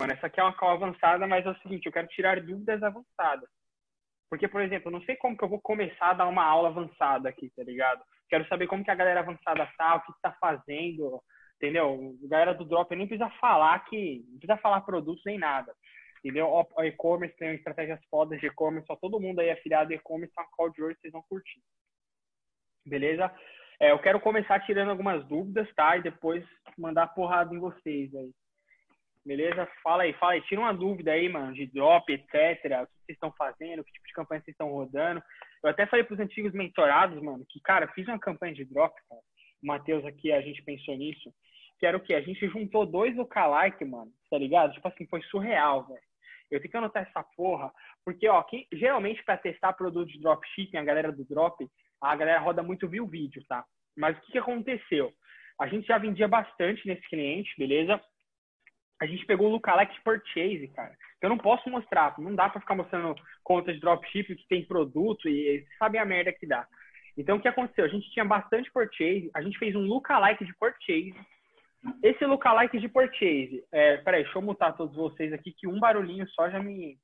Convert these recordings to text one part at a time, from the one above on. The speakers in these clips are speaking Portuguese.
mano, essa aqui é uma call avançada, mas é o seguinte, eu quero tirar dúvidas avançadas. Porque, por exemplo, eu não sei como que eu vou começar a dar uma aula avançada aqui, tá ligado? Quero saber como que a galera avançada tá, o que tá fazendo, entendeu? A galera do Drop nem precisa falar que, não precisa falar produtos nem nada, entendeu? O e-commerce tem estratégias fodas de e-commerce, só todo mundo aí afiliado e-commerce, uma call de hoje vocês vão curtir. Beleza? É, eu quero começar tirando algumas dúvidas, tá? E depois mandar porrada em vocês aí. Beleza? Fala aí, fala aí. Tira uma dúvida aí, mano, de drop, etc. O que vocês estão fazendo, que tipo de campanha vocês estão rodando. Eu até falei pros antigos mentorados, mano, que, cara, fiz uma campanha de drop, cara. O Matheus aqui, a gente pensou nisso. Que era o quê? A gente juntou dois lookalike, mano, tá ligado? Tipo assim, foi surreal, velho. Eu tenho que anotar essa porra, porque, ó, quem, geralmente para testar produto de dropshipping, a galera do drop, a galera roda muito view vídeo, tá? Mas o que, que aconteceu? A gente já vendia bastante nesse cliente, beleza? A gente pegou o lookalike purchase, cara. Eu não posso mostrar, não dá para ficar mostrando conta de dropship que tem produto e sabem a merda que dá. Então, o que aconteceu? A gente tinha bastante purchase, a gente fez um lookalike de purchase. Esse lookalike de purchase, é, peraí, deixa eu mutar todos vocês aqui, que um barulhinho só já me,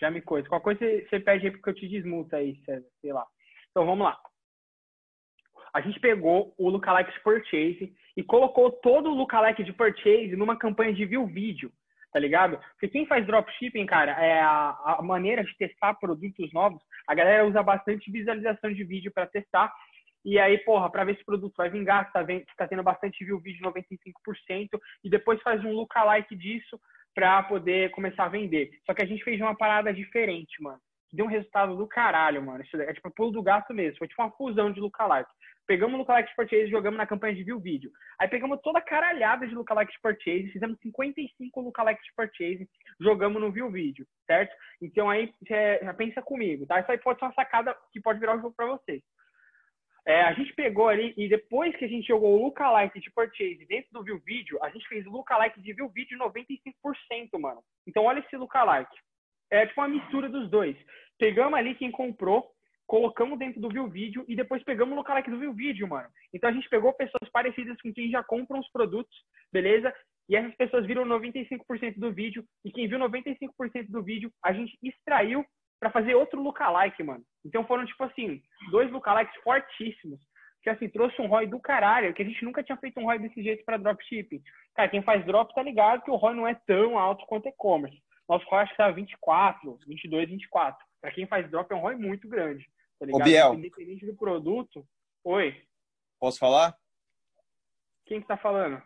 já me coisa. Qual coisa você, você pede aí porque eu te desmuta aí, sei lá. Então, vamos lá a gente pegou o lookalike de purchase e colocou todo o lookalike de purchase numa campanha de view vídeo, tá ligado? Porque quem faz dropshipping, cara, é a, a maneira de testar produtos novos, a galera usa bastante visualização de vídeo para testar. E aí, porra, para ver se o produto vai vingar, tá, vendo, tá tendo bastante view vídeo 95%, e depois faz um lookalike disso para poder começar a vender. Só que a gente fez uma parada diferente, mano. Deu um resultado do caralho, mano. Isso é tipo pulo do gato mesmo. Foi tipo uma fusão de lookalike. Pegamos o Lookalike Purchase e jogamos na campanha de View Vídeo. Aí pegamos toda a caralhada de Lookalike Purchase, fizemos 55 Lookalike Purchase, jogamos no View Vídeo, certo? Então aí já pensa comigo, tá? Isso aí pode ser uma sacada que pode virar um jogo para vocês. É, a gente pegou ali e depois que a gente jogou o lookalike de purchase dentro do view vídeo, a gente fez o lookalike de view vídeo 95%, mano. Então olha esse lookalike. É tipo uma mistura dos dois. Pegamos ali quem comprou, colocamos dentro do Viu Vídeo e depois pegamos no lookalike do Viu Vídeo, mano. Então a gente pegou pessoas parecidas com quem já compram os produtos, beleza? E essas pessoas viram 95% do vídeo e quem viu 95% do vídeo, a gente extraiu para fazer outro lookalike, mano. Então foram tipo assim, dois lookalikes fortíssimos. Que assim, trouxe um ROI do caralho, que a gente nunca tinha feito um ROI desse jeito para dropshipping. Cara, quem faz drop tá ligado que o ROI não é tão alto quanto e-commerce. Nosso ROI acho que tá 24, 22, 24. Para quem faz drop é um ROI muito grande. Tá ligado? Ô, Biel. Independente do produto. Oi. Posso falar? Quem que tá falando?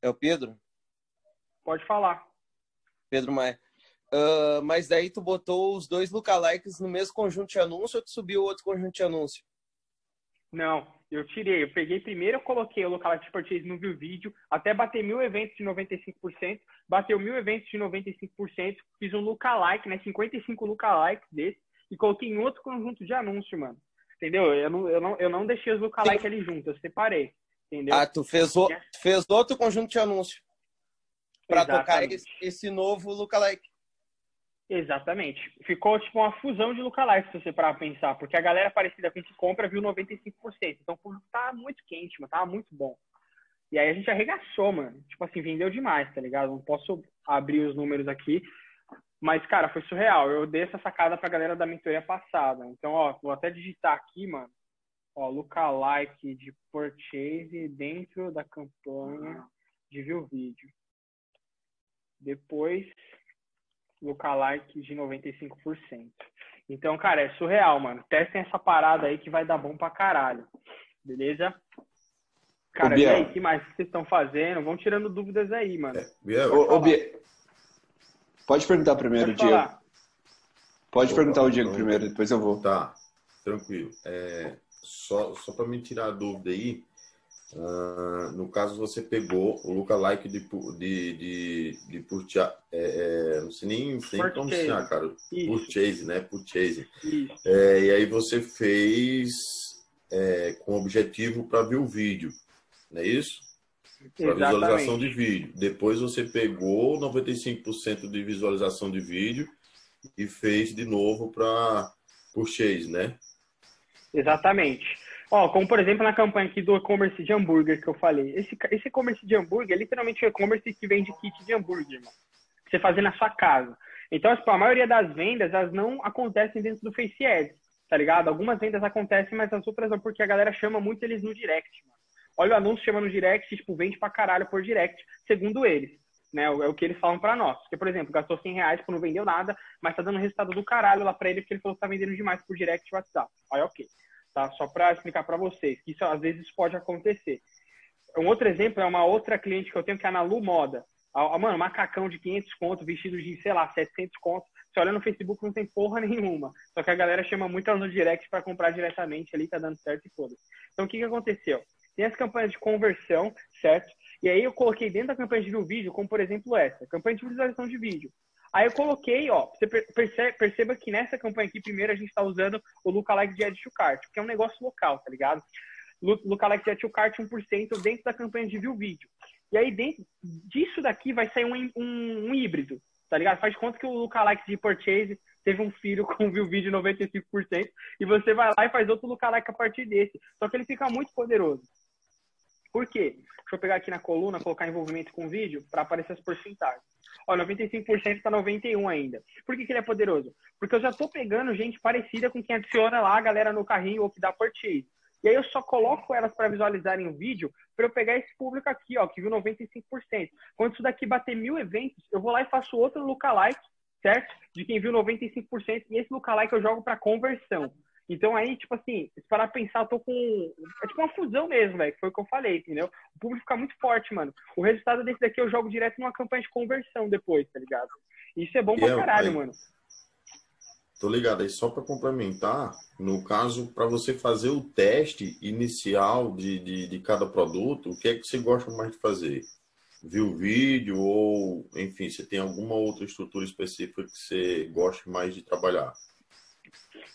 É o Pedro. Pode falar. Pedro Maia. Uh, mas daí tu botou os dois lookalikes no mesmo conjunto de anúncio ou tu subiu outro conjunto de anúncio? Não, eu tirei. Eu peguei primeiro, eu coloquei o lookalike de purchase no View Vídeo, até bater mil eventos de 95%, bateu mil eventos de 95%, fiz um lookalike, né, 55 lookalikes desse, e coloquei em outro conjunto de anúncio, mano. Entendeu? Eu não, eu não, eu não deixei os lookalike ali junto, eu separei. Entendeu? Ah, tu fez, o, tu fez outro conjunto de anúncio para tocar esse, esse novo lookalike. Exatamente. Ficou tipo uma fusão de lookalike, se você parar pra pensar, porque a galera parecida com que compra viu 95%. Então o público tá muito quente, mano, tava muito bom. E aí a gente arregaçou, mano. Tipo assim, vendeu demais, tá ligado? Não posso abrir os números aqui, mas, cara, foi surreal. Eu dei essa sacada pra galera da mentoria passada. Então, ó, vou até digitar aqui, mano. Ó, lookalike de purchase dentro da campanha de view vídeo. Depois, lookalike de 95%. Então, cara, é surreal, mano. Testem essa parada aí que vai dar bom pra caralho. Beleza? Cara, e aí, o que mais vocês estão fazendo? Vão tirando dúvidas aí, mano. É, Biel, ô, ô, Biel, Pode perguntar primeiro, Pode Diego. Pode perguntar o Diego primeiro, depois eu vou. Tá, tranquilo. É, só só para me tirar a dúvida aí, uh, no caso você pegou o lookalike de, de, de, de Purchase, é, é, não sei nem, nem pronunciar, cara. Isso. Purchase, né? Purchase. É, e aí você fez é, com objetivo para ver o vídeo, não é isso? para visualização de vídeo. Depois você pegou 95% de visualização de vídeo e fez de novo para purchase, né? Exatamente. Ó, como por exemplo na campanha aqui do e-commerce de hambúrguer que eu falei. Esse, e-commerce de hambúrguer é literalmente o e-commerce que vende kit de hambúrguer, mano. você fazer na sua casa. Então, tipo, a maioria das vendas, elas não acontecem dentro do Face Ads, tá ligado? Algumas vendas acontecem, mas as outras não, porque a galera chama muito eles no direct, mano. Olha o anúncio, chama no direct, tipo, vende pra caralho por direct, segundo eles. Né, é o que eles falam para nós. Porque, por exemplo, gastou 100 reais, tipo, não vendeu nada, mas tá dando resultado do caralho lá pra ele, porque ele falou que tá vendendo demais por direct e WhatsApp. Aí, ok. Tá? Só pra explicar para vocês, que isso às vezes pode acontecer. Um outro exemplo é uma outra cliente que eu tenho, que é a Nalu Moda. Mano, macacão de 500 conto, vestido de, sei lá, 700 conto. Você olha no Facebook, não tem porra nenhuma. Só que a galera chama muito no direct para comprar diretamente ali, tá dando certo e foda Então, o que que aconteceu? Tem as campanhas de conversão, certo? E aí eu coloquei dentro da campanha de vídeo, como por exemplo essa, campanha de visualização de vídeo. Aí eu coloquei, ó, você perceba, perceba que nessa campanha aqui, primeiro a gente está usando o Lookalike de Add to Cart, que é um negócio local, tá ligado? Lookalike de Add to Cart 1% dentro da campanha de view vídeo. E aí dentro disso daqui vai sair um, um, um híbrido, tá ligado? Faz conta que o Lookalike de Purchase teve um filho com view vídeo 95% e você vai lá e faz outro Lookalike a partir desse. Só que ele fica muito poderoso. Por quê? Deixa eu pegar aqui na coluna, colocar envolvimento com vídeo para aparecer as porcentagens. Ó, 95% está 91 ainda. Por que, que ele é poderoso? Porque eu já estou pegando gente parecida com quem adiciona lá a galera no carrinho ou que dá purchase. E aí eu só coloco elas para visualizarem o vídeo para eu pegar esse público aqui, ó, que viu 95%. Quando isso daqui bater mil eventos, eu vou lá e faço outro lookalike, certo? De quem viu 95%. E esse lookalike eu jogo para conversão. Então aí, tipo assim, se parar pra pensar, eu tô com. É tipo uma fusão mesmo, velho, que foi o que eu falei, entendeu? O público fica muito forte, mano. O resultado desse daqui eu jogo direto numa campanha de conversão depois, tá ligado? Isso é bom pra caralho, mano. Tô ligado. Aí só para complementar, no caso, para você fazer o teste inicial de, de, de, cada produto, o que é que você gosta mais de fazer? Viu o vídeo ou, enfim, você tem alguma outra estrutura específica que você gosta mais de trabalhar?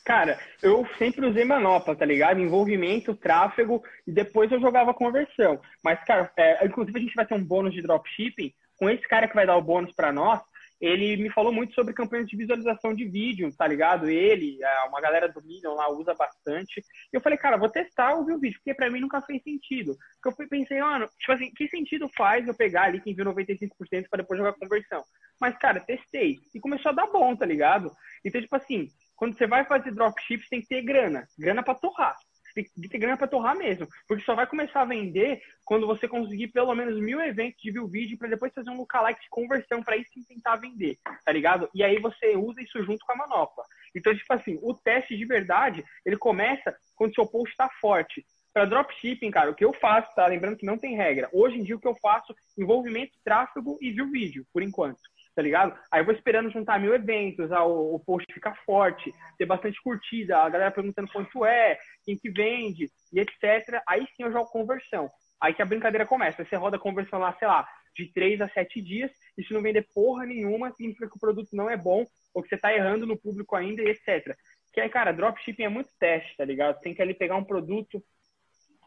Cara, eu sempre usei manopla, tá ligado? Envolvimento, tráfego e depois eu jogava conversão. Mas, cara, é, inclusive a gente vai ter um bônus de dropshipping. Com esse cara que vai dar o bônus para nós, ele me falou muito sobre campanhas de visualização de vídeo, tá ligado? Ele, é, uma galera do Minion lá usa bastante. E eu falei, cara, vou testar ouvir o vídeo, porque pra mim nunca fez sentido. Porque eu pensei, mano, tipo assim, que sentido faz eu pegar ali quem viu 95% para depois jogar conversão? Mas, cara, testei. E começou a dar bom, tá ligado? Então, tipo assim, quando você vai fazer dropship, você tem que ter grana. Grana para torrar. Tem que ter grana para torrar mesmo. Porque só vai começar a vender quando você conseguir pelo menos mil eventos de view vídeo para depois fazer um lookalike de conversão para isso tentar vender, tá ligado? E aí você usa isso junto com a manopla. Então, tipo assim, o teste de verdade, ele começa quando seu post está forte. Para dropshipping, cara, o que eu faço, tá? Lembrando que não tem regra. Hoje em dia, o que eu faço, envolvimento, tráfego e view vídeo, por enquanto tá ligado? Aí eu vou esperando juntar mil eventos, ah, o, post ficar forte, ter bastante curtida, a galera perguntando quanto é, quem que vende e etc. Aí sim eu jogo conversão. Aí que a brincadeira começa. Você roda a conversão lá, sei lá, de 3 a 7 dias, e se não vender porra nenhuma, significa que o produto não é bom, ou que você tá errando no público ainda e etc. Que aí, cara, dropshipping é muito teste, tá ligado? Tem que ali pegar um produto,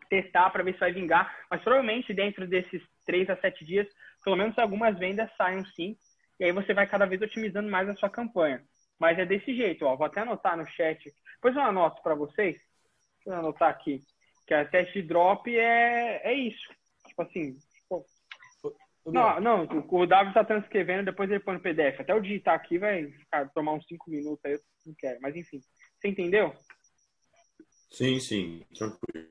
testar para ver se vai vingar, mas provavelmente dentro desses 3 a 7 dias, pelo menos algumas vendas saiam sim, e aí você vai cada vez otimizando mais a sua campanha. Mas é desse jeito, ó. Vou até anotar no chat. Depois eu anoto para vocês. Deixa eu anotar aqui. Que a teste drop é, é isso. Tipo assim. Pô. Não, não, o Davi está transcrevendo, depois ele põe no PDF. Até eu digitar aqui vai ficar, tomar uns 5 minutos aí, eu não quero. Mas enfim. Você entendeu? Sim, sim. Tranquilo.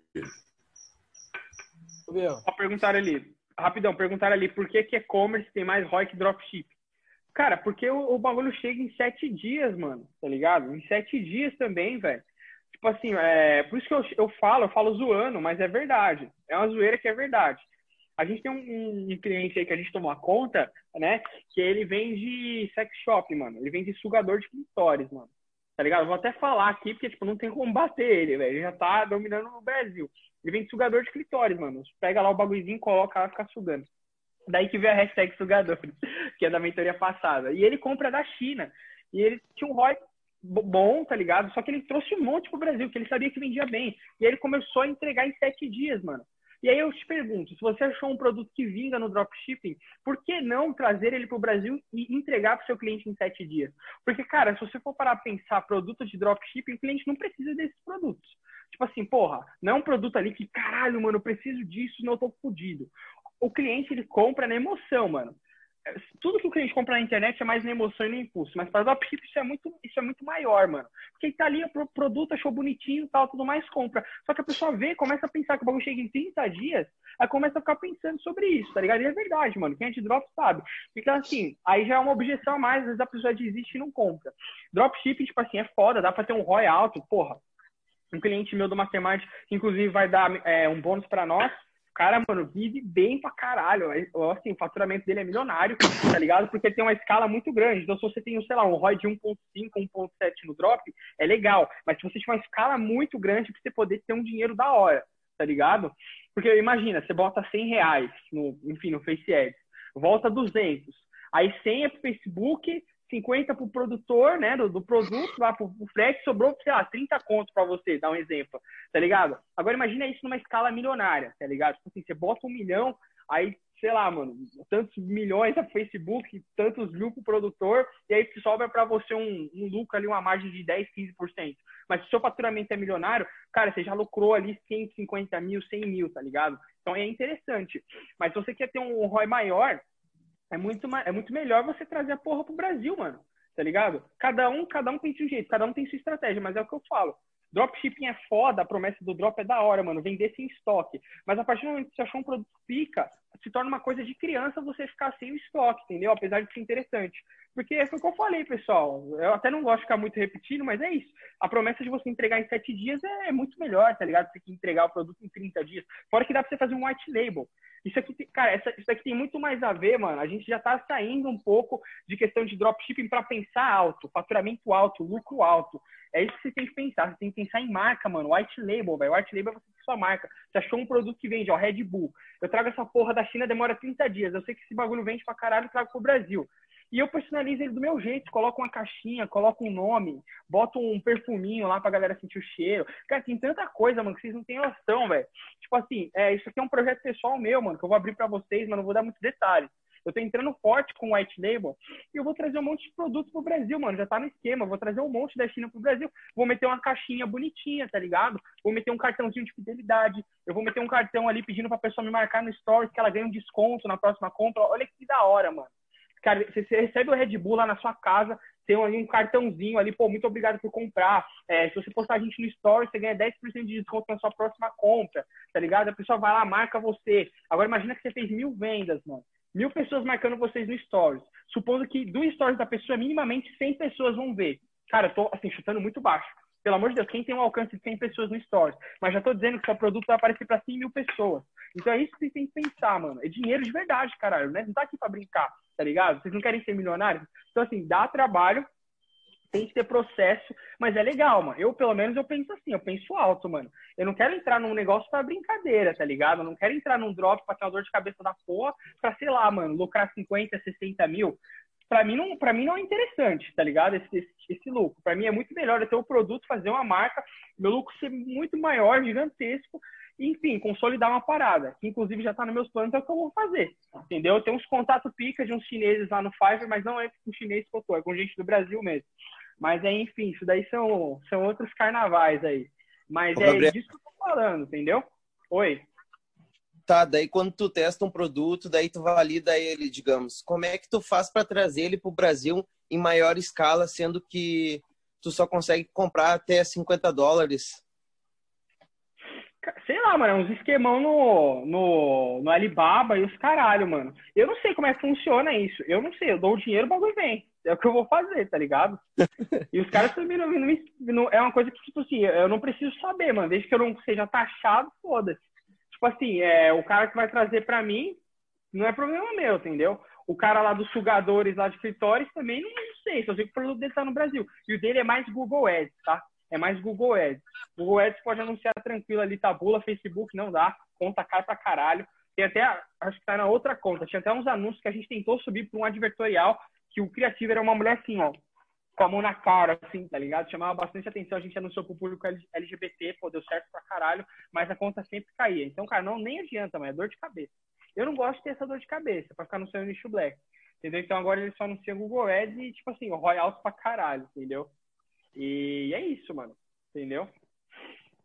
Só perguntaram ali. Rapidão, perguntaram ali por que que e-commerce tem mais ROI que dropship. Cara, porque o, o, bagulho chega em sete dias, mano, tá ligado? Em sete dias também, velho. Tipo assim, é, por isso que eu, eu falo, eu falo zoando, mas é verdade. É uma zoeira que é verdade. A gente tem um, um cliente aí que a gente tomou conta, né? Que ele vende sex shop, mano. Ele vende sugador de clitóris, mano. Tá ligado? Eu vou até falar aqui, porque, tipo, não tem como bater ele, velho. Ele já tá dominando no Brasil. Ele vende sugador de clitóris, mano. Pega lá o bagulhozinho, coloca lá fica sugando. Daí que veio a hashtag sugadores, que é da mentoria passada. E ele compra da China. E ele tinha um ROI bom, tá ligado? Só que ele trouxe um monte pro Brasil, que ele sabia que vendia bem. E aí ele começou a entregar em sete dias, mano. E aí eu te pergunto, se você achou um produto que vinga no dropshipping, por que não trazer ele para o Brasil e entregar para o seu cliente em sete dias? Porque, cara, se você for parar a pensar produto de dropshipping, o cliente não precisa desses produtos. Tipo assim, porra, não é um produto ali que, caralho, mano, eu preciso disso, não eu tô fodido o cliente ele compra na emoção, mano. tudo que o cliente compra na internet é mais na emoção e no impulso, mas para dropship isso é muito isso é muito maior, mano. Porque tá ali, o produto achou bonitinho, tal, tudo mais compra. Só que a pessoa vê, começa a pensar que o bagulho chega em 30 dias, aí começa a ficar pensando sobre isso, tá ligado? E é verdade, mano. Quem é de drop sabe. Então assim, aí já é uma objeção a mais, às vezes a pessoa desiste e não compra. Dropship, tipo assim, é foda, dá para ter um ROI alto, porra. Um cliente meu do Mastermind, inclusive vai dar é, um bônus para nós, cara, mano, vive bem pra caralho. Assim, o faturamento dele é milionário, tá ligado? Porque tem uma escala muito grande. Então, se você tem, sei lá, um ROI de 1.5, 1.7 no drop, é legal. Mas se você tiver uma escala muito grande, pra você poder ter um dinheiro da hora, tá ligado? Porque imagina, você bota 100 reais, no, enfim, no Face Ads, volta 200. Aí 100 é pro Facebook, 50 para o produtor, né, do, do produto, lá para o frete, sobrou, sei lá, 30 contos para você, dar um exemplo, tá ligado? Agora imagina isso numa escala milionária, tá ligado? Tipo assim, você bota um milhão, aí, sei lá, mano, tantos milhões a Facebook, tantos mil para o produtor, e aí sobra para você um, um, lucro ali, uma margem de 10, 15%. Mas se o seu faturamento é milionário, cara, você já lucrou ali 150 mil, 100 mil, tá ligado? Então é interessante. Mas se você quer ter um ROI maior, é muito, é muito melhor você trazer a porra pro Brasil, mano. Tá ligado? Cada um, cada um tem seu jeito, cada um tem sua estratégia, mas é o que eu falo. Dropshipping é foda, a promessa do drop é da hora, mano. Vender sem estoque. Mas a partir do momento que você achou um produto pica, se torna uma coisa de criança você ficar sem o estoque, entendeu? Apesar de ser interessante. Porque foi o que eu falei, pessoal. Eu até não gosto de ficar muito repetindo, mas é isso. A promessa de você entregar em sete dias é, muito melhor, tá ligado? Você que entregar o produto em 30 dias. Fora que dá pra você fazer um white label. Isso aqui, cara, essa, isso aqui tem muito mais a ver, mano. A gente já tá saindo um pouco de questão de dropshipping para pensar alto, faturamento alto, lucro alto. É isso que você tem que pensar. Você tem que pensar em marca, mano. White label, velho. White label é você ter sua marca. Você achou um produto que vende, ó, Red Bull. Eu trago essa porra da China, demora 30 dias. Eu sei que esse bagulho vende pra caralho e trago pro Brasil. E eu personalizo ele do meu jeito, coloco uma caixinha, coloco um nome, boto um perfuminho lá pra galera sentir o cheiro. Cara, tem tanta coisa, mano, que vocês não têm noção, velho. Tipo assim, é, isso aqui é um projeto pessoal meu, mano, que eu vou abrir para vocês, mas não vou dar muitos detalhes. Eu tô entrando forte com o white label e eu vou trazer um monte de produtos pro Brasil, mano. Já tá no esquema. vou trazer um monte da China pro Brasil. Vou meter uma caixinha bonitinha, tá ligado? Vou meter um cartãozinho de fidelidade. Eu vou meter um cartão ali pedindo pra pessoa me marcar no Stories que ela ganha um desconto na próxima compra. Olha que da hora, mano. Cara, você recebe o Red Bull lá na sua casa, tem ali um cartãozinho ali, pô, muito obrigado por comprar. É, se você postar a gente no Story, você ganha 10% de desconto na sua próxima compra, tá ligado? A pessoa vai lá, marca você. Agora imagina que você fez mil vendas, mano. Mil pessoas marcando vocês no Stories. Supondo que do Stories da pessoa, minimamente 100 pessoas vão ver. Cara, eu tô, assim, chutando muito baixo. Pelo amor de Deus, quem tem um alcance de 100 pessoas no Stories? Mas já tô dizendo que seu produto vai aparecer para 100 mil pessoas. Então é isso que você tem que pensar, mano. É dinheiro de verdade, caralho, né? Não tá aqui pra brincar tá ligado? Vocês não querem ser milionários? Então, assim, dá trabalho, tem que ter processo, mas é legal, mano. Eu, pelo menos, eu penso assim, eu penso alto, mano. Eu não quero entrar num negócio pra brincadeira, tá ligado? Eu não quero entrar num drop pra ter uma dor de cabeça da porra pra, sei lá, mano, lucrar 50, 60 mil. Pra mim, não, pra mim não é interessante, tá ligado? Esse, esse, esse lucro. Pra mim é muito melhor eu ter o um produto, fazer uma marca, meu lucro ser muito maior, gigantesco, enfim, consolidar uma parada, que inclusive já está nos meus planos, é o que eu vou fazer, entendeu? Eu tenho uns contatos pica de uns chineses lá no Fiverr, mas não é com chinês que eu tô, é com gente do Brasil mesmo. Mas é, enfim, isso daí são, são outros carnavais aí. Mas Ô, é Gabriel... disso que eu tô falando, entendeu? Oi. Tá, daí quando tu testa um produto, daí tu valida ele, digamos. Como é que tu faz para trazer ele para o Brasil em maior escala, sendo que tu só consegue comprar até 50 dólares? Sei lá, mano, uns esquemão no, no, no Alibaba e os caralho, mano. Eu não sei como é que funciona isso. Eu não sei, eu dou o dinheiro, o bagulho vem. É o que eu vou fazer, tá ligado? e os caras também não, não, não, É uma coisa que, tipo assim, eu não preciso saber, mano. Desde que eu não seja taxado, foda-se. Tipo assim, é, o cara que vai trazer pra mim não é problema meu, entendeu? O cara lá dos sugadores lá de escritórios também não, não sei. Só sei que o produto dele tá no Brasil. E o dele é mais Google Ads, tá? É mais Google Ads. Google Ads pode anunciar tranquilo ali, tabula, Facebook não dá, conta cai pra caralho. Tem até, acho que tá na outra conta, tinha até uns anúncios que a gente tentou subir para um advertorial, que o criativo era uma mulher assim, ó, com a mão na cara, assim, tá ligado? Chamava bastante atenção, a gente anunciou pro público LGBT, pô, deu certo pra caralho, mas a conta sempre caía. Então, cara, não nem adianta, mas é dor de cabeça. Eu não gosto de ter essa dor de cabeça pra ficar no seu nicho black. Entendeu? Então agora ele só anuncia Google Ads e, tipo assim, o Royal pra caralho, entendeu? E é isso, mano. Entendeu?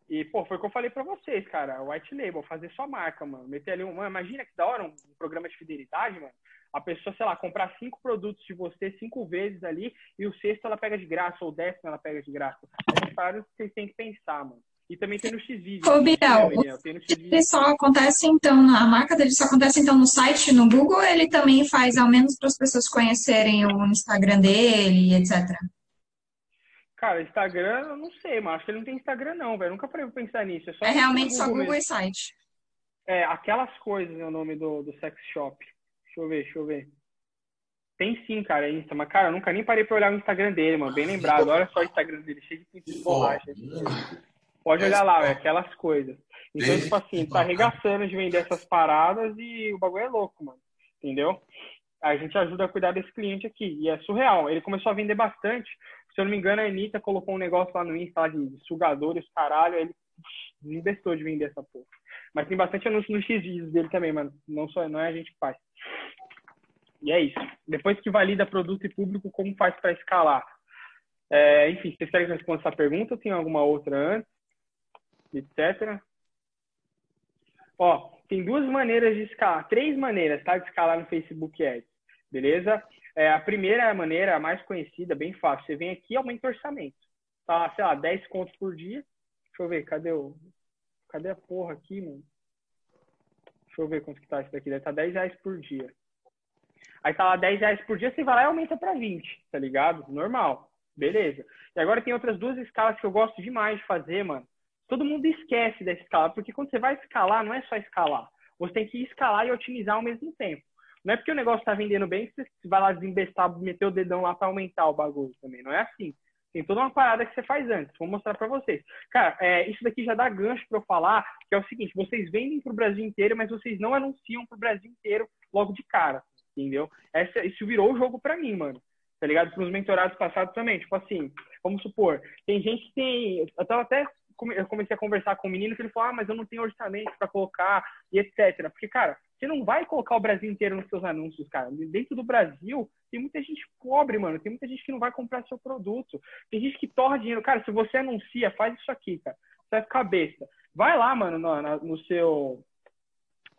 E, pô, foi o que eu falei pra vocês, cara. White Label, fazer sua marca, mano. Meter ali um. Imagina que da hora um, programa de fidelidade, mano. A pessoa, sei lá, comprar cinco produtos de você cinco vezes ali e o sexto ela pega de graça, ou o décimo ela pega de graça. Essas paradas que vocês têm que pensar, mano. E também tem no X-Video. Ô, Biel, ele só acontece então, a marca dele só acontece então no site, no Google, ele também faz, ao menos para as pessoas conhecerem o Instagram dele, etc. Cara, Instagram, eu não sei, mas acho que ele não tem Instagram não, velho. Nunca parei pra pensar nisso. É, é realmente só Google mesmo. e site. É, aquelas coisas é o nome do, do sex shop. Deixa eu ver, deixa eu ver. Tem sim, cara, Insta. Mas, cara, eu nunca nem parei pra olhar o Instagram dele, mano. Bem lembrado. Olha só o Instagram dele, cheio de borracha. Pode olhar lá, é aquelas coisas. Então, tipo assim, tá arregaçando de vender essas paradas e o bagulho é louco, mano. Entendeu? A gente ajuda a cuidar desse cliente aqui. E é surreal. Ele começou a vender bastante. Se eu não me engano, a Anitta colocou um negócio lá no Insta de sugadores, caralho. Ele investou de vender essa porra. Mas tem bastante anúncio no X dele também, mano. Não, só, não é a gente que faz. E é isso. Depois que valida produto e público, como faz para escalar? É, enfim, vocês querem que eu responda essa pergunta tem alguma outra antes? etc. Ó, tem duas maneiras de escalar, três maneiras, tá, de escalar no Facebook Ads, beleza? É, a primeira maneira, a mais conhecida, bem fácil, você vem aqui e aumenta o orçamento. Tá, sei lá, 10 contos por dia. Deixa eu ver, cadê o... Cadê a porra aqui, mano? Deixa eu ver quanto que tá isso daqui. Deve tá 10 reais por dia. Aí tá lá 10 reais por dia, você vai lá e aumenta para 20, tá ligado? Normal. Beleza. E agora tem outras duas escalas que eu gosto demais de fazer, mano todo mundo esquece dessa escala, porque quando você vai escalar, não é só escalar. Você tem que escalar e otimizar ao mesmo tempo. Não é porque o negócio está vendendo bem que você vai lá desembestar, meter o dedão lá para aumentar o bagulho também. Não é assim. Tem toda uma parada que você faz antes. Vou mostrar para vocês. Cara, é, isso daqui já dá gancho para eu falar, que é o seguinte: vocês vendem para o Brasil inteiro, mas vocês não anunciam para o Brasil inteiro logo de cara. Entendeu? Essa, isso virou o jogo para mim, mano. Tá ligado? Para os mentorados passados também. Tipo assim, vamos supor, tem gente que tem. Eu tava até eu comecei a conversar com o menino que ele falou, ah, mas eu não tenho orçamento para colocar e etc. Porque, cara, você não vai colocar o Brasil inteiro nos seus anúncios, cara. Dentro do Brasil, tem muita gente pobre, mano. Tem muita gente que não vai comprar seu produto. Tem gente que torra dinheiro. Cara, se você anuncia, faz isso aqui, cara. Você vai ficar besta. Vai lá, mano, no, no seu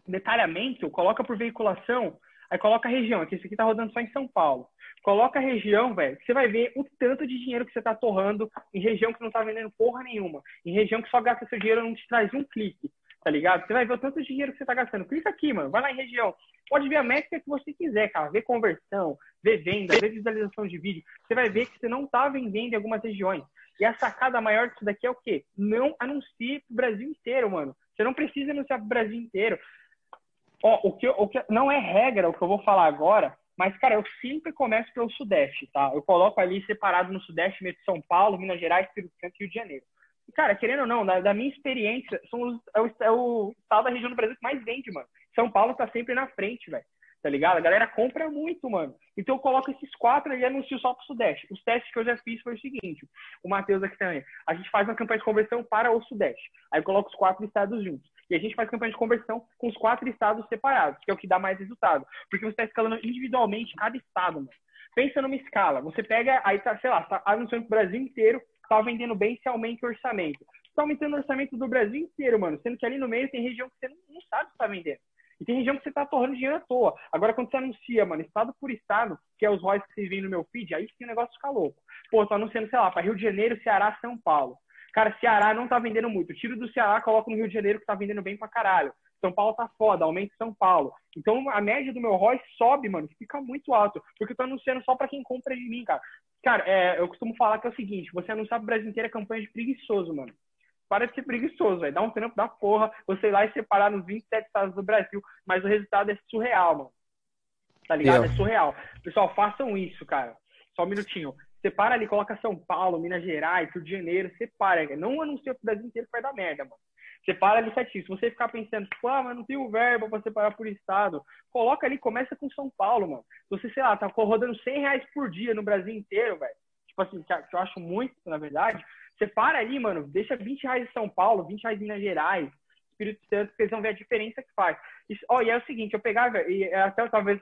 detalhamento, coloca por veiculação, aí coloca a região. Aqui, esse aqui tá rodando só em São Paulo. Coloca a região, velho, você vai ver o tanto de dinheiro que você tá torrando em região que não tá vendendo porra nenhuma. Em região que só gasta seu dinheiro não te traz um clique, tá ligado? Você vai ver o tanto de dinheiro que você tá gastando. Clica aqui, mano, vai lá em região. Pode ver a métrica que você quiser, cara. Ver conversão, ver venda, ver visualização de vídeo. Você vai ver que você não tá vendendo em algumas regiões. E a sacada maior disso daqui é o quê? Não anuncie pro Brasil inteiro, mano. Você não precisa anunciar pro Brasil inteiro. Ó, o que, o que não é regra o que eu vou falar agora, mas, cara, eu sempre começo pelo Sudeste, tá? Eu coloco ali separado no Sudeste, meio de São Paulo, Minas Gerais, Espírito Santo e Rio de Janeiro. Cara, querendo ou não, da, da minha experiência, são os, é, o, é o estado da região do Brasil que mais vende, mano. São Paulo tá sempre na frente, velho. Tá ligado? A galera compra muito, mano. Então eu coloco esses quatro e anuncio só pro Sudeste. Os testes que eu já fiz foi o seguinte: o Matheus aqui também. A gente faz uma campanha de conversão para o Sudeste. Aí eu coloco os quatro estados juntos. E a gente faz campanha de conversão com os quatro estados separados, que é o que dá mais resultado. Porque você está escalando individualmente cada estado, mano. Pensa numa escala. Você pega, aí tá, sei lá, tá anunciando pro Brasil inteiro, tá vendendo bem, se aumenta o orçamento. Você tá aumentando o orçamento do Brasil inteiro, mano. Sendo que ali no meio tem região que você não, sabe se tá vendendo. E tem região que você tá torrando dinheiro à toa. Agora, quando você anuncia, mano, estado por estado, que é os ROIs que vocês veem no meu feed, aí sim o negócio fica louco. Pô, tô anunciando, sei lá, para Rio de Janeiro, Ceará, São Paulo. Cara, Ceará não tá vendendo muito. Tiro do Ceará, coloco no Rio de Janeiro, que tá vendendo bem pra caralho. São Paulo tá foda, aumenta São Paulo. Então a média do meu ROI sobe, mano, fica muito alto. Porque eu tô anunciando só pra quem compra de mim, cara. Cara, é, eu costumo falar que é o seguinte: você anunciar pro Brasil inteiro é campanha de preguiçoso, mano. Para de ser preguiçoso, velho. Dá um trampo da porra você ir lá e separar nos 27 estados do Brasil. Mas o resultado é surreal, mano. Tá ligado? É surreal. Pessoal, façam isso, cara. Só um minutinho. Separa ali, coloca São Paulo, Minas Gerais, Rio de Janeiro, separa. Não anuncia pro Brasil inteiro que vai dar merda, mano. Separa ali certinho. Se você ficar pensando, tipo, ah, mas não tem o verbo para separar por estado, coloca ali, começa com São Paulo, mano. Você, sei lá, tá rodando 100 reais por dia no Brasil inteiro, velho. Tipo assim, que eu acho muito, na verdade. Separa ali, mano, deixa 20 reais em São Paulo, 20 reais em Minas Gerais, Espírito Santo, porque eles vão ver a diferença que faz. E, oh, e é o seguinte, eu pegava, e é até talvez,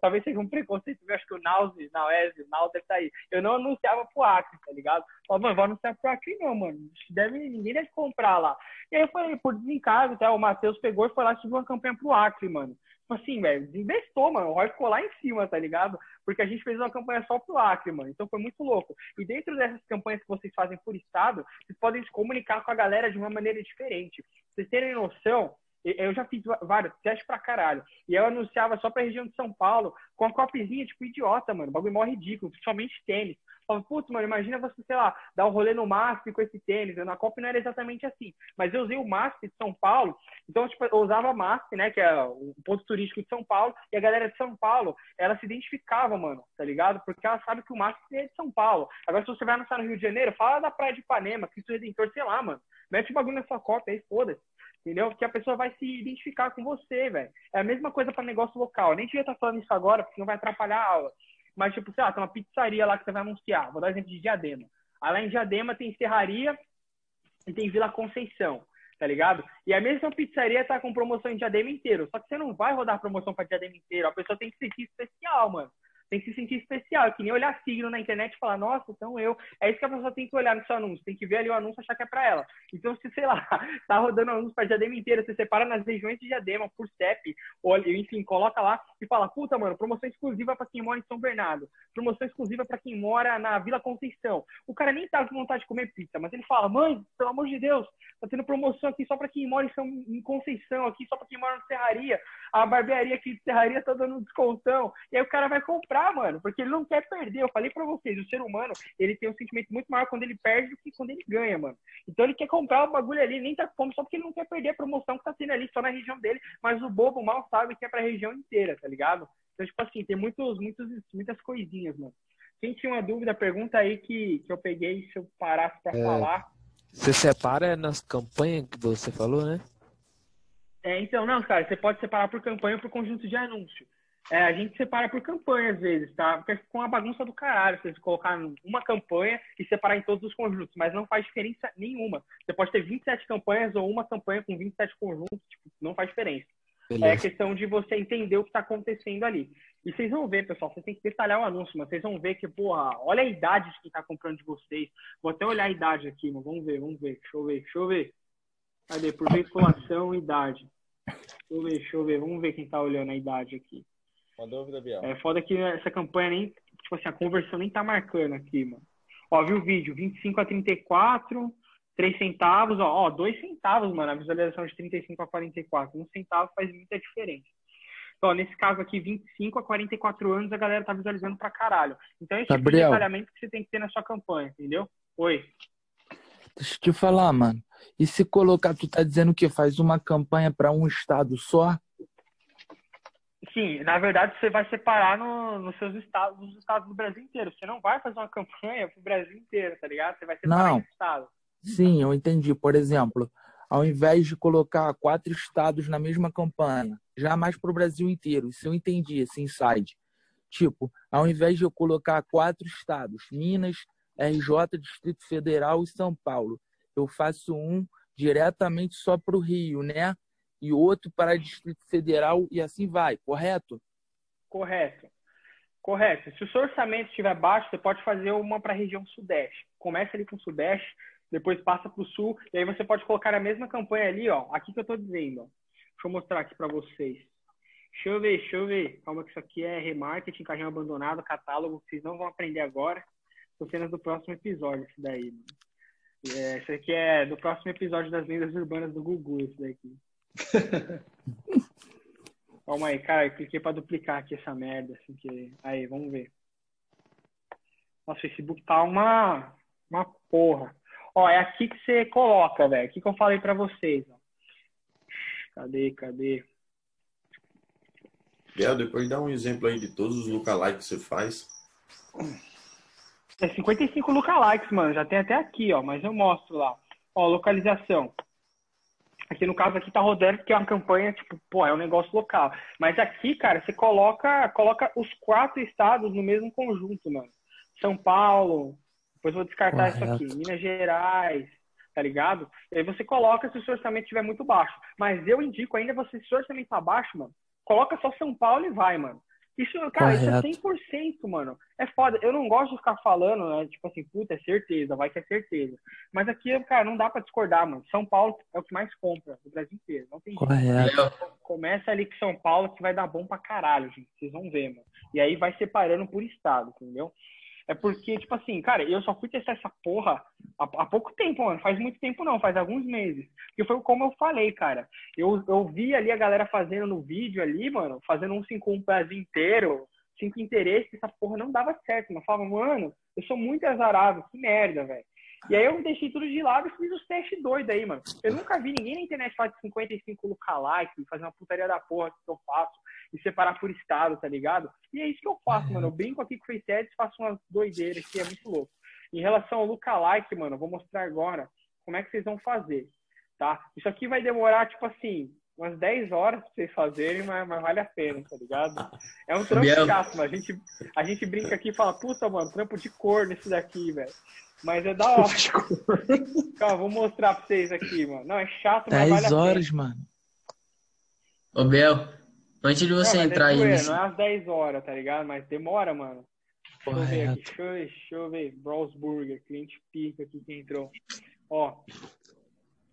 talvez seja um preconceito, eu acho que o Nauzi, Nauese, o deve estar aí. Eu não anunciava pro Acre, tá ligado? Falei, mano, vou anunciar pro Acre não, mano. Deve, ninguém deve comprar lá. E aí eu falei, por desencargo, tá? o Matheus pegou e foi lá e subiu uma campanha pro Acre, mano. Tipo assim, velho, investou, mano. O Roy ficou lá em cima, tá ligado? Porque a gente fez uma campanha só pro Acre, mano. Então foi muito louco. E dentro dessas campanhas que vocês fazem por estado, vocês podem se comunicar com a galera de uma maneira diferente. Vocês terem noção, eu já fiz vários testes pra caralho. E eu anunciava só pra região de São Paulo, com a copizinha, tipo, idiota, mano. O bagulho mó ridículo, principalmente tênis. Falei, putz, mano, imagina você, sei lá, dar um rolê no MASP com esse tênis. Na Copa não era exatamente assim. Mas eu usei o MASP de São Paulo. Então, tipo, eu usava MASP, né? Que é o ponto turístico de São Paulo. E a galera de São Paulo, ela se identificava, mano, tá ligado? Porque ela sabe que o MASP é de São Paulo. Agora, se você vai anunciar no Rio de Janeiro, fala da Praia de Ipanema, Cristo Redentor, sei lá, mano. Mete o bagulho na sua cópia aí, foda-se entendeu? Que a pessoa vai se identificar com você, velho. É a mesma coisa para negócio local. Nem devia estar tá falando isso agora, porque não vai atrapalhar a aula. Mas, tipo, sei lá, tem uma pizzaria lá que você vai anunciar. Vou dar exemplo de Diadema. Além de Diadema, tem Serraria e tem Vila Conceição, tá ligado? E a mesma pizzaria tá com promoção em Diadema inteiro. Só que você não vai rodar promoção para Diadema inteiro. A pessoa tem que ser especial, mano tem que se sentir especial. É que nem olhar signo na internet e falar, nossa, então eu. É isso que a pessoa tem que olhar no seu anúncio. Tem que ver ali o anúncio e achar que é pra ela. Então, se, sei lá, tá rodando anúncio pra diadema inteira, você separa nas regiões de diadema por CEP, ou enfim, coloca lá e fala, puta, mano, promoção exclusiva pra quem mora em São Bernardo. Promoção exclusiva pra quem mora na Vila Conceição. O cara nem tá com vontade de comer pizza, mas ele fala, mãe, pelo amor de Deus, tá tendo promoção aqui só pra quem mora em, São, em Conceição, aqui só pra quem mora na Serraria. A barbearia aqui de Serraria tá dando um descontão. E aí o cara vai comprar, mano, porque ele não quer perder. Eu falei para vocês, o ser humano, ele tem um sentimento muito maior quando ele perde do que quando ele ganha, mano. Então ele quer comprar o bagulho ali, nem tá com fome, só porque ele não quer perder a promoção que tá tendo ali só na região dele, mas o bobo mal sabe que é pra região inteira, tá ligado? Então, tipo assim, tem muitos, muitos, muitas coisinhas, mano. Quem tinha uma dúvida, pergunta aí que, que eu peguei se eu parasse para é, falar. Você separa nas campanhas que você falou, né? É, então, não, cara, você pode separar por campanha ou por conjunto de anúncio. É, a gente separa por campanha às vezes, tá? Porque fica uma bagunça do caralho você colocar uma campanha e separar em todos os conjuntos, mas não faz diferença nenhuma. Você pode ter 27 campanhas ou uma campanha com 27 conjuntos, tipo, não faz diferença. É Beleza. É questão de você entender o que está acontecendo ali. E vocês vão ver, pessoal, vocês têm que detalhar o anúncio, mas vocês vão ver que, porra, olha a idade de quem está comprando de vocês. Vou até olhar a idade aqui, mas vamos ver, vamos ver. Deixa eu ver, deixa eu ver. Cadê? Por veiculação, idade. Deixa eu ver, deixa eu ver. Vamos ver quem está olhando a idade aqui. Uma dúvida, Biel. É foda que essa campanha nem, tipo assim, a conversão nem tá marcando aqui, mano. Ó, viu o vídeo? 25 a 34, 3 centavos, ó, ó, 2 centavos, mano, a visualização de 35 a 44. Um centavo faz muita diferença. Então, nesse caso aqui, 25 a 44 anos, a galera tá visualizando pra caralho. Então, esse tipo de detalhamento que você tem que ter na sua campanha, entendeu? Oi. Deixa eu te falar, mano. E se colocar, tu tá dizendo que faz uma campanha para um estado só? Sim, na verdade você vai separar no, nos seus estados, nos estados do Brasil inteiro. Você não vai fazer uma campanha pro Brasil inteiro, tá ligado? Você vai separar não. em estado. Sim, eu entendi. Por exemplo, ao invés de colocar quatro estados na mesma campanha, já mais pro Brasil inteiro. Isso eu entendi, esse inside. Tipo, ao invés de eu colocar quatro estados, Minas, RJ, Distrito Federal e São Paulo, eu faço um diretamente só para o Rio, né? e outro para Distrito Federal e assim vai, correto? Correto. Correto. Se o seu orçamento estiver baixo, você pode fazer uma para a região Sudeste. Começa ali com o Sudeste, depois passa para o Sul, e aí você pode colocar a mesma campanha ali, ó. Aqui que eu estou dizendo, ó. Deixa eu mostrar aqui para vocês. Deixa eu ver, deixa eu ver. Calma que isso aqui é remarketing, carrinho abandonado, catálogo, vocês não vão aprender agora. São cenas do próximo episódio, isso daí. É, isso aqui é do próximo episódio das lendas urbanas do Google, isso daqui. Calma aí, cara, eu cliquei pra duplicar aqui essa merda, assim que. Aí, vamos ver. Nossa, o Facebook tá uma, uma porra. Ó, é aqui que você coloca, velho. Aqui que eu falei pra vocês, ó. Cadê, cadê? Biel, depois dá um exemplo aí de todos os lookalikes que você faz. É 55 lookalikes, mano. Já tem até aqui, ó. Mas eu mostro lá. Ó, localização. Aqui no caso aqui tá rodando porque é uma campanha, tipo, pô, é um negócio local. Mas aqui, cara, você coloca, coloca os quatro estados no mesmo conjunto, mano. São Paulo, depois vou descartar Correto. isso aqui, Minas Gerais, tá ligado? E aí você coloca se o seu orçamento estiver muito baixo. Mas eu indico ainda você, se o orçamento tá baixo, mano, coloca só São Paulo e vai, mano. Isso, cara, Correto. isso é 100%, mano. É foda. Eu não gosto de ficar falando, né? Tipo assim, puta, é certeza, vai que é certeza. Mas aqui, cara, não dá pra discordar, mano. São Paulo é o que mais compra do Brasil inteiro. Não tem Correto. Começa ali com São Paulo que vai dar bom pra caralho, gente. Vocês vão ver, mano. E aí vai separando por estado, entendeu? É porque, tipo assim, cara, eu só fui testar essa porra há, há, pouco tempo, mano. Faz muito tempo não, faz alguns meses. Porque foi como eu falei, cara. Eu, eu vi ali a galera fazendo no vídeo ali, mano, fazendo um 5 um Brasil inteiro, cinco interesses, essa porra não dava certo. Mas eu falava, mano, eu sou muito azarado, que merda, velho. E aí eu deixei tudo de lado e fiz os testes doidos aí, mano. Eu nunca vi ninguém na internet falar de 55 lookalike, fazer uma putaria da porra que eu faço e separar por estado, tá ligado? E é isso que eu faço, mano. Eu brinco aqui com o Face Ads, faço umas doideiras que é muito louco. Em relação ao lookalike, mano, eu vou mostrar agora como é que vocês vão fazer, tá? Isso aqui vai demorar, tipo assim, umas 10 horas pra vocês fazerem, mas, mas vale a pena, tá ligado? É um trampo chato, mas a gente, a gente brinca aqui e fala, puta, mano, trampo de cor nesse daqui, velho. Mas é da hora. Calma, vou mostrar pra vocês aqui, mano. Não, é chato, mas 10 vale horas, mano. Ô, Bel, antes de você é, entrar é aí... Não é às 10 horas, tá ligado? Mas demora, mano. Deixa eu ver aqui. Deixa eu ver, deixa eu ver. Bros Burger, cliente pica aqui que entrou. Ó.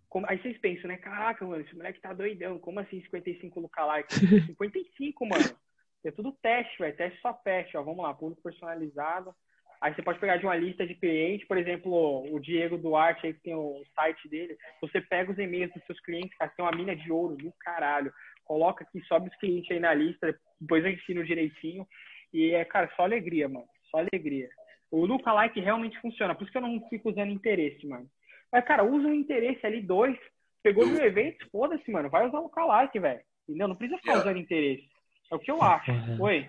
Como... Aí vocês pensam, né? Caraca, mano, esse moleque tá doidão. Como assim 55 lookalike? 55, mano. É tudo teste, velho. Teste só teste, ó. Vamos lá, público personalizado. Aí você pode pegar de uma lista de clientes, por exemplo, o Diego Duarte, aí que tem o site dele. Você pega os e-mails dos seus clientes, cara, tem uma mina de ouro do caralho. Coloca aqui, sobe os clientes aí na lista, depois eu ensino direitinho. E é, cara, só alegria, mano. Só alegria. O Lookalike realmente funciona, por isso que eu não fico usando interesse, mano. Mas, cara, usa um interesse ali, dois. Pegou mil eventos, foda-se, mano. Vai usar o Lookalike, velho. Entendeu? Não precisa ficar usando interesse. É o que eu acho. Oi.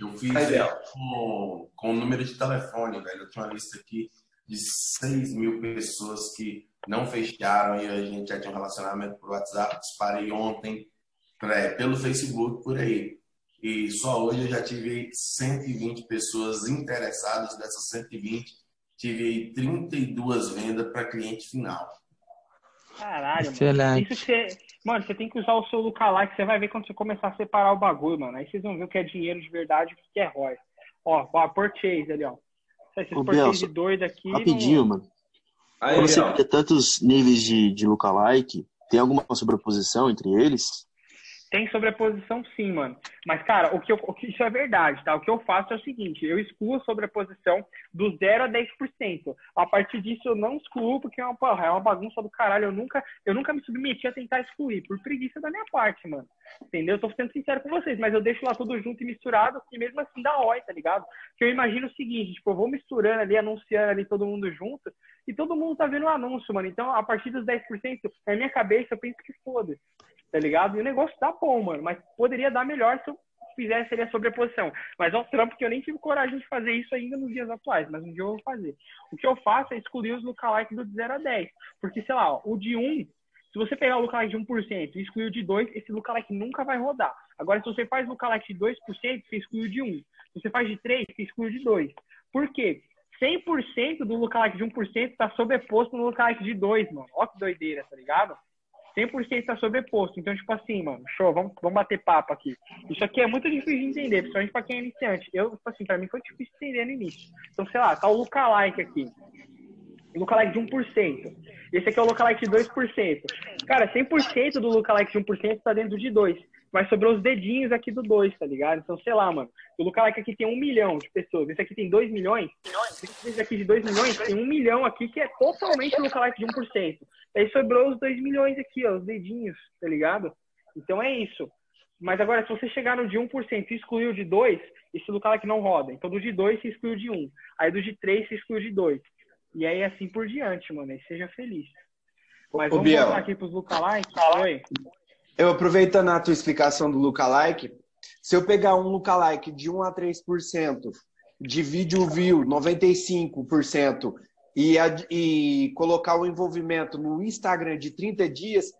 Eu fiz é, com, com o número de telefone, velho. Eu tinha uma lista aqui de 6 mil pessoas que não fecharam e a gente já tinha um relacionamento por WhatsApp. Disparei ontem é, pelo Facebook, por aí. E só hoje eu já tive 120 pessoas interessadas. Dessas 120, tive 32 vendas para cliente final. Caralho, mano. Isso você, mano, você tem que usar o seu lookalike, você vai ver quando você começar a separar o bagulho, mano. Aí vocês vão ver o que é dinheiro de verdade e o que é ROI. Ó, ó, purchase ali, ó. Esses Ô, purchase de dois aqui. Rapidinho, não... mano. Aí, você tem tantos níveis de, de lookalike, tem alguma sobreposição entre eles? Tem sobreposição sim, mano. Mas, cara, o que, eu, o que isso é verdade, tá? O que eu faço é o seguinte, eu excluo a sobreposição do 0 a 10%. A partir disso eu não excluo, porque é uma, porra, é uma bagunça do caralho. Eu nunca, eu nunca me submeti a tentar excluir, por preguiça da minha parte, mano. Entendeu? Eu tô sendo sincero com vocês, mas eu deixo lá tudo junto e misturado, e mesmo assim dá oi, tá ligado? Que eu imagino o seguinte, tipo, eu vou misturando ali, anunciando ali todo mundo junto, e todo mundo tá vendo o anúncio, mano. Então, a partir dos 10%, na minha cabeça, eu penso que foda tá ligado? E o negócio tá bom, mano, mas poderia dar melhor se eu fizesse ali a sobreposição. Mas é um trampo que eu nem tive coragem de fazer isso ainda nos dias atuais, mas um dia eu vou fazer. O que eu faço é excluir os lookalike do de 0 a 10. Porque, sei lá, ó, o de 1, se você pegar o lookalike de 1% e excluir o de 2, esse lookalike nunca vai rodar. Agora, se você faz lookalike de 2%, você exclui o de 1. Se você faz de 3, você exclui o de 2. Por quê? 100% do lookalike de 1% está sobreposto no lookalike de 2, mano. Ó que doideira, tá ligado? 100% está sobreposto. Então, tipo assim, mano, show, vamos, vamos bater papo aqui. Isso aqui é muito difícil de entender, principalmente para quem é iniciante. Eu, tipo assim, para mim foi difícil de entender no início. Então, sei lá, tá o lookalike aqui. Lookalike de 1%. Esse aqui é o lookalike de 2%. Cara, 100% do lookalike de 1% está dentro de 2 mas sobrou os dedinhos aqui do 2, tá ligado? Então, sei lá, mano. O lookalike aqui tem um milhão de pessoas. Esse aqui tem 2 milhões. Esse aqui de 2 milhões tem um milhão aqui que é totalmente lookalike de 1%. Aí sobrou os 2 milhões aqui, ó, os dedinhos, tá ligado? Então é isso. Mas agora, se você chegar no de 1% e excluir o de 2, esse lookalike não roda. Então, do de 2 se exclui o de 1. Aí do de 3 se exclui o de 2. E aí assim por diante, mano. Aí seja feliz. Mas Ô, vamos Biel. voltar aqui pros lookalike. Oi. Eu aproveitando a tua explicação do lookalike, se eu pegar um lookalike de 1 a 3%, divide o view 95% e, e colocar o envolvimento no Instagram de 30 dias,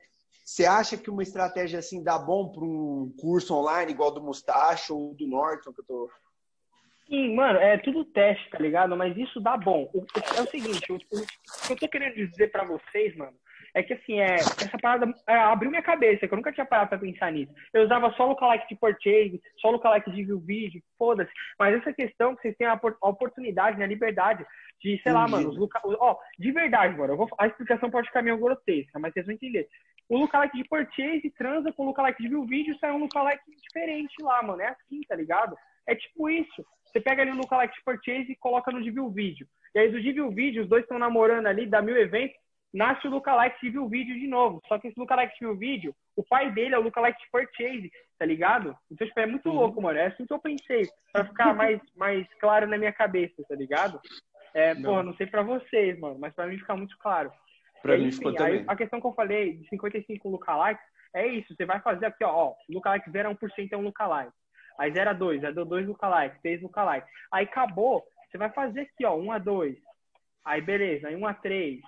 você acha que uma estratégia assim dá bom para um curso online igual do Mustache ou do Norton que eu tô Sim, mano, é tudo teste, tá ligado? Mas isso dá bom. É o seguinte, o, o, que eu tô querendo dizer para vocês, mano, é que assim, é, essa parada é, abriu minha cabeça, que eu nunca tinha parado pra pensar nisso. Eu usava só lookalike de purchase, só lookalike de view vídeo, foda-se. Mas essa questão que vocês têm a, a oportunidade, né, a liberdade de, sei lá, mano, os look... ó, de verdade, agora, eu vou... a explicação pode ficar meio grotesca, mas vocês vão entender. O lookalike de purchase transa com o lookalike de view vídeo, sai um lookalike diferente lá, mano. É assim, tá ligado? É tipo isso. Você pega ali o lookalike de purchase e coloca no de view vídeo. E aí do de view vídeo, os dois estão namorando ali, dá mil eventos, nasce o lookalike de view vídeo de novo. Só que esse lookalike de view vídeo, o pai dele é o lookalike purchase, tá ligado? Então, tipo, é muito uhum. louco, mano. É assim que eu pensei, pra ficar mais, mais claro na minha cabeça, tá ligado? É, não. porra, não sei pra vocês, mano, mas pra mim fica muito claro. Pra mim ficou também. A questão que eu falei de 55 lookalikes é isso. Você vai fazer aqui, ó, ó lookalike 0 a 1% é um lookalike. Aí 0 a 2, aí deu 2 lookalike, 3 lookalike. Aí acabou, você vai fazer aqui, ó, 1 a 2. Aí beleza, aí 1 a 3.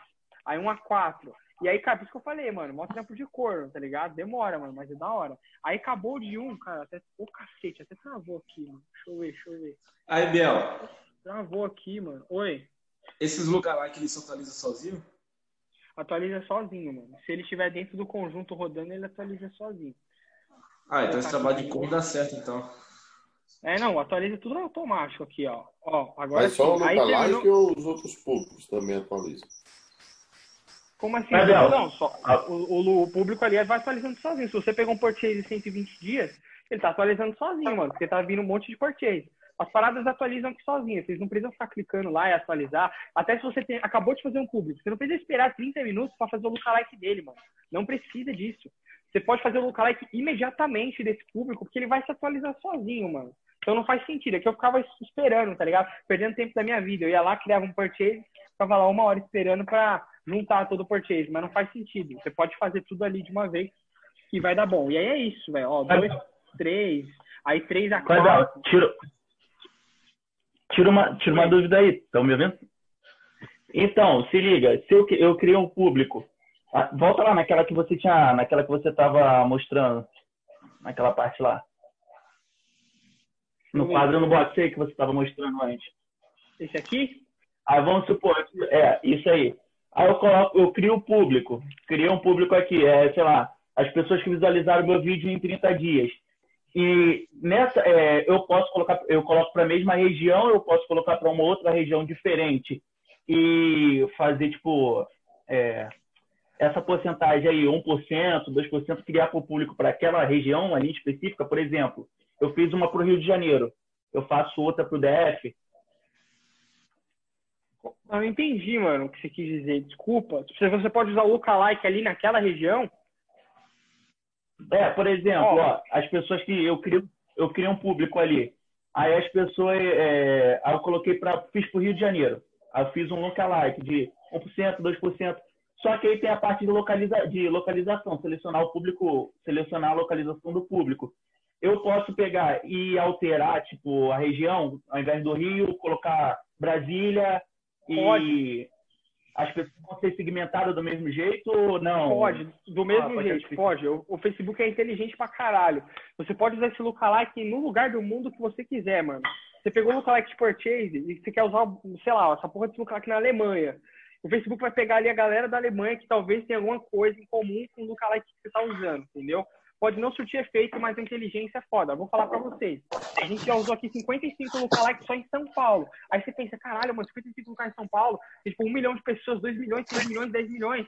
Aí 1 a 4. E aí, cara, por isso que eu falei, mano, mostra tempo de cor, tá ligado? Demora, mano, mas é da hora. Aí acabou de 1, cara, até. Ô oh, cacete, até travou aqui, mano. Deixa eu ver, deixa eu ver. Aí, Biel. Travou aqui, mano. Oi. Esses lookalike, eles se atualizam sozinho? atualiza sozinho, mano. Se ele estiver dentro do conjunto rodando, ele atualiza sozinho. Ah, então esse trabalho de cor dá certo, então. É, não, atualiza tudo automático aqui, ó. Ó, agora Mas só o lookalike terminou... ou os outros públicos também atualizam? Como assim? não, não só, o, o, o, público ali vai atualizando sozinho. Se você pegar um purchase de 120 dias, ele tá atualizando sozinho, mano. Porque tá vindo um monte de purchase. As paradas atualizam aqui sozinhas. Vocês não precisam ficar clicando lá e atualizar. Até se você tem, acabou de fazer um público. Você não precisa esperar 30 minutos para fazer o lookalike dele, mano. Não precisa disso. Você pode fazer o lookalike imediatamente desse público, porque ele vai se atualizar sozinho, mano. Então não faz sentido. É que eu ficava esperando, tá ligado? Perdendo tempo da minha vida. Eu ia lá, criava um purchase, ficava lá uma hora esperando para juntar todo o purchase. Mas não faz sentido. Você pode fazer tudo ali de uma vez que vai dar bom. E aí é isso, velho. Ó, dois, três, aí três a quatro. Tira, Tira uma, uma dúvida aí, estão me ouvindo? Então, se liga, se eu, eu criei um público, ah, volta lá naquela que você tinha, naquela que você estava mostrando, naquela parte lá. No quadro no box aí que você estava mostrando antes. Esse aqui? Aí vamos supor, é, isso aí. Aí eu coloco, eu crio o público. Criei um público aqui, é, sei lá, as pessoas que visualizaram meu vídeo em 30 dias. E nessa, é, eu posso colocar, eu coloco para a mesma região, eu posso colocar para uma outra região diferente e fazer tipo é, essa porcentagem aí, 1%, 2%, criar para o público para aquela região ali específica, por exemplo, eu fiz uma para o Rio de Janeiro, eu faço outra para o DF. Eu não entendi, mano, o que você quis dizer. Desculpa. Você pode usar o lookalike ali naquela região é, por exemplo, oh. ó, as pessoas que eu crio, eu crio um público ali. Aí as pessoas, é, aí eu coloquei para fiz para o Rio de Janeiro. Aí eu fiz um lookalike de 1%, 2%. Só que aí tem a parte de, localiza, de localização, selecionar o público, selecionar a localização do público. Eu posso pegar e alterar, tipo, a região, ao invés do Rio, colocar Brasília e as pessoas vão ser segmentadas do mesmo jeito ou não? Pode, do mesmo ah, jeito, pode. O, o, Facebook é inteligente pra caralho. Você pode usar esse lookalike no lugar do mundo que você quiser, mano. Você pegou o lookalike de purchase e você quer usar, sei lá, essa porra de lookalike na Alemanha. O Facebook vai pegar ali a galera da Alemanha que talvez tenha alguma coisa em comum com o lookalike que você tá usando, entendeu? Pode não surtir efeito, mas a inteligência é foda. vou falar para vocês. A gente já usou aqui 55 lookalikes só em São Paulo. Aí você pensa, caralho, mano, 55 lookalikes em São Paulo, tem tipo um milhão de pessoas, 2 milhões, 3 milhões, 10 milhões.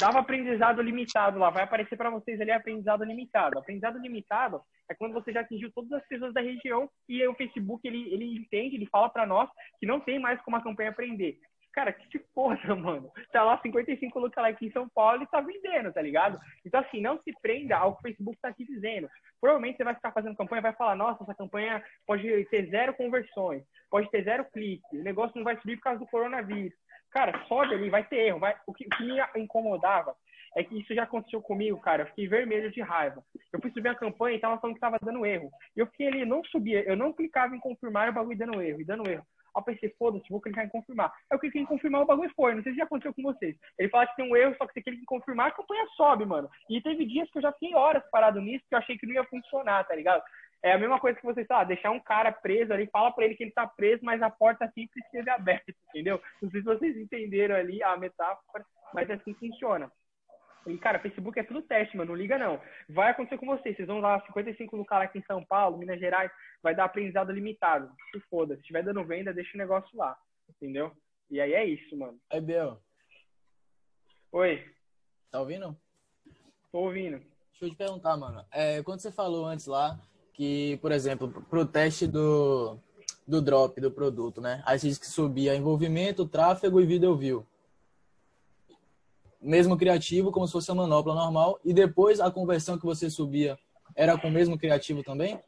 Dava aprendizado limitado lá. Vai aparecer para vocês ali aprendizado limitado. Aprendizado limitado é quando você já atingiu todas as pessoas da região e o Facebook ele, ele entende, ele fala para nós que não tem mais como a campanha aprender. Cara, que foda, mano. Tá lá 55 lookalike em São Paulo e tá vendendo, tá ligado? Então, assim, não se prenda ao que o Facebook tá te dizendo. Provavelmente você vai ficar fazendo campanha vai falar, nossa, essa campanha pode ter zero conversões, pode ter zero cliques, o negócio não vai subir por causa do coronavírus. Cara, sobe ali, vai ter erro. Vai... O, que, o que me incomodava é que isso já aconteceu comigo, cara. Eu fiquei vermelho de raiva. Eu fui subir a campanha e tava falando que tava dando erro. E eu fiquei ali, não subia, eu não clicava em confirmar o bagulho dando erro, e dando erro. Eu pensei, foda-se, vou clicar em confirmar. Aí eu cliquei em confirmar, o bagulho foi. Não sei se já aconteceu com vocês. Ele fala que tem um erro, só que você clica em confirmar, a campanha sobe, mano. E teve dias que eu já fiquei horas parado nisso, que eu achei que não ia funcionar, tá ligado? É a mesma coisa que você, sei lá, deixar um cara preso ali, fala pra ele que ele tá preso, mas a porta sempre esteve aberta, entendeu? Não sei se vocês entenderam ali a metáfora, mas é assim funciona. E, cara, Facebook é tudo teste, mano. Não liga, não. Vai acontecer com vocês. Vocês vão lá 55 no cara aqui em São Paulo, Minas Gerais, vai dar aprendizado limitado. Se foda. Se estiver dando venda, deixa o negócio lá. Entendeu? E aí é isso, mano. Aí, Bel. Oi. Tá ouvindo? Tô ouvindo. Deixa eu te perguntar, mano. É, quando você falou antes lá que, por exemplo, pro teste do, do drop do produto, né? Aí você disse que subia envolvimento, tráfego e video view mesmo criativo, como se fosse uma manopla normal, e depois a conversão que você subia era com o mesmo criativo também?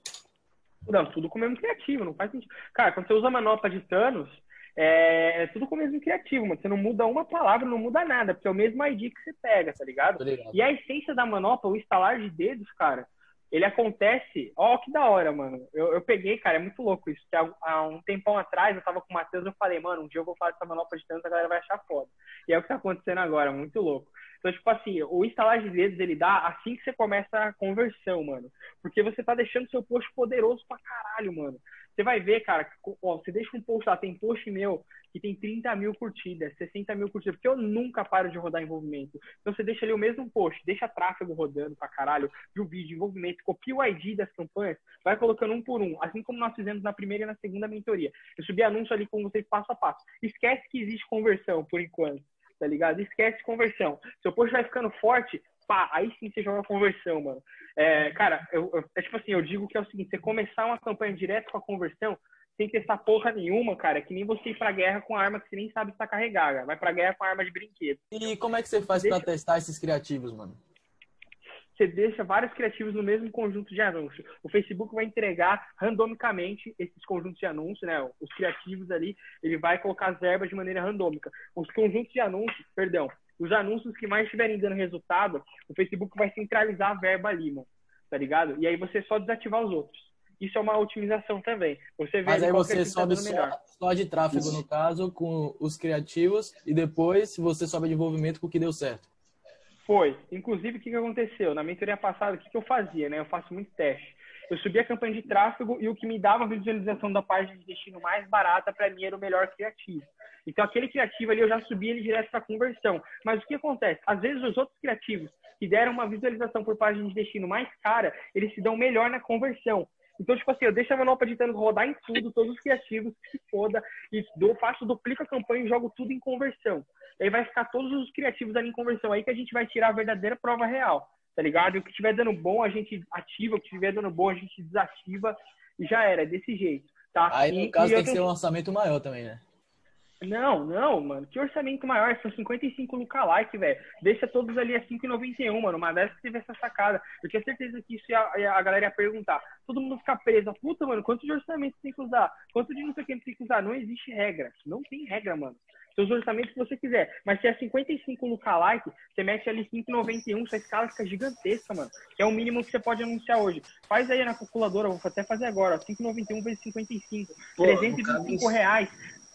Não, tudo com o mesmo criativo, não faz sentido. Cara, quando você usa manopla de Thanos, é, é, tudo com o mesmo criativo, mano. Você não muda uma palavra, não muda nada, porque é o mesmo ID que você pega, tá ligado? ligado. E a essência da manopla, o instalar de dedos, cara, ele acontece. Ó, que da hora, mano. Eu, eu peguei, cara, é muito louco isso. Que há, há, um tempão atrás eu tava com o Matheus eu falei, mano, um dia eu vou fazer essa manopla de tanto, a galera vai achar foda. E é o que tá acontecendo agora, muito louco. Então, tipo assim, o instalar de dedos ele dá assim que você começa a conversão, mano. Porque você tá deixando seu post poderoso pra caralho, mano. Você vai ver, cara, ó, você deixa um post lá, tem post meu que tem 30 mil curtidas, 60 mil curtidas, porque eu nunca paro de rodar envolvimento. Então você deixa ali o mesmo post, deixa tráfego rodando pra caralho, viu vídeo, envolvimento, copia o ID das campanhas, vai colocando um por um, assim como nós fizemos na primeira e na segunda mentoria. Eu subi anúncio ali com vocês passo a passo. Esquece que existe conversão por enquanto, tá ligado? Esquece conversão. Seu post vai ficando forte, pá, aí sim você joga conversão, mano. É, cara, eu, eu, é tipo assim, eu digo que é o seguinte, você começar uma campanha direto com a conversão, sem testar porra nenhuma, cara, é que nem você ir pra guerra com arma que você nem sabe se tá carregada. Vai pra guerra com arma de brinquedo. E como é que você faz deixa... pra testar esses criativos, mano? Você deixa vários criativos no mesmo conjunto de anúncios. O Facebook vai entregar randomicamente esses conjuntos de anúncios, né? Os criativos ali, ele vai colocar as verbas de maneira randômica. Os conjuntos de anúncios, perdão, os anúncios que mais estiverem dando resultado, o Facebook vai centralizar a verba ali, mano. Tá ligado? E aí você só desativar os outros. Isso é uma otimização também. Você vê Mas aí você sobe só, só, de tráfego, Isso. no caso, com os criativos, e depois você sobe de envolvimento com o que deu certo. Foi. Inclusive, o que, que aconteceu? Na mentoria passada, o que, que eu fazia, né? Eu faço muito teste. Eu subia a campanha de tráfego e o que me dava a visualização da página de destino mais barata, para mim, era o melhor criativo. Então, aquele criativo ali, eu já subia ele direto para conversão. Mas o que acontece? Às vezes, os outros criativos que deram uma visualização por página de destino mais cara, eles se dão melhor na conversão. Então, tipo assim, eu deixo a manopla de Thanos rodar em tudo, todos os criativos, que se foda, e dou, faço, duplico a campanha e jogo tudo em conversão. E aí vai ficar todos os criativos ali em conversão. Aí que a gente vai tirar a verdadeira prova real, tá ligado? E o que estiver dando bom, a gente ativa, o que estiver dando bom, a gente desativa, e já era, desse jeito, tá? Aí, no e, caso, e tem que ser um orçamento maior também, né? Não, não, mano. Que orçamento maior? São 55 lookalike, velho. Deixa todos ali a 5,91, mano. Uma dessas que teve essa sacada. Eu tinha certeza que isso ia, a galera ia perguntar. Todo mundo fica preso. Puta, mano, quanto de orçamento tem que usar? Quanto de não sei o que tem que usar? Não existe regra. Não tem regra, mano seus orçamentos que você quiser. Mas se é 55 no Kalike, você mete ali 5,91, sua escala fica gigantesca, mano. Que é o mínimo que você pode anunciar hoje. Faz aí na calculadora, vou até fazer agora, 5,91 vezes 55. Pô, 325 reais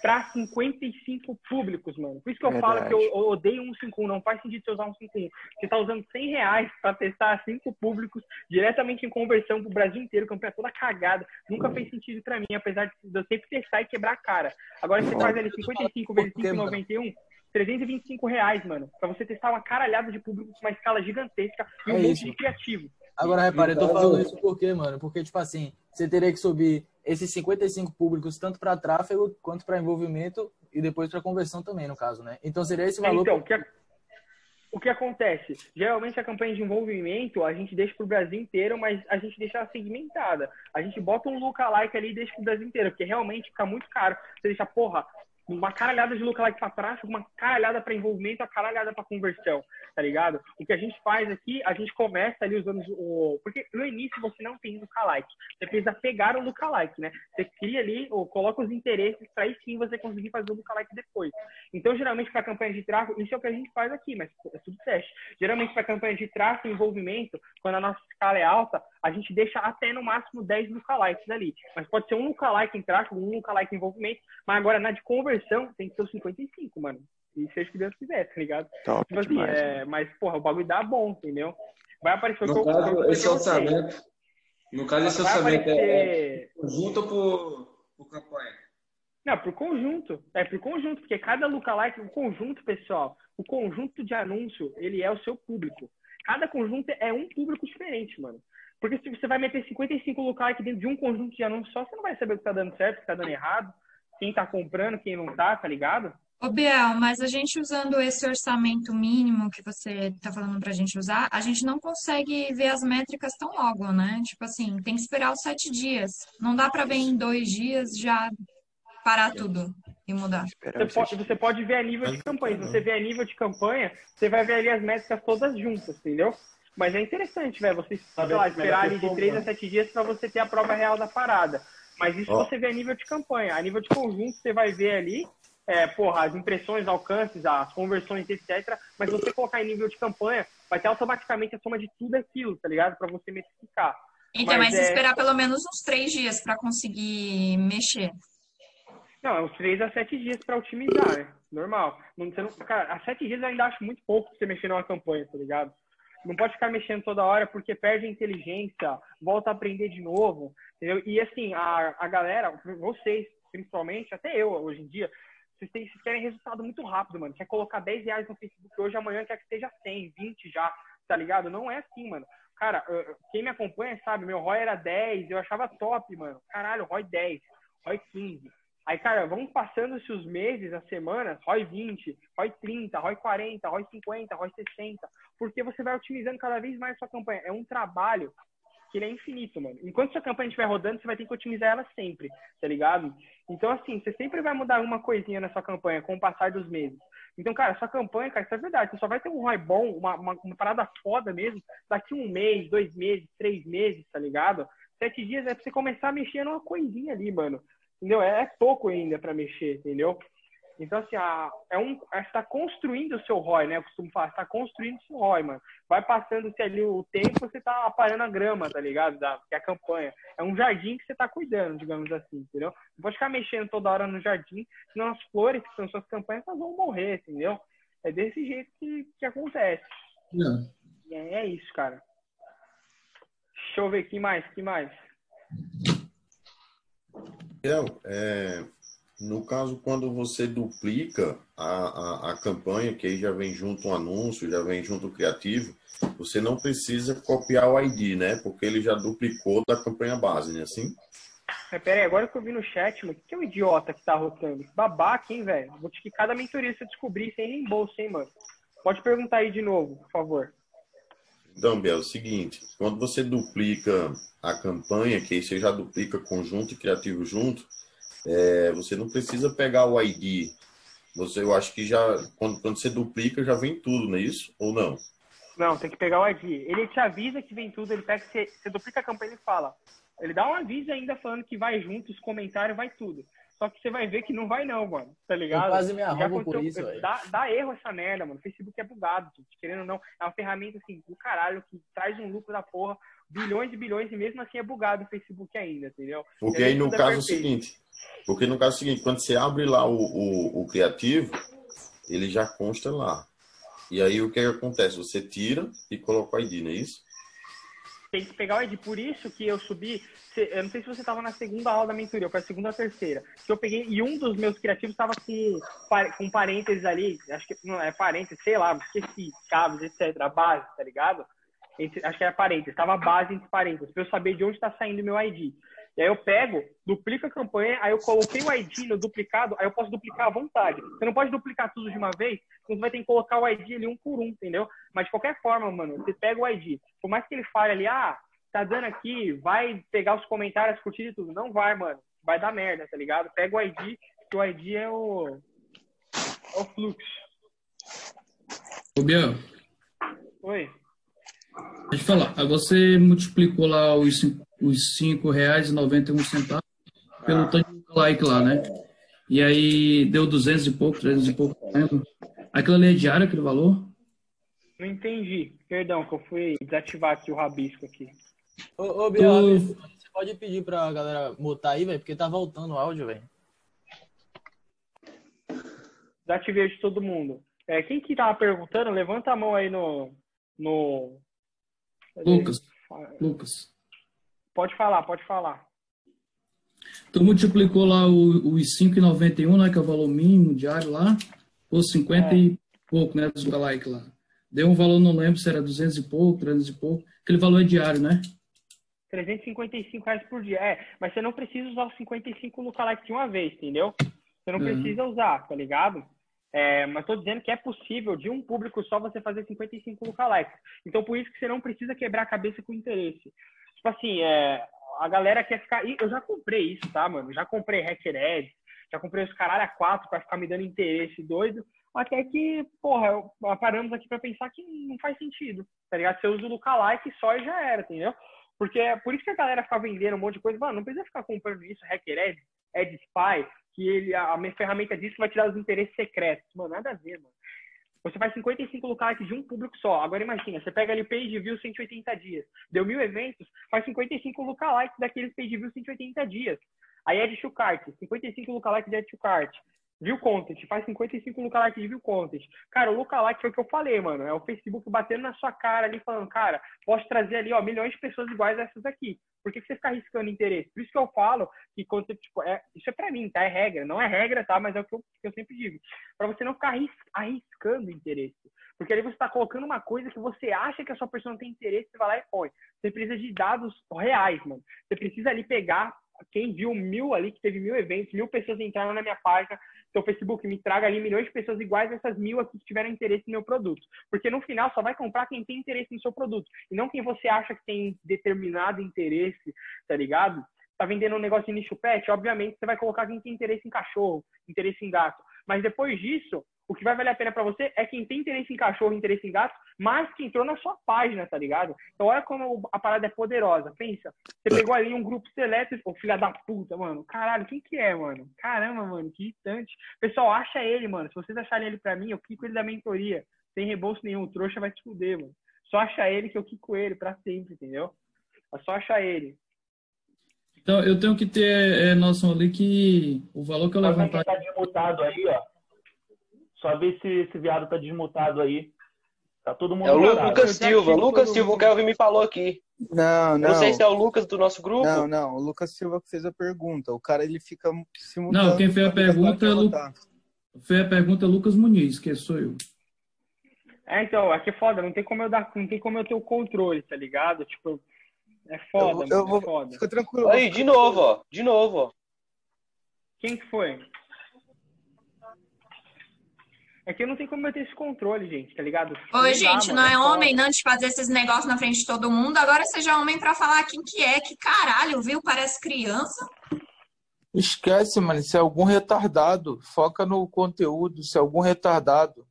para 55 públicos, mano. Por isso que eu Verdade. falo que eu, eu odeio 151, não faz sentido você usar 151. Você tá usando 100 reais para testar cinco públicos diretamente em conversão pro Brasil inteiro, campanha toda cagada. Nunca fez sentido para mim, apesar de eu sempre testar e quebrar a cara. Agora você faz ali 55 vezes 5,91, 325 reais, mano, pra você testar uma caralhada de público com uma escala gigantesca e um é monte de criativo. Agora, repare, eu tô falando isso por quê, mano? Porque, tipo assim, você teria que subir esses 55 públicos tanto para tráfego quanto para envolvimento e depois para conversão também, no caso, né? Então seria esse valor. Então, pra... o que acontece? Geralmente a campanha de envolvimento a gente deixa para o Brasil inteiro, mas a gente deixa ela segmentada. A gente bota um lookalike ali e deixa para o Brasil inteiro, porque realmente fica muito caro. Você deixa, porra, uma caralhada de lookalike para tráfego, uma caralhada para envolvimento, uma caralhada para conversão, tá ligado? O que a gente faz aqui, a gente começa ali usando o. Porque no início você não tem lookalike. Você precisa pegar o lookalike, né? Você cria ali, ou coloca os interesses para aí sim você conseguir fazer o lookalike depois. Então, geralmente, para campanha de tráfego, isso é o que a gente faz aqui, mas é tudo teste. Geralmente, para campanha de tráfego e envolvimento, quando a nossa escala é alta, a gente deixa até no máximo 10 lookalikes ali. Mas pode ser um lookalike em tráfego, um lookalike em envolvimento, mas agora na de conversão tem que ser o 55, mano. E seja que Deus quiser, tá ligado? Top tipo assim, é, mas, porra, o bagulho dá bom, entendeu? Vai aparecer no caso, esse orçamento, No caso, esse orçamento aparecer... é conjunto ou por, por campanha? Não, por conjunto. É por conjunto, porque cada lookalike, o conjunto, pessoal, o conjunto de anúncio, ele é o seu público. Cada conjunto é um público diferente, mano. Porque se você vai meter 55 lookalike dentro de um conjunto de anúncios só, você não vai saber o que tá dando certo, o que tá dando errado, quem tá comprando, quem não tá, tá ligado? Ô, Biel, mas a gente usando esse orçamento mínimo que você está falando para a gente usar, a gente não consegue ver as métricas tão logo, né? Tipo assim, tem que esperar os sete dias. Não dá para ver em dois dias já parar tudo e mudar. Você pode, você pode ver a nível de campanha. Se você vê a nível de campanha, você vai ver ali as métricas todas juntas, entendeu? Mas é interessante, velho, você sei lá, esperar ali de três a sete dias para você ter a prova real da parada. Mas isso oh. você vê a nível de campanha. A nível de conjunto, você vai ver ali é, porra, as impressões, alcances, as conversões, etc. Mas você colocar em nível de campanha, vai ter automaticamente a soma de tudo aquilo, tá ligado? Para você metrificar. Então, mas, mas é... esperar pelo menos uns três dias para conseguir mexer. Não, é uns três a sete dias para otimizar, né? Normal. Não, você não, cara, a sete dias eu ainda acho muito pouco pra você mexer numa campanha, tá ligado? Não pode ficar mexendo toda hora porque perde a inteligência, volta a aprender de novo, entendeu? E assim, a, a galera, vocês, principalmente, até eu hoje em dia, vocês, têm, vocês querem resultado muito rápido, mano. Quer colocar 10 reais no Facebook hoje, amanhã quer que esteja 100, 20 já, tá ligado? Não é assim, mano. Cara, quem me acompanha sabe, meu ROI era 10, eu achava top, mano. Caralho, ROI 10, ROI 15. Aí, cara, vamos passando-se os meses, as semanas, ROI 20, ROI 30, ROI 40, ROI 50, ROI 60, porque você vai otimizando cada vez mais a sua campanha. É um trabalho que ele é infinito, mano. Enquanto sua campanha estiver rodando, você vai ter que otimizar ela sempre, tá ligado? Então, assim, você sempre vai mudar uma coisinha na sua campanha com o passar dos meses. Então, cara, sua campanha, cara, isso é verdade. Você só vai ter um ROI bom, uma, uma, uma parada foda mesmo, daqui um mês, dois meses, três meses, tá ligado? Sete dias é pra você começar a mexer numa coisinha ali, mano. Entendeu? É, é pouco ainda para mexer, entendeu? Então, assim, a, é um, está construindo o seu ROI, né? Eu costumo falar, está construindo o seu ROI, mano. Vai passando-se ali o tempo, você tá aparando a grama, tá ligado? Da, que é a campanha. É um jardim que você tá cuidando, digamos assim, entendeu? Não pode ficar mexendo toda hora no jardim, senão as flores, que são suas campanhas, elas vão morrer, entendeu? É desse jeito que, que acontece. Não. É, é isso, cara. Deixa eu ver, que mais, que mais? É, no caso, quando você duplica a, a, a, campanha, que aí já vem junto um anúncio, já vem junto o criativo, você não precisa copiar o ID, né? Porque ele já duplicou da campanha base, né? Assim? É, agora que eu vi no chat, mano, que é o idiota que tá rotando? Babaca, hein, velho? Vou te que cada mentoria você descobrir sem nem bolsa, hein, mano? Pode perguntar aí de novo, por favor. Então, Bel, é o seguinte, quando você duplica a campanha, que aí você já duplica conjunto e criativo junto, é, você não precisa pegar o ID. Você, eu acho que já, quando, quando você duplica, já vem tudo, não é isso? Ou não? Não, tem que pegar o ID. Ele te avisa que vem tudo, ele pega, você, você duplica a campanha e fala. Ele dá um aviso ainda falando que vai junto, os comentários, vai tudo. Só que você vai ver que não vai não, mano. Tá ligado? Eu quase me arrumo por isso, dá, dá, erro essa merda, mano. O Facebook é bugado, gente. Querendo ou não, é uma ferramenta, assim, do caralho, que traz um lucro da porra. Bilhões e bilhões, e mesmo assim é bugado o Facebook ainda, entendeu? Porque aí no caso é o seguinte, porque no caso é o seguinte, quando você abre lá o, o, o criativo, ele já consta lá. E aí o que, é que acontece? Você tira e coloca o ID, não é isso? Tem que pegar o ID. Por isso que eu subi. Eu não sei se você estava na segunda aula da mentoria, foi a segunda ou a terceira. Que eu peguei. E um dos meus criativos estava com, com parênteses ali. Acho que não é parênteses, sei lá, esqueci. Chaves, etc. A base, tá ligado? Acho que era parênteses. Estava a base entre parênteses. Para eu saber de onde está saindo meu ID. E aí eu pego, duplico a campanha, aí eu coloquei o ID no duplicado, aí eu posso duplicar à vontade. Você não pode duplicar tudo de uma vez, você vai ter que colocar o ID ali um por um, entendeu? Mas de qualquer forma, mano, você pega o ID. Por mais que ele fale ali, ah, tá dando aqui, vai pegar os comentários, curtir e tudo. Não vai, mano. Vai dar merda, tá ligado? Pega o ID, que o ID é o, é o fluxo. Ô, Biel. Oi. Deixa eu falar. Você multiplicou lá os os cinco reais e noventa e um centavos pelo ah. tanto de like lá, né? E aí deu duzentos e pouco, trezentos e pouco, lembro. Aquilo ali é diário, aquele valor? Não entendi. Perdão, que eu fui desativar aqui o rabisco aqui. Ô, ô Biel, você pode pedir pra galera mutar aí, velho? Porque tá voltando o áudio, velho. Desativei de todo mundo. É, quem que tava perguntando, levanta a mão aí no... no... Lucas. Lucas. Pode falar, pode falar. Tu multiplicou lá o- os 5,91, né, que é o valor mínimo diário lá, por 50 É. e pouco, né, dos like lá. Deu um valor, não lembro se era 200 e pouco, 300 e pouco. Aquele valor é diário, né? 355 reais por dia. É, mas você não precisa usar os 55 lookalike de uma vez, entendeu? Você não Uhum. precisa usar, tá ligado? É, mas tô dizendo que é possível, de um público só, você fazer 55 lookalikes. Então, por isso que você não precisa quebrar a cabeça com interesse. Tipo assim, é, a galera quer ficar... Eu já comprei isso, tá, mano? Já comprei Hacker Ads, já comprei os caralho a quatro pra ficar me dando interesse doido. Até que, porra, eu, paramos aqui pra pensar que não faz sentido, tá ligado? Você usa o lookalike só e já era, entendeu? Porque é por isso que a galera fica vendendo um monte de coisa. Mano, não precisa ficar comprando isso, Hacker Ads, Ad Spy, que ele, a minha ferramenta disso vai te dar os interesses secretos. Mano, nada a ver, mano. Você faz 55 lookalikes de um público só. Agora imagina, você pega ali page view 180 dias. Deu mil eventos, faz 55 lookalikes daqueles page view 180 dias. Aí add to cart, 55 lookalikes de add to cart. View content, faz 55 lookalikes de view content. Cara, o lookalike foi o que eu falei, mano. É o Facebook batendo na sua cara ali, falando, cara, posso trazer ali, ó, milhões de pessoas iguais a essas aqui. Por que, que você fica arriscando interesse? Por isso que eu falo que quando você, tipo, é, isso é pra mim, tá? É regra. Não é regra, tá? Mas é o que eu, que eu sempre digo. Pra você não ficar arris, arriscando interesse. Porque ali você tá colocando uma coisa que você acha que a sua pessoa não tem interesse, você vai lá e põe. Você precisa de dados reais, mano. Você precisa ali pegar quem viu mil ali, que teve mil eventos, mil pessoas entraram na minha página, seu Facebook me traga ali milhões de pessoas iguais a essas mil aqui que tiveram interesse no meu produto. Porque no final só vai comprar quem tem interesse no seu produto. E não quem você acha que tem determinado interesse, tá ligado? Tá vendendo um negócio de nicho pet, obviamente você vai colocar quem tem interesse em cachorro, interesse em gato. Mas depois disso, o que vai valer a pena para você é quem tem interesse em cachorro, interesse em gato, mas que entrou na sua página, tá ligado? Então olha como a parada é poderosa. Pensa, você pegou ali um grupo seleto, ô filha da puta, mano. Caralho, quem que é, mano? Caramba, mano, que irritante. Pessoal, acha ele, mano. Se vocês acharem ele pra mim, eu quico ele da mentoria. Sem reembolso nenhum, o trouxa vai te fuder, mano. Só acha ele que eu quico ele pra sempre, entendeu? É só achar ele. Então, eu tenho que ter é, noção ali que o valor que eu levantar. tá desmutado aí, ó. Só ver se esse viado tá desmutado aí. Tá todo mundo É o. Lucas Silva. Lucas Silva, o Kelvin me falou aqui. Não, não. Não sei se é o Lucas do nosso grupo. Não, não. O Lucas Silva que fez a pergunta. O cara ele fica se mudando. Não, quem fez a pergunta é Lu... fez a pergunta é Lucas Muniz, que sou eu. É, então, aqui é foda, não tem como eu dar, não tem como eu ter o controle, tá ligado? Tipo, é foda, Eu- eu mano, vou- é foda. Fica tranquilo. Aí, de novo, ó. De novo, ó. Quem que foi? É que eu não tenho como eu ter esse controle, gente, tá ligado? Oi, dá, gente, mano, não é foda. homem, não de fazer esses negócios na frente de todo mundo. Agora seja homem pra falar quem que é, que caralho, viu? Parece criança. Esquece, mano. Se é algum retardado, foca no conteúdo. Se é algum retardado.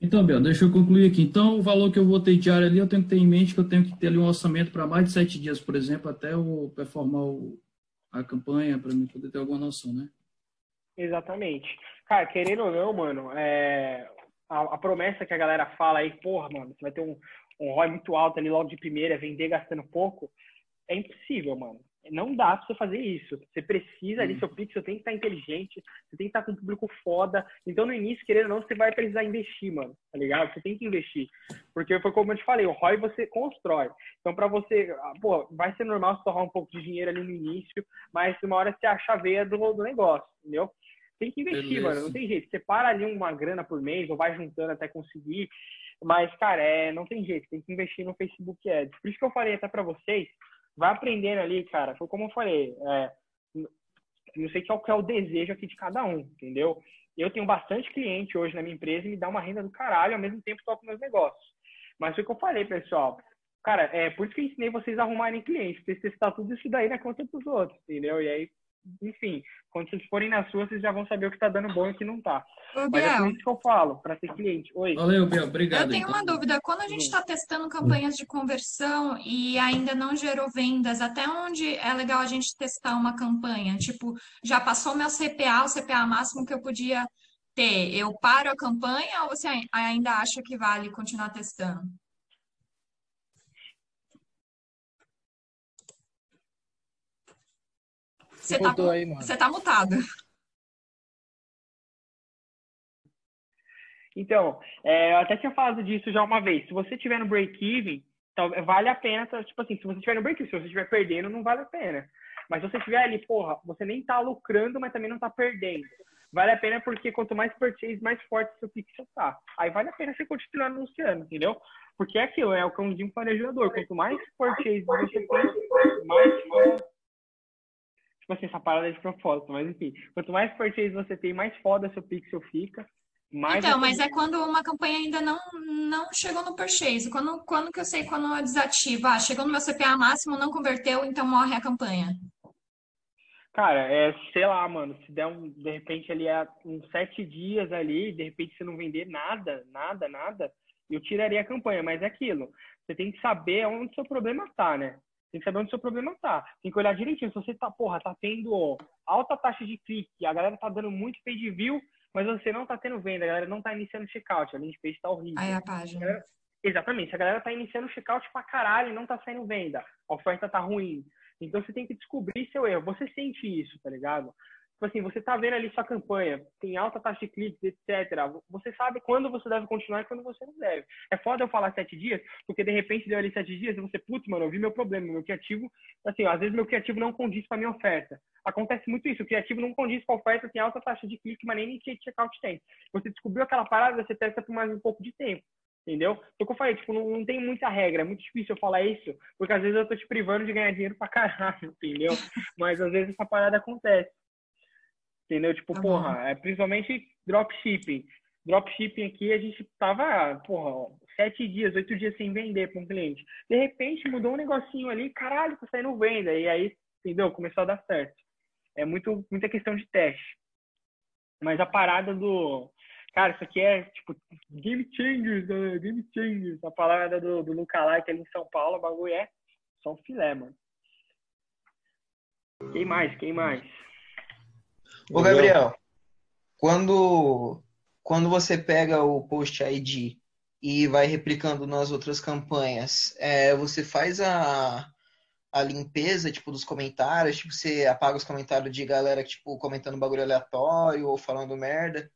Então, Bel, deixa eu concluir aqui. Então, o valor que eu vou ter diário ali, eu tenho que ter em mente que eu tenho que ter ali um orçamento para mais de sete dias, por exemplo, até eu performar o- a campanha, para mim poder ter alguma noção, né? Exatamente. Cara, querendo ou não, mano, é... a, a promessa que a galera fala aí, porra, mano, você vai ter um, um ROI muito alto ali logo de primeira, vender gastando pouco, é impossível, mano. Não dá pra você fazer isso. Você precisa ali, seu pixel tem que estar inteligente, você tem que estar com um público foda. Então, no início, querendo ou não, você vai precisar investir, mano, tá ligado? Você tem que investir. Porque foi como eu te falei, o ROI você constrói. Então, pra você, ah, pô, vai ser normal você torrar um pouco de dinheiro ali no início, mas uma hora você acha a veia do, do negócio, entendeu? Tem que investir, Beleza. mano. Não tem jeito. Você para ali uma grana por mês ou vai juntando até conseguir. Mas, cara, é, não tem jeito. Tem que investir no Facebook Ads. Por isso que eu falei até pra vocês, vai aprendendo ali, cara. Foi como eu falei. É, não sei qual que é o desejo aqui de cada um, entendeu? Eu tenho bastante cliente hoje na minha empresa e me dá uma renda do caralho, ao mesmo tempo toco meus negócios. Mas foi o que eu falei, pessoal. Cara, é por isso que eu ensinei vocês a arrumarem clientes, vocês testar tudo isso daí na conta dos outros, entendeu? E aí, enfim, quando vocês forem na sua, vocês já vão saber o que tá dando bom e o que não tá. Ô, Mas é Biel. por isso que eu falo, para ter cliente. Oi. Valeu, Bel, obrigado. Eu tenho então. uma dúvida. Quando a gente está testando campanhas de conversão e ainda não gerou vendas, até onde é legal a gente testar uma campanha? Tipo, já passou meu CPA, o CPA máximo que eu podia ter. Eu paro a campanha ou você ai- ainda acha que vale continuar testando? Você tá, aí, mano. você tá mutado. Então, é, eu até tinha falado disso já uma vez. Se você tiver no break-even, Então, vale a pena, tá, tipo assim, se você estiver no break, se você estiver perdendo, não vale a pena. Mas se você estiver ali, porra, você nem tá lucrando, mas também não tá perdendo. Vale a pena porque quanto mais purchase, mais forte seu pixel tá. Aí vale a pena você continuar anunciando, entendeu? Porque é aquilo, é o cãozinho farejador. Quanto mais purchase você tem, mais Tipo assim, essa parada é de propósito, mas enfim. Quanto mais purchase você tem, mais foda seu pixel fica. Mais Então, mas é quando uma campanha ainda não, não chegou no purchase. Quando, quando que eu sei quando eu desativo? Ah, chegou no meu CPA máximo, não converteu, então morre a campanha. Cara, é, sei lá, mano, se der um, de repente ali é uns sete dias ali, de repente você não vender nada, nada, nada, eu tiraria a campanha, mas é aquilo. Você tem que saber onde o seu problema tá, né? Tem que saber onde o seu problema tá. Tem que olhar direitinho. Se você tá, porra, tá tendo alta taxa de clique, a galera tá dando muito page view, mas você não tá tendo venda, a galera não tá iniciando checkout, a landing page tá horrível. Aí a página. galera- Exatamente, se a galera tá iniciando checkout pra caralho e não tá saindo venda, a oferta tá ruim. Então você tem que descobrir seu erro. Você sente isso, tá ligado? Tipo assim, você tá vendo ali sua campanha, tem alta taxa de cliques, etc. Você sabe quando você deve continuar e quando você não deve. É foda eu falar sete dias, porque de repente deu ali sete dias e você, putz, mano, eu vi meu problema, meu criativo, assim, às vezes meu criativo não condiz com a minha oferta. Acontece muito isso, o criativo não condiz com a oferta, tem alta taxa de clique, mas nem checkout tem. Você descobriu aquela parada, você testa por mais um pouco de tempo. Entendeu? Então, como eu falei, tipo, não, não tem muita regra, é muito difícil eu falar isso, porque às vezes eu tô te privando de ganhar dinheiro pra caralho, entendeu? Mas às vezes essa parada acontece. Entendeu? Tipo, porra, é, principalmente dropshipping. Dropshipping aqui a gente tava, porra, sete dias, oito dias sem vender para um cliente. De repente mudou um negocinho ali, caralho, tá saindo venda. E aí, entendeu? Começou a dar certo. É muito, muita questão de teste. Mas a parada do. Cara, isso aqui é tipo game changers, né? game changers. A parada do, do Lookalike ali em São Paulo, o bagulho é só um filé, mano. Quem mais? Quem mais? Ô, Gabriel, quando, quando você pega o Post ID e vai replicando nas outras campanhas, é, você faz a, a limpeza, tipo, dos comentários, tipo, você apaga os comentários de galera, tipo, comentando bagulho aleatório ou falando merda,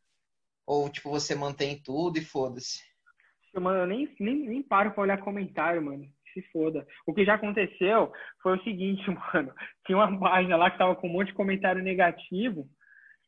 ou, tipo, você mantém tudo e foda-se. Mano, eu nem, nem, nem paro pra olhar comentário, mano. Se foda. O que já aconteceu foi o seguinte, mano. Tinha uma página lá que tava com um monte de comentário negativo.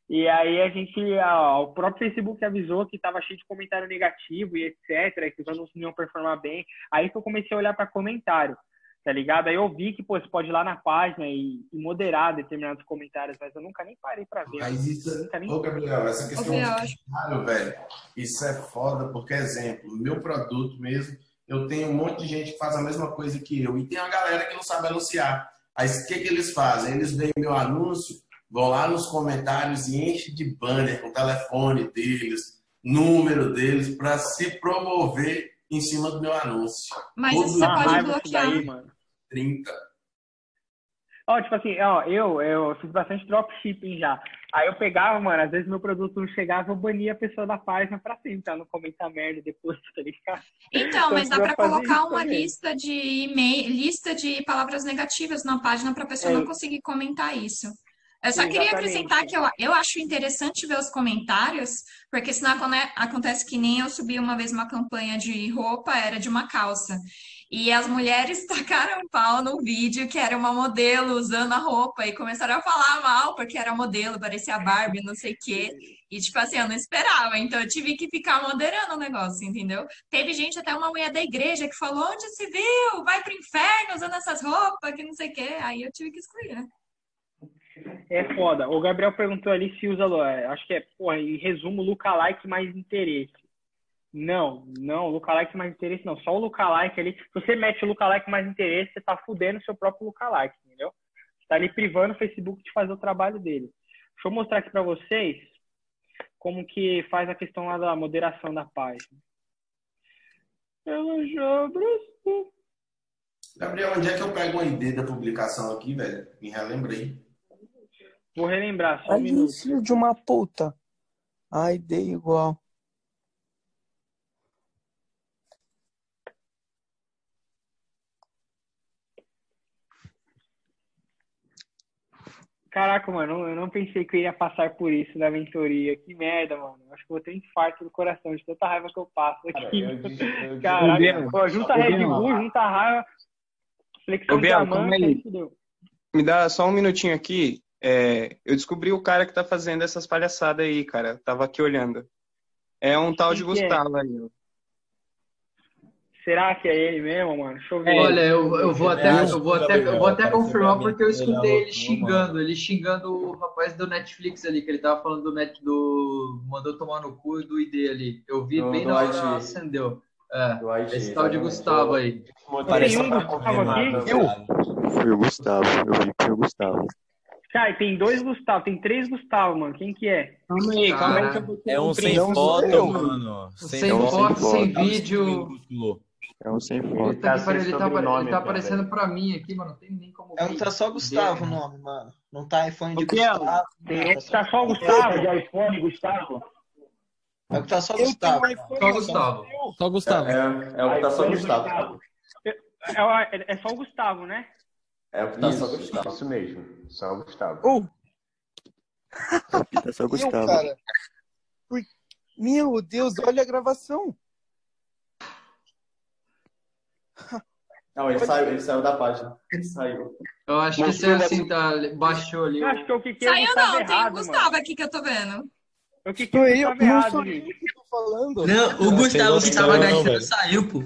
E aí a gente, ó, o próprio Facebook avisou que tava cheio de comentário negativo e etc, que os anúncios não iam performar bem. Aí que eu comecei a olhar para comentário, tá ligado? Aí eu vi que, pô, você pode ir lá na página e, e moderar determinados comentários, mas eu nunca nem parei para ver. Mas isso, Nunca nem... ô Gabriel, essa questão de comentário, velho, isso é foda, porque, exemplo, meu produto mesmo, eu tenho um monte de gente que faz a mesma coisa que eu, e tem uma galera que não sabe anunciar. Aí o que, que eles fazem? Eles veem meu anúncio, vão lá nos comentários e enchem de banner com o telefone deles, número deles, para se promover em cima do meu anúncio. Mas Todo isso você pode bloquear. daí, mano. 30. Ó, tipo assim, ó, eu, eu fiz bastante dropshipping já. Aí eu pegava, mano, às vezes meu produto não chegava, eu bania a pessoa da página pra sempre, tá? Não comentar merda depois, tá ligado? Então, mas dá para fazia colocar uma também. lista de e-mail, lista de palavras negativas na página para a pessoa É. não conseguir comentar isso. Eu só queria Exatamente. acrescentar que eu, eu acho interessante ver os comentários, porque senão acone- acontece que nem eu subi uma vez uma campanha de roupa, era de uma calça. E as mulheres tacaram pau no vídeo que era uma modelo usando a roupa e começaram a falar mal porque era modelo, parecia a Barbie, não sei o quê. E tipo assim, eu não esperava, então eu tive que ficar moderando o negócio, entendeu? Teve gente, até uma mulher da igreja, que falou: onde se viu? Vai pro inferno usando essas roupas, que não sei o quê. Aí eu tive que excluir, né? É foda. O Gabriel perguntou ali se usa, acho que é, porra, em resumo, lookalike mais interesse. Não, não, lookalike mais interesse não. Só o lookalike ali. Se você mete o lookalike mais interesse, você tá fudendo o seu próprio lookalike, entendeu? Você tá ali privando o Facebook de fazer o trabalho dele. Deixa eu mostrar aqui pra vocês como que faz a questão lá da moderação da página. Ela já abraçou. Gabriel, onde é que eu pego o ID da publicação aqui, velho? Me relembrei. Vou relembrar, só um Aí, minuto. filho de uma puta. Ai, dei igual. Caraca, mano, eu não pensei que eu ia passar por isso na mentoria. Que merda, mano. Acho que eu vou ter um infarto do coração de tanta raiva que eu passo aqui. eu disse- eu Caraca, Biel, pô, junta Red. Bull, junta raiva, flexão de Biel. Me dá só um minutinho aqui. É, eu descobri o cara que tá fazendo essas palhaçadas aí, cara. Tava aqui olhando. É um tal de Quem é? Gustavo aí. ó. Será que é ele mesmo, mano? Deixa eu ver. Olha, eu, eu vou até, eu vou até, eu vou até confirmar porque eu é escutei ele xingando, ele xingando o rapaz do Netflix ali, que ele tava falando do net do mandou tomar no cu do ID ali. Eu vi Do- bem do na hora acendeu. É, IT, esse tal de. Gustavo aí. Tem um Gustavo aqui? também. Foi o Gustavo, eu vi que foi o Gustavo. Cara, tem dois Gustavo, tem três Gustavo, mano. Quem que é? Calma aí, calma aí que eu vou ter É um sem Não foto, eu. mano. Sem É um foto, sem foto. vídeo. É um sem Ele foto. tá, ele tá, apare- ele tá também. aparecendo pra mim aqui, mano. Não tem nem como. É um tá só Gustavo o nome, mano. Não tá iPhone de Biel, Gustavo. tem- não, tá só o Gustavo? de iPhone, Gustavo? É o que tá só Gustavo. Só Gustavo. Só Gustavo. É, é o que tá só Gustavo. É, é só o Gustavo, né? É o que tá só Isso, Gustavo. isso mesmo. Só o Gustavo. Aqui tá só meu, Gustavo. cara. Por- Meu Deus, olha a gravação. Não, ele saiu, ele saiu da página. Ele saiu. Eu acho que você assim, tá, baixou ali. Eu acho que eu cliquei o Saiu não, tem o errado, Gustavo mano. aqui que eu tô vendo. Eu cliquei Sou o eu, Gustavo não errado, sou ali. eu que tô falando. Não, o Gustavo que tava gastando saiu, pô.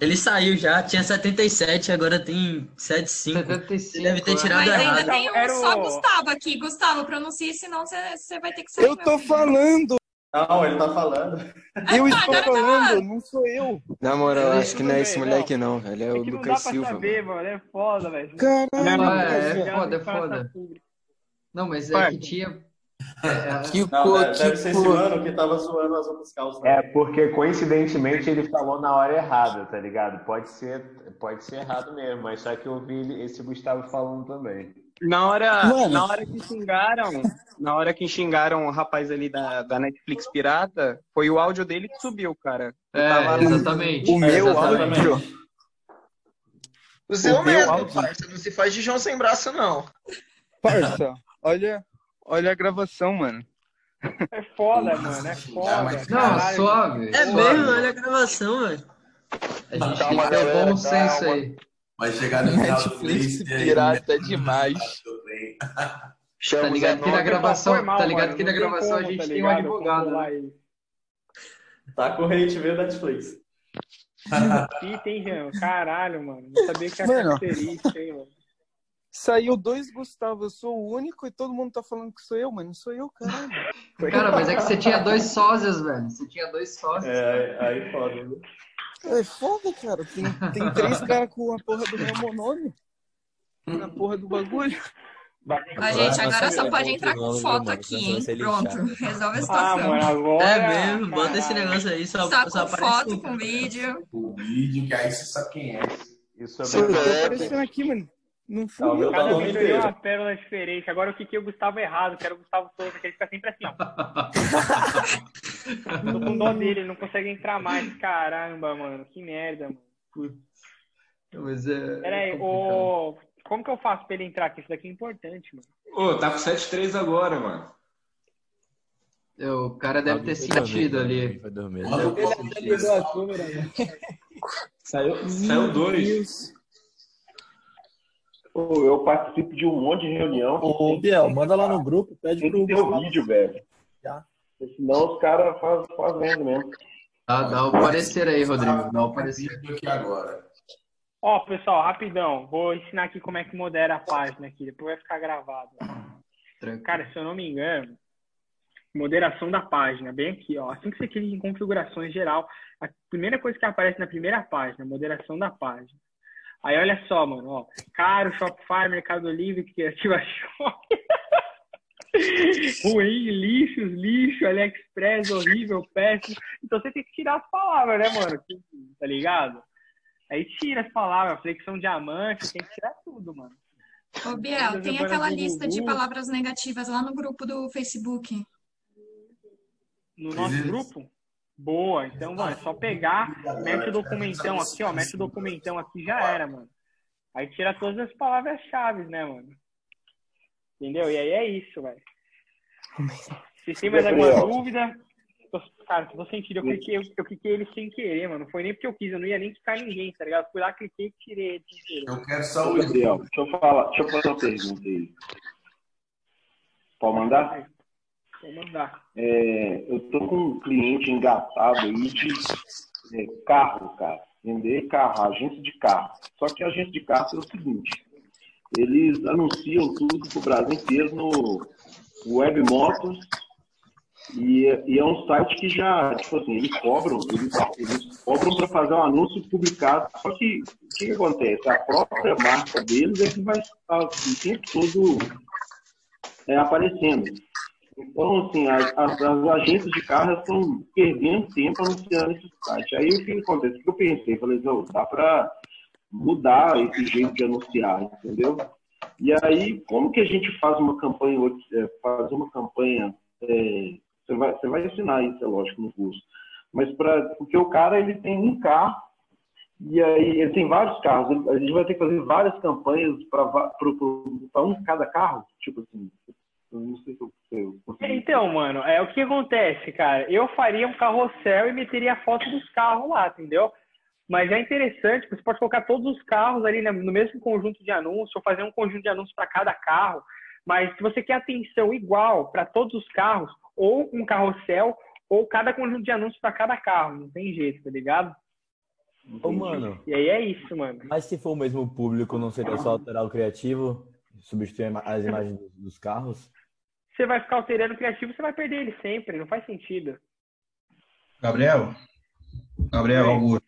Ele saiu já, tinha 77, agora tem 75. 75. Você deve ter é. tirado Mas errado. ainda tem um Era o- só Gustavo aqui. Gustavo, pronuncie, senão você, vai ter que sair. Eu tô filho. falando. Não, ele tá falando. Eu estou Agora tá falando, falando. não sou eu. Na moral, acho que não é esse moleque não, velho. É É o que não dá Lucas pra Silva. saber, mano. É foda, velho. Caralho, Ah, é, é foda, é foda. Não, mas é que tinha. É, Que Não, cor, deve, deve ser que esse mano que tava zoando as outras calças. É, porque coincidentemente ele falou na hora errada, tá ligado? Pode ser, pode ser errado mesmo, mas só que eu vi esse Gustavo falando também. Na hora, Mano. na hora que xingaram, na hora que xingaram o rapaz ali da, da Netflix pirata, foi o áudio dele que subiu, cara. Eu É, tava- exatamente. O meu Exatamente. áudio. O seu O mesmo, áudio. parça. Não se faz de João sem braço, não. Parça, olha, olha a gravação, mano. É foda, mano. É foda. Não, Caralho. suave. É suave. mesmo, olha a gravação, velho. A gente Calma, tem que galera, bom senso calma. aí. Vai chegar no do Netflix e aí, pirata é né? demais. Tá Chama ligado que na gravação, mal, tá ligado mano, que na gravação a como, gente tá tem um advogado, né? isso. Tá corrente, veio Netflix. Ih, tem, Jean. Caralho, mano. Não sabia que era Mano. característica, hein, mano. Saiu dois Gustavo, eu sou o único e todo mundo tá falando que sou eu, mas não sou eu, caralho. Cara, mas é que você tinha dois sósias, velho. Você tinha dois sósias. É, aí, aí foda. viu? É foda, cara. Tem, tem três caras com a porra do meu nome na porra do bagulho. A gente agora só pode é entrar com foto aqui, hein? Pronto, resolve a Ah, situação. agora. É mesmo, bota esse negócio aí, só, Só só com foto, com- com vídeo. O vídeo, que aí você sabe quem é. Isso Sou eu, tô é aparecendo aqui, mano. Não fui Não, Cada vez eu uma pérola diferente. Agora eu cliquei o Gustavo errado, que era o Gustavo Souza, que ele fica sempre assim, ó. Tô com dó dele, ele não consegue entrar mais. Caramba, mano. Que merda, mano. Mas é. Pera aí, é ô... Como que eu faço pra ele entrar aqui? Isso daqui é importante, mano. Ô, tá com 7-3 agora, mano. O cara deve ter sentido ali. foi dormir. Ele até ligou a câmera, né? Saiu, saiu dois. Eu participo de um monte de reunião. Ô, tem- Biel, manda lá no grupo, pede Tem pro ter o vídeo, velho. Já. Senão os caras fazem fazendo mesmo. Dá, dá o parecer aí, Rodrigo. Dá o parecer. aqui agora. Ó, pessoal, rapidão. Vou ensinar aqui como é que modera a página aqui. Depois vai ficar gravado. Cara, se eu não me engano, moderação da página, bem aqui, ó. Assim que você clica em configurações geral, a primeira coisa que aparece na primeira página, moderação da página. Aí olha só, mano, ó. Caro, Shopify, Mercado Livre, Criativa Shop. Ruim, lixos, lixo, AliExpress, horrível, péssimo. Então você tem que tirar as palavras, né, mano? Tá ligado? Aí tira as palavras, flexão diamante, tem que tirar tudo, mano. Ô, Biel, tem aquela lista de palavras negativas lá no grupo do Facebook. no nosso grupo? Boa, então, mano, é só pegar, mete o documentão aqui, ó, mete o documentão aqui, já era, mano. Aí tira todas as palavras-chave, né, mano? Entendeu? E aí é isso, velho. Se tem mais alguma dúvida, cara, tô sentindo. Eu cliquei, eu, eu cliquei ele sem querer, mano. Não foi nem porque eu quis, eu não ia nem quicar ninguém, tá ligado? Fui lá, cliquei e tirei ele sem querer. Eu quero só o Gabriel, deixa eu falar, deixa eu fazer uma pergunta aí. Pode mandar? É, eu tô com um cliente engatado aí de é, carro, cara. Vender carro, agência de carro. Só que a agência de carro é o seguinte: eles anunciam tudo pro Brasil inteiro no Web e, e é um site que já, tipo assim, eles cobram, eles, eles cobram para fazer um anúncio publicado. Só que o que, que acontece? A própria marca deles é que vai estar o tempo todo é, aparecendo. Então, assim, as, as, as agências de carro estão perdendo tempo anunciando esse site. Aí o que acontece? O que eu pensei? Falei, não, dá para mudar esse jeito de anunciar, entendeu? E aí, como que a gente faz uma campanha, é, fazer uma campanha, é, você, vai, você vai ensinar isso, é lógico, no curso. Mas para porque o cara ele tem um carro e aí ele tem vários carros, a gente vai ter que fazer várias campanhas para um cada carro, tipo assim. Eu não sei se eu, se eu consegui. Então, mano, é o que acontece, cara. Eu faria um carrossel e meteria a foto dos carros lá, entendeu? Mas é interessante, porque você pode colocar todos os carros ali né, no mesmo conjunto de anúncios, ou fazer um conjunto de anúncios para cada carro. Mas se você quer atenção igual para todos os carros, ou um carrossel, ou cada conjunto de anúncios para cada carro. Não tem jeito, tá ligado? Ô, mano. E aí é isso, mano. Mas se for o mesmo público, não seria só alterar o criativo? Substituir as imagens dos carros? Você vai ficar alterando o criativo, você vai perder ele sempre. Não faz sentido. Gabriel? Gabriel Augusto,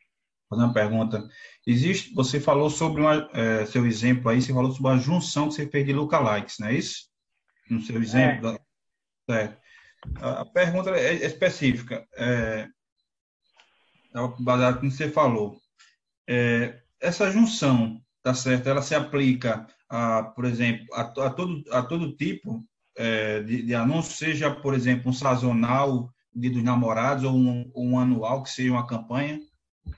fazer uma pergunta. Existe, você falou sobre uma, eh, seu exemplo aí, você falou sobre a junção que você fez de lookalikes, não é isso? No seu exemplo. da- certo. A a pergunta é é específica. É, é baseado no que você falou. É, essa junção, tá certo? Ela se aplica a, por exemplo, a, a todo a todo tipo é, de, de anúncio, seja, por exemplo, um sazonal Dia dos Namorados ou um, um anual que seja uma campanha?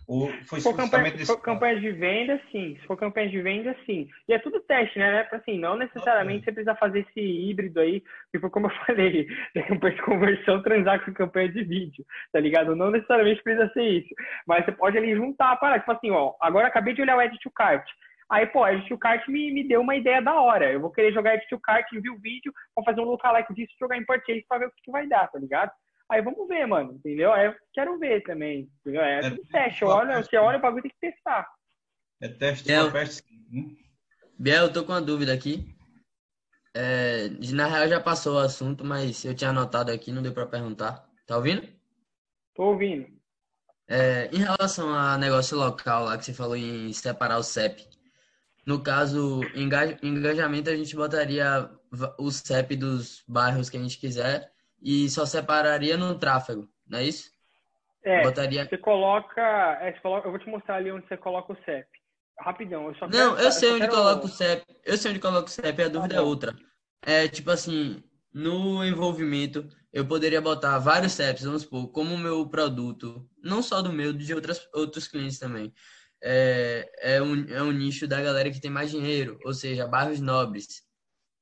Ou foi Se for, campanha, desse for campanha de venda, sim. Se for campanha de venda, sim. E é tudo teste, né? né? Assim, não necessariamente você precisa fazer esse híbrido aí, tipo como eu falei, campanha de conversão transar com campanha de vídeo, tá ligado? Não necessariamente precisa ser isso. Mas você pode ali juntar a parada. Tipo assim, ó, agora acabei de olhar o Edit to Cart. Aí, pô, Edit to Cart me, me deu uma ideia da hora. Eu vou querer jogar Edit Cart, envio o vídeo, vou fazer um lookalike disso, jogar em Purchase pra ver o que, que vai dar, tá ligado? Aí vamos ver, mano, entendeu? Aí eu quero ver também, entendeu? É tudo teste. Olha, você olha o bagulho tem que testar. É teste Biel, uma festa. né? Biel, eu tô com uma dúvida aqui. É, na real já passou o assunto, mas eu tinha anotado aqui, não deu pra perguntar. Tá ouvindo? Tô ouvindo. É, em relação a negócio local lá que você falou em separar o CEP, no caso, enga- engajamento a gente botaria o CEP dos bairros que a gente quiser e só separaria no tráfego, não é isso? É, Botaria- você coloca, é, você coloca. Eu vou te mostrar ali onde você coloca o CEP. Rapidão, eu só Não, quero- eu sei só onde quero- coloca o CEP. Eu sei onde coloca o CEP, a dúvida é bom. outra. É tipo assim, no envolvimento, eu poderia botar vários CEPs, vamos supor, como o meu produto, não só do meu, de outras, outros clientes também. É, é, um, é um nicho da galera que tem mais dinheiro, ou seja, bairros nobres.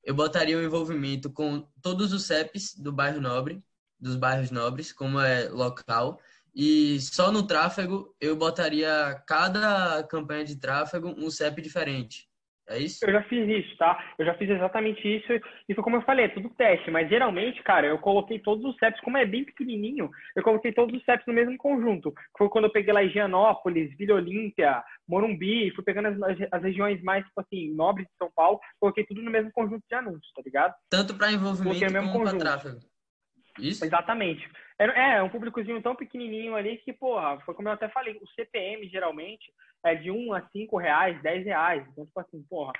Eu botaria o envolvimento com todos os CEPs do bairro nobre, dos bairros nobres, como é local, e só no tráfego eu botaria cada campanha de tráfego um CEP diferente. É isso? Eu já fiz isso, tá? Eu já fiz exatamente isso e foi como eu falei, é tudo teste. Mas geralmente, cara, eu coloquei todos os CEPs, como é bem pequenininho, eu coloquei todos os CEPs no mesmo conjunto. Foi quando eu peguei lá Higienópolis, Vila Olímpia, Morumbi, fui pegando as, as regiões mais, tipo assim, nobres de São Paulo, coloquei tudo no mesmo conjunto de anúncios, tá ligado? Tanto para envolvimento como para tráfego. Isso? Exatamente. É, é um públicozinho tão pequenininho ali que, porra, foi como eu até falei, o CPM geralmente é de 1 a 5 reais, 10 reais. Então, tipo assim, porra,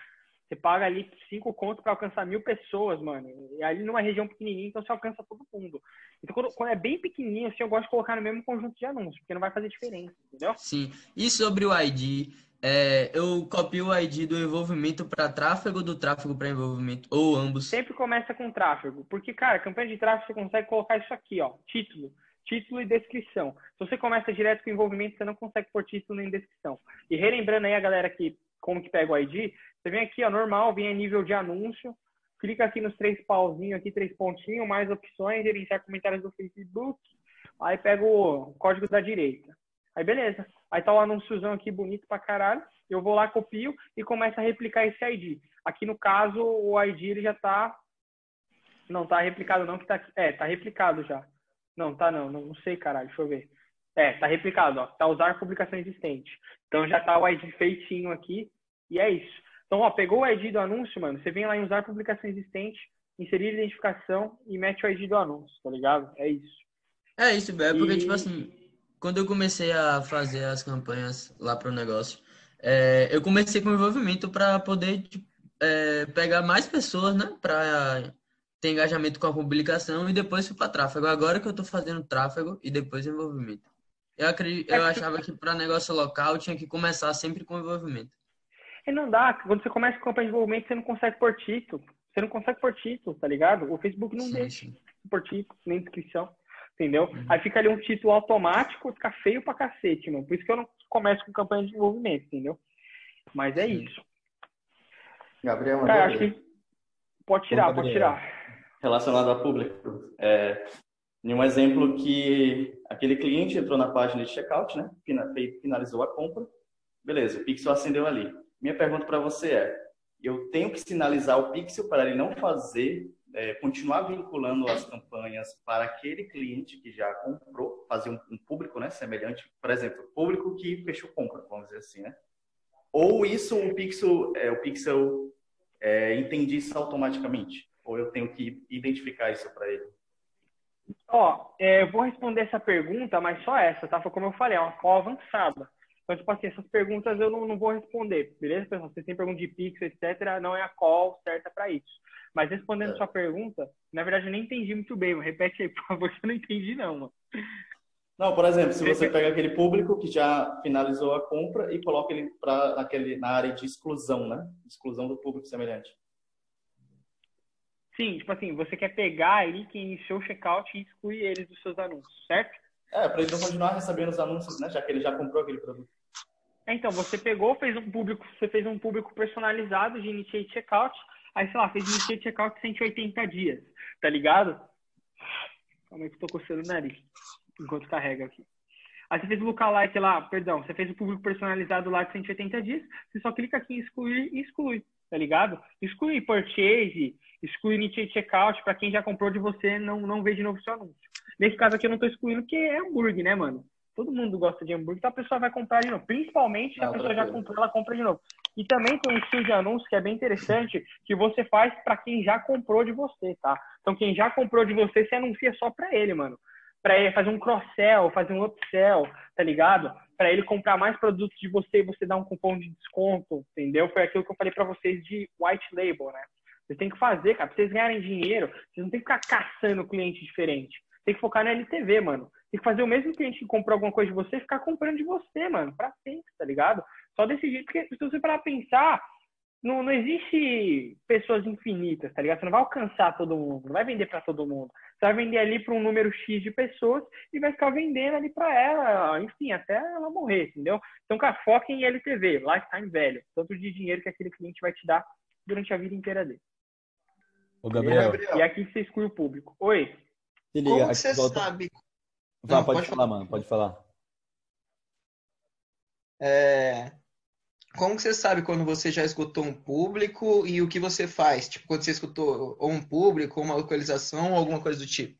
você paga ali 5 contos para alcançar mil pessoas, mano. E ali numa região pequenininha, então você alcança todo mundo. Então, quando, quando é bem pequenininho, assim, eu gosto de colocar no mesmo conjunto de anúncios, porque não vai fazer diferença, entendeu? Sim. E sobre o ID, é, eu copio o ID do envolvimento para tráfego, do tráfego para envolvimento, ou ambos. Sempre começa com tráfego. Porque, cara, campanha de tráfego você consegue colocar isso aqui, ó. Título. Título e descrição. Se você começa direto com envolvimento, você não consegue pôr título nem descrição. E relembrando aí a galera que como que pega o ID, você vem aqui, ó, normal, vem a nível de anúncio. clica aqui nos três pauzinhos aqui, três pontinhos, mais opções, gerenciar comentários do Facebook, aí pega o código da direita. Aí beleza. Aí tá o anúnciozão aqui bonito pra caralho. Eu vou lá, copio e começo a replicar esse ID. Aqui no caso, o ID ele já tá. Não tá replicado, não, que tá. É, tá replicado já. Não, tá não, não, não sei, caralho, deixa eu ver. É, tá replicado, ó. Tá usar publicação existente. Então já tá o ID feitinho aqui. E é isso. Então, ó, pegou o ID do anúncio, mano. Você vem lá em usar publicação existente, inserir identificação e mete o ID do anúncio, tá ligado? É isso. É isso, é porque, E- tipo assim, quando eu comecei a fazer as campanhas lá pro negócio, é, eu comecei com envolvimento para poder tipo, é, pegar mais pessoas, né, para ter engajamento com a publicação e depois fui para tráfego. Agora que eu tô fazendo tráfego e depois envolvimento. Eu acredito, eu achava que para negócio local tinha que começar sempre com envolvimento. E não dá. Quando você começa com campanha de desenvolvimento, você não consegue pôr título. Você não consegue pôr título, tá ligado? O Facebook não Sim, deixa sim. pôr título, nem descrição. Entendeu? Aí fica ali um título automático, fica feio pra cacete, mano. Por isso que eu não começo com campanha de desenvolvimento, entendeu? Mas é isso. Gabriel, Cara, acho que pode tirar, Ô, pode Gabriel. tirar. relacionado a público. É, em um exemplo que aquele cliente entrou na página de checkout, né? Finalizou a compra. Beleza, o pixel acendeu ali. Minha pergunta para você é: eu tenho que sinalizar o pixel para ele não fazer, é, continuar vinculando as campanhas para aquele cliente que já comprou, fazer um, um público, né? Semelhante, por exemplo, público que fechou compra, vamos dizer assim, né? Ou isso o pixel, é, o pixel é, entende isso automaticamente? Ou eu tenho que identificar isso para ele? Ó, é, eu vou responder essa pergunta, mas só essa, tá? Foi como eu falei, é uma call avançada. Então, tipo assim, essas perguntas eu não, não vou responder, beleza, pessoal? Vocês têm pergunta de Pix, etc., não é a call certa para isso. Mas respondendo sua pergunta, na verdade eu nem entendi muito bem, repete aí, por favor, que eu não entendi não, mano. Não, por exemplo, se você pega aquele público que já finalizou a compra e coloca ele pra, naquele, na área de exclusão, né? Exclusão do público semelhante. Sim, tipo assim, você quer pegar ele que iniciou o checkout e excluir ele dos seus anúncios, certo? É, para ele não continuar recebendo os anúncios, né? Já que ele já comprou aquele produto. É, Então, você pegou, fez um público, você fez um público personalizado de initiate checkout, aí, sei lá, fez initiate checkout 180 dias, tá ligado? Calma aí que eu tô coçando o nariz, enquanto carrega aqui. Aí você fez o lookalike lá, perdão, você fez o público personalizado lá de 180 dias, você só clica aqui em excluir e exclui, tá ligado? Exclui purchase, exclui initiate checkout, pra quem já comprou de você, não, não vê de novo seu anúncio. Nesse caso aqui eu não tô excluindo porque é hambúrguer, né, mano? Todo mundo gosta de hambúrguer, então a pessoa vai comprar de novo. Principalmente se a pessoa já comprou, ela compra de novo. E também tem um estilo de anúncio que é bem interessante, que você faz para quem já comprou de você, tá? Então quem já comprou de você, você anuncia só para ele, mano. Para ele fazer um cross-sell, fazer um upsell, tá ligado? Para ele comprar mais produtos de você e você dar um cupom de desconto, entendeu? Foi aquilo que eu falei para vocês de white label, né? Vocês têm que fazer, cara, pra vocês ganharem dinheiro, vocês não tem que ficar caçando cliente diferente. Tem que focar no LTV, mano. Tem que fazer o mesmo cliente que comprou alguma coisa de você ficar comprando de você, mano, pra sempre, tá ligado? Só desse jeito, porque se você parar pra pensar, não, não existe pessoas infinitas, tá ligado? Você não vai alcançar todo mundo, não vai vender pra todo mundo. Você vai vender ali pra um número X de pessoas e vai ficar vendendo ali pra ela, enfim, até ela morrer, entendeu? Então, cara, foca em LTV, lifetime value, tanto de dinheiro que aquele cliente vai te dar durante a vida inteira dele. Ô, Gabriel, E aqui você exclui o público. Oi. se liga. Como você volta- sabe? Vá, Não, pode, pode falar, mano, pode falar. É, Como que você sabe quando você já escutou um público e o que você faz? Tipo, quando você escutou ou um público, ou uma localização, ou alguma coisa do tipo.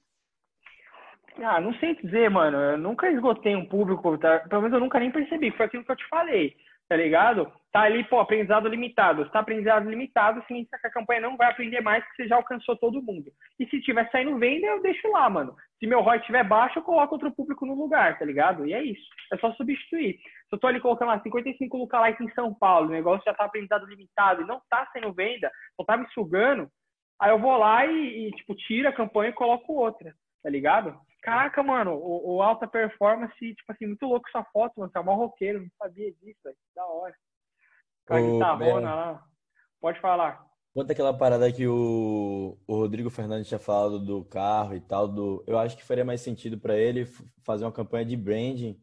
Ah, não sei dizer, mano. Eu nunca esgotei um público, tá? pelo menos eu nunca nem percebi. Foi aquilo que eu te falei, tá ligado? Tá ali, pô, aprendizado limitado. Se tá aprendizado limitado, significa que a campanha não vai aprender mais porque você já alcançou todo mundo. E se tiver saindo venda, eu deixo lá, mano. Se meu ROI estiver baixo, eu coloco outro público no lugar, tá ligado? E é isso. É só substituir. Se eu tô ali colocando lá 55 lookalike em São Paulo, o negócio já tá aprendizado limitado e não tá saindo venda, só tá me sugando, aí eu vou lá e, e, tipo, tiro a campanha e coloco outra, tá ligado? Caraca, mano, o, o alta performance, tipo assim, muito louco essa foto, mano. Tá mó roqueiro, não sabia disso, velho. Da hora. Com a guitarrona lá. Pode falar. Quanto àquela parada que o, o Rodrigo Fernandes tinha falado do carro e tal, do, eu acho que faria mais sentido para ele fazer uma campanha de branding,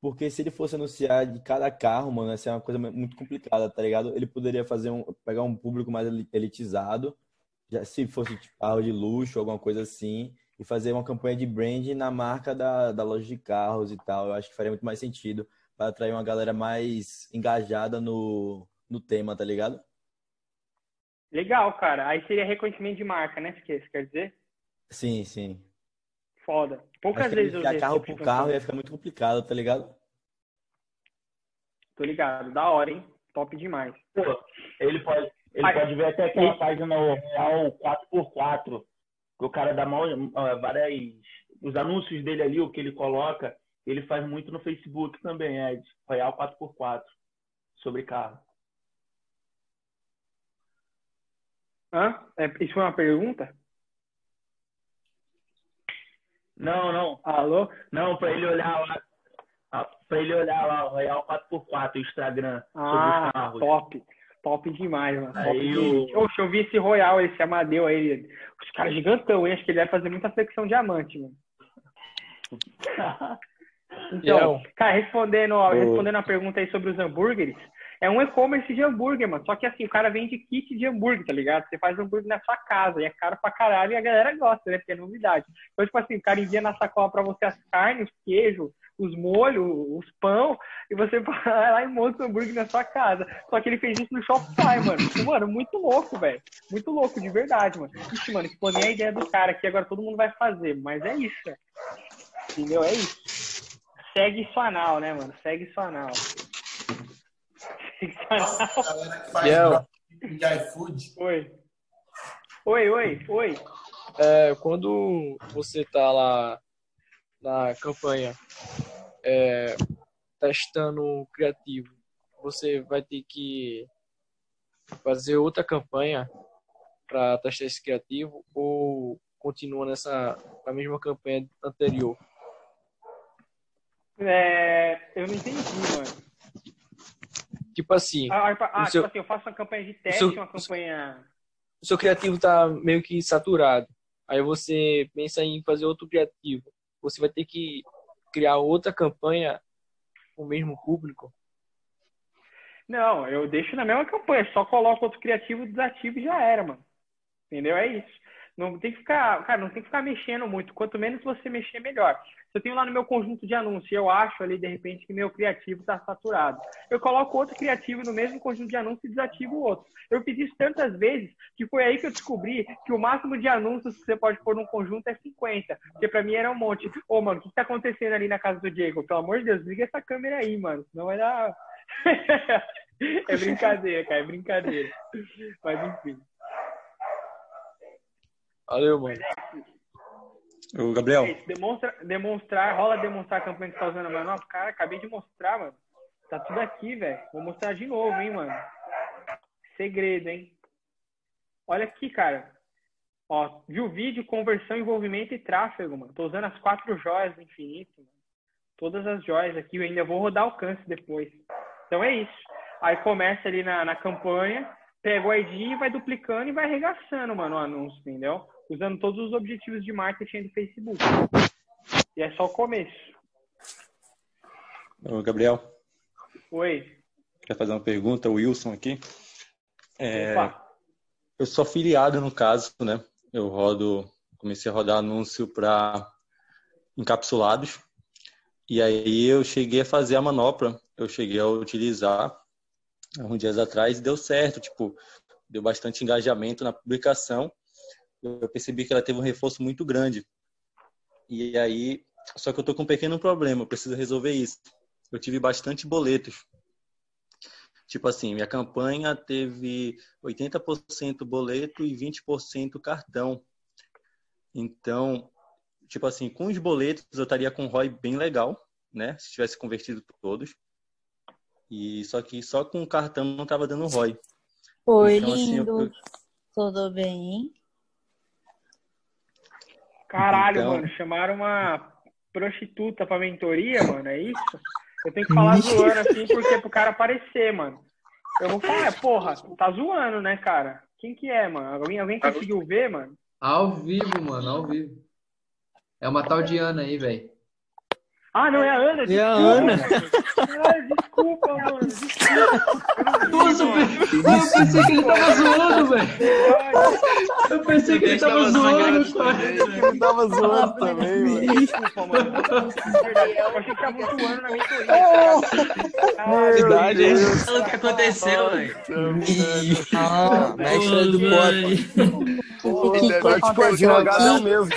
porque se ele fosse anunciar de cada carro, mano, ia ser uma coisa muito complicada, tá ligado? Ele poderia fazer um, pegar um público mais eli- elitizado já se fosse tipo, carro de luxo, alguma coisa assim, e fazer uma campanha de brand na marca da, da loja de carros e tal. Eu acho que faria muito mais sentido para atrair uma galera mais engajada no, no tema, tá ligado? Legal, cara. Aí seria reconhecimento de marca, né? Você quer dizer? Sim, sim. Foda. Poucas Acho que vezes eu usei carro tipo por de carro campanha. ia ficar muito complicado, tá ligado? Tô ligado. Da hora, hein? Top demais. Pô, ele pode, ele pode ver até aquela e- página real 4x4, que o cara dá mal, várias. Os anúncios dele ali, o que ele coloca, ele faz muito no Facebook também, é real 4x4, sobre carro. Hã? É, isso foi uma pergunta? Não, não. Alô? Não, pra ele olhar lá. Pra ele olhar lá, o Real 4x4, o Instagram, sobre Ah, top. Top demais, mano. Top Aí o- Oxe, eu vi esse Royal, esse Amadeu aí. Os caras gigantão, hein? Acho que ele vai fazer muita flexão diamante, mano. Então, cara, respondendo, ó, respondendo a pergunta aí sobre os hambúrgueres, é um e-commerce de hambúrguer, mano. Só que assim, o cara vende kit de hambúrguer, tá ligado? Você faz hambúrguer na sua casa e é caro pra caralho e a galera gosta, né? Porque é novidade. Então, tipo assim, o cara envia na sacola pra você as carnes, os queijos, os molhos, os pão, e você vai lá e monta o hambúrguer na sua casa. Só que ele fez isso no Shopify, mano. Mano, muito louco, velho. Muito louco, de verdade, mano. Ixi, mano, exponer a ideia do cara aqui, agora todo mundo vai fazer. Mas é isso, velho. Entendeu? É isso. Segue sua anal, né, mano? Segue sua anal. Anal. Galera que faz de iFood. Oi. Oi, oi, oi. É, quando você tá lá na campanha é, testando o criativo, você vai ter que fazer outra campanha para testar esse criativo ou continua nessa a mesma campanha anterior? É, eu não entendi, mano. Tipo assim, Ah, ah, o tipo seu, assim, eu faço uma campanha de teste, seu- uma campanha. o seu criativo tá meio que saturado. Aí você pensa em fazer outro criativo. Você vai ter que criar outra campanha com o mesmo público. Não, eu deixo na mesma campanha, só coloco outro criativo, desativo e já era, mano. Entendeu? É isso. Não tem que ficar, cara, não tem que ficar mexendo muito. Quanto menos você mexer, melhor. Se eu tenho lá no meu conjunto de anúncios, eu acho ali, de repente, que meu criativo está saturado. Eu coloco outro criativo no mesmo conjunto de anúncios e desativo o outro. Eu fiz isso tantas vezes que foi aí que eu descobri que o máximo de anúncios que você pode pôr num conjunto é 50. Porque pra mim era um monte. Ô, mano, o que, que tá acontecendo ali na casa do Diego? Pelo amor de Deus, liga essa câmera aí, mano. Senão vai dar. é brincadeira, cara, é brincadeira. Mas enfim. Valeu, mano. Ô, Gabriel, É isso, demonstra, demonstrar, rola demonstrar a campanha que você tá usando, mano. Nossa, cara, acabei de mostrar, mano. Tá tudo aqui, velho. Vou mostrar de novo, hein, mano. Segredo, hein? Olha aqui, cara. Ó, viu o vídeo, conversão, envolvimento e tráfego, mano. Tô usando as quatro joias do infinito, mano. Todas as joias aqui. Eu ainda vou rodar alcance depois. Então é isso. Aí começa ali na, na campanha, pega o ID vai duplicando e vai arregaçando, mano, o anúncio, entendeu? Usando todos os objetivos de marketing do Facebook. E é só o começo. ô, Gabriel, Oi. quer fazer uma pergunta? O Wilson aqui. É, eu sou afiliado no caso, né? Eu rodo, comecei a rodar anúncio para encapsulados. E aí eu cheguei a fazer a manopla, eu cheguei a utilizar alguns dias atrás e deu certo, tipo, deu bastante engajamento na publicação. Eu percebi que ela teve um reforço muito grande. E aí, só que eu tô com um pequeno problema, eu preciso resolver isso. Eu tive bastante boletos. Tipo assim, minha campanha teve 80% boleto e 20% cartão. Então, tipo assim, com os boletos eu estaria com um ROI bem legal, né? Se tivesse convertido todos. E só que só com o cartão não estava dando ROI. Oi, Então, assim, lindo. eu- Tudo bem? Caralho, Então- mano. Chamaram uma prostituta pra mentoria, mano. É isso? Eu tenho que falar zoando assim porque pro cara aparecer, mano. Eu vou falar, é, porra, tá zoando, né, cara? Quem que é, mano? Alguém, alguém conseguiu ver, mano? Ao vivo, mano, ao vivo. É uma tal de Ana aí, velho. Ah, não, é a Ana. É a desculpa, Ana. mano. Ai, desculpa, mano. Desculpa. Nossa, eu pensei que ele tava zoando, velho. Eu pensei que ele tava zoando, cara. Ele tava zoando também, velho. Desculpa, mano. Verdade, Eu achei que tava zoando na mentoria. Meu Verdade, hein? Deus. O que aconteceu, velho? Ah, mexe de cota. O que de aconteceu advogado é o mesmo.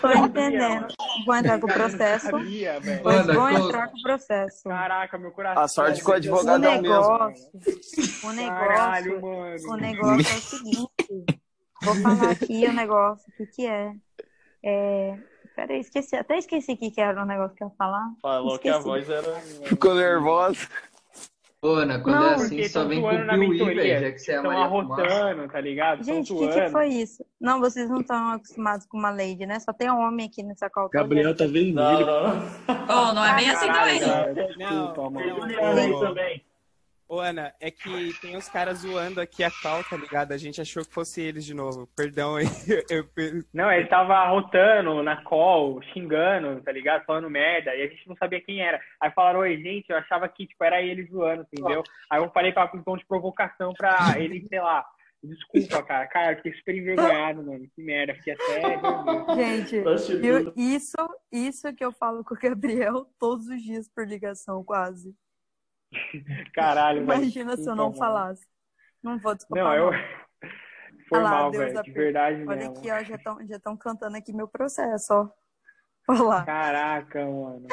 Tô entendendo. Vou entrar com o processo. Sabia, velho. Pois qual- entrar com o processo. Caraca, meu coração. A sorte que o O advogado é o mesmo. negócio, o Caralho, negócio, mano. o negócio é o seguinte. Vou falar aqui o negócio, o que que é. É... Peraí, esqueci, até esqueci o que que era o negócio que eu ia falar. Falou que a Esqueci. voz era. Ficou nervosa. Ô, Ana, quando Não, é assim, só vem com o Piuí, velho, já que você é a Estão arrotando, tá ligado? Gente, o que que foi isso? Não, vocês não estão acostumados com uma lady, né? Só tem homem aqui nessa call. Gabriel tá vermelho. Oh, não é bem assim também. Não, desculpa, mano. não, Ô, também. Ô, Ana, é que tem uns caras zoando aqui a cal, tá ligado? A gente achou que fosse eles de novo. Perdão aí. Eu, Não, ele tava arrotando na call, xingando, tá ligado? Falando merda, e a gente não sabia quem era. Aí falaram, oi, gente, eu achava que, tipo, era ele zoando, entendeu? Aí eu falei pra um tom de provocação pra ele, sei lá, desculpa, cara. Cara, eu fiquei super envergonhado, mano. Que merda, fiquei até. Gente, eu- isso, isso que eu falo com o Gabriel todos os dias por ligação, quase. Caralho, velho. Imagina se eu não mano. falasse. Não vou desculpar. Não, eu... Foi Olha lá, mal, Deus velho, de verdade Olha mesmo. aqui, ó, já estão já tão cantando aqui meu processo, ó. Olha lá. Caraca, mano.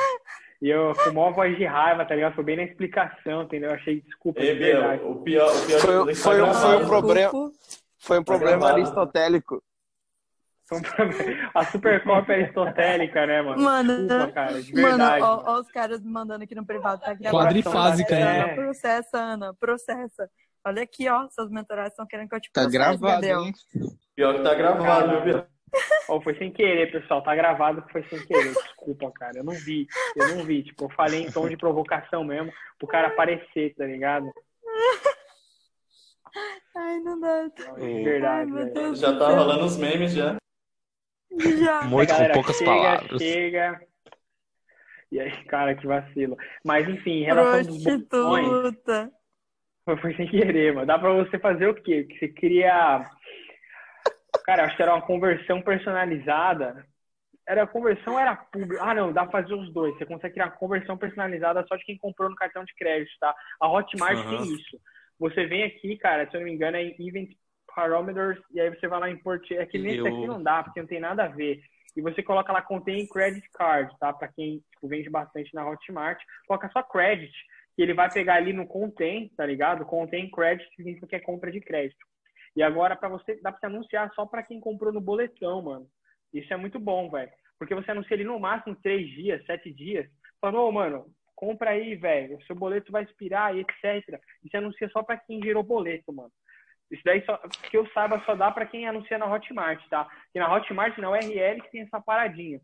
E eu com maior voz de raiva, tá ligado? Foi bem na explicação, entendeu? Eu achei desculpa de Ei, Biel, verdade. o pior, o pior de Foi, é que tá foi, um- foi um problema. Foi um problema aristotélico. A supercópia aristotélica, né, mano? Mano, Desculpa, cara, de mano, verdade. ó, ó os caras me mandando aqui no privado, tá gravado. Quadrifásica, né? Processa, Ana, processa. Olha aqui, ó, seus mentorados estão querendo que eu te Tá processe, gravado, hein? Pior que tá gravado, viu? Ó, foi sem querer, pessoal. Tá gravado que foi sem querer. Desculpa, cara. Eu não vi. Eu não vi. Tipo, eu falei em tom de provocação mesmo, pro cara aparecer, tá ligado? Ai, não dá. De verdade, Ai. Deus Já tá rolando os memes já. Já. Muito com Galera, poucas chega, palavras. Chega. E aí, cara, que vacilo. Mas, enfim, em relação botões, Prostituta. Foi, sem querer, mano. Dá pra você fazer o quê? Que você cria. Cara, acho que era uma conversão personalizada. Era conversão ou era público? Ah, não, dá pra fazer os dois. Você consegue criar conversão personalizada só de quem comprou no cartão de crédito, tá? A Hotmart Aham. tem isso. Você vem aqui, cara, se eu não me engano, é em Event Parameters, e aí você vai lá em Port. É que nesse Eu- aqui não dá, porque não tem nada a ver. E você coloca lá contém credit card, tá? Pra quem tipo, vende bastante na Hotmart, coloca só credit, que ele vai pegar ali no contém, tá ligado? Contém credit, que significa que é compra de crédito. E agora, para você, dá pra você anunciar só para quem comprou no boletão, mano. Isso é muito bom, velho. Porque você anuncia ali no máximo três dias, sete dias. Falando, ô, mano, compra aí, velho. O seu boleto vai expirar e etc. E você anuncia só para quem gerou boleto, mano. Isso daí, só, que eu saiba, só dá para quem anuncia na Hotmart, tá? E na Hotmart, na URL, que tem essa paradinha.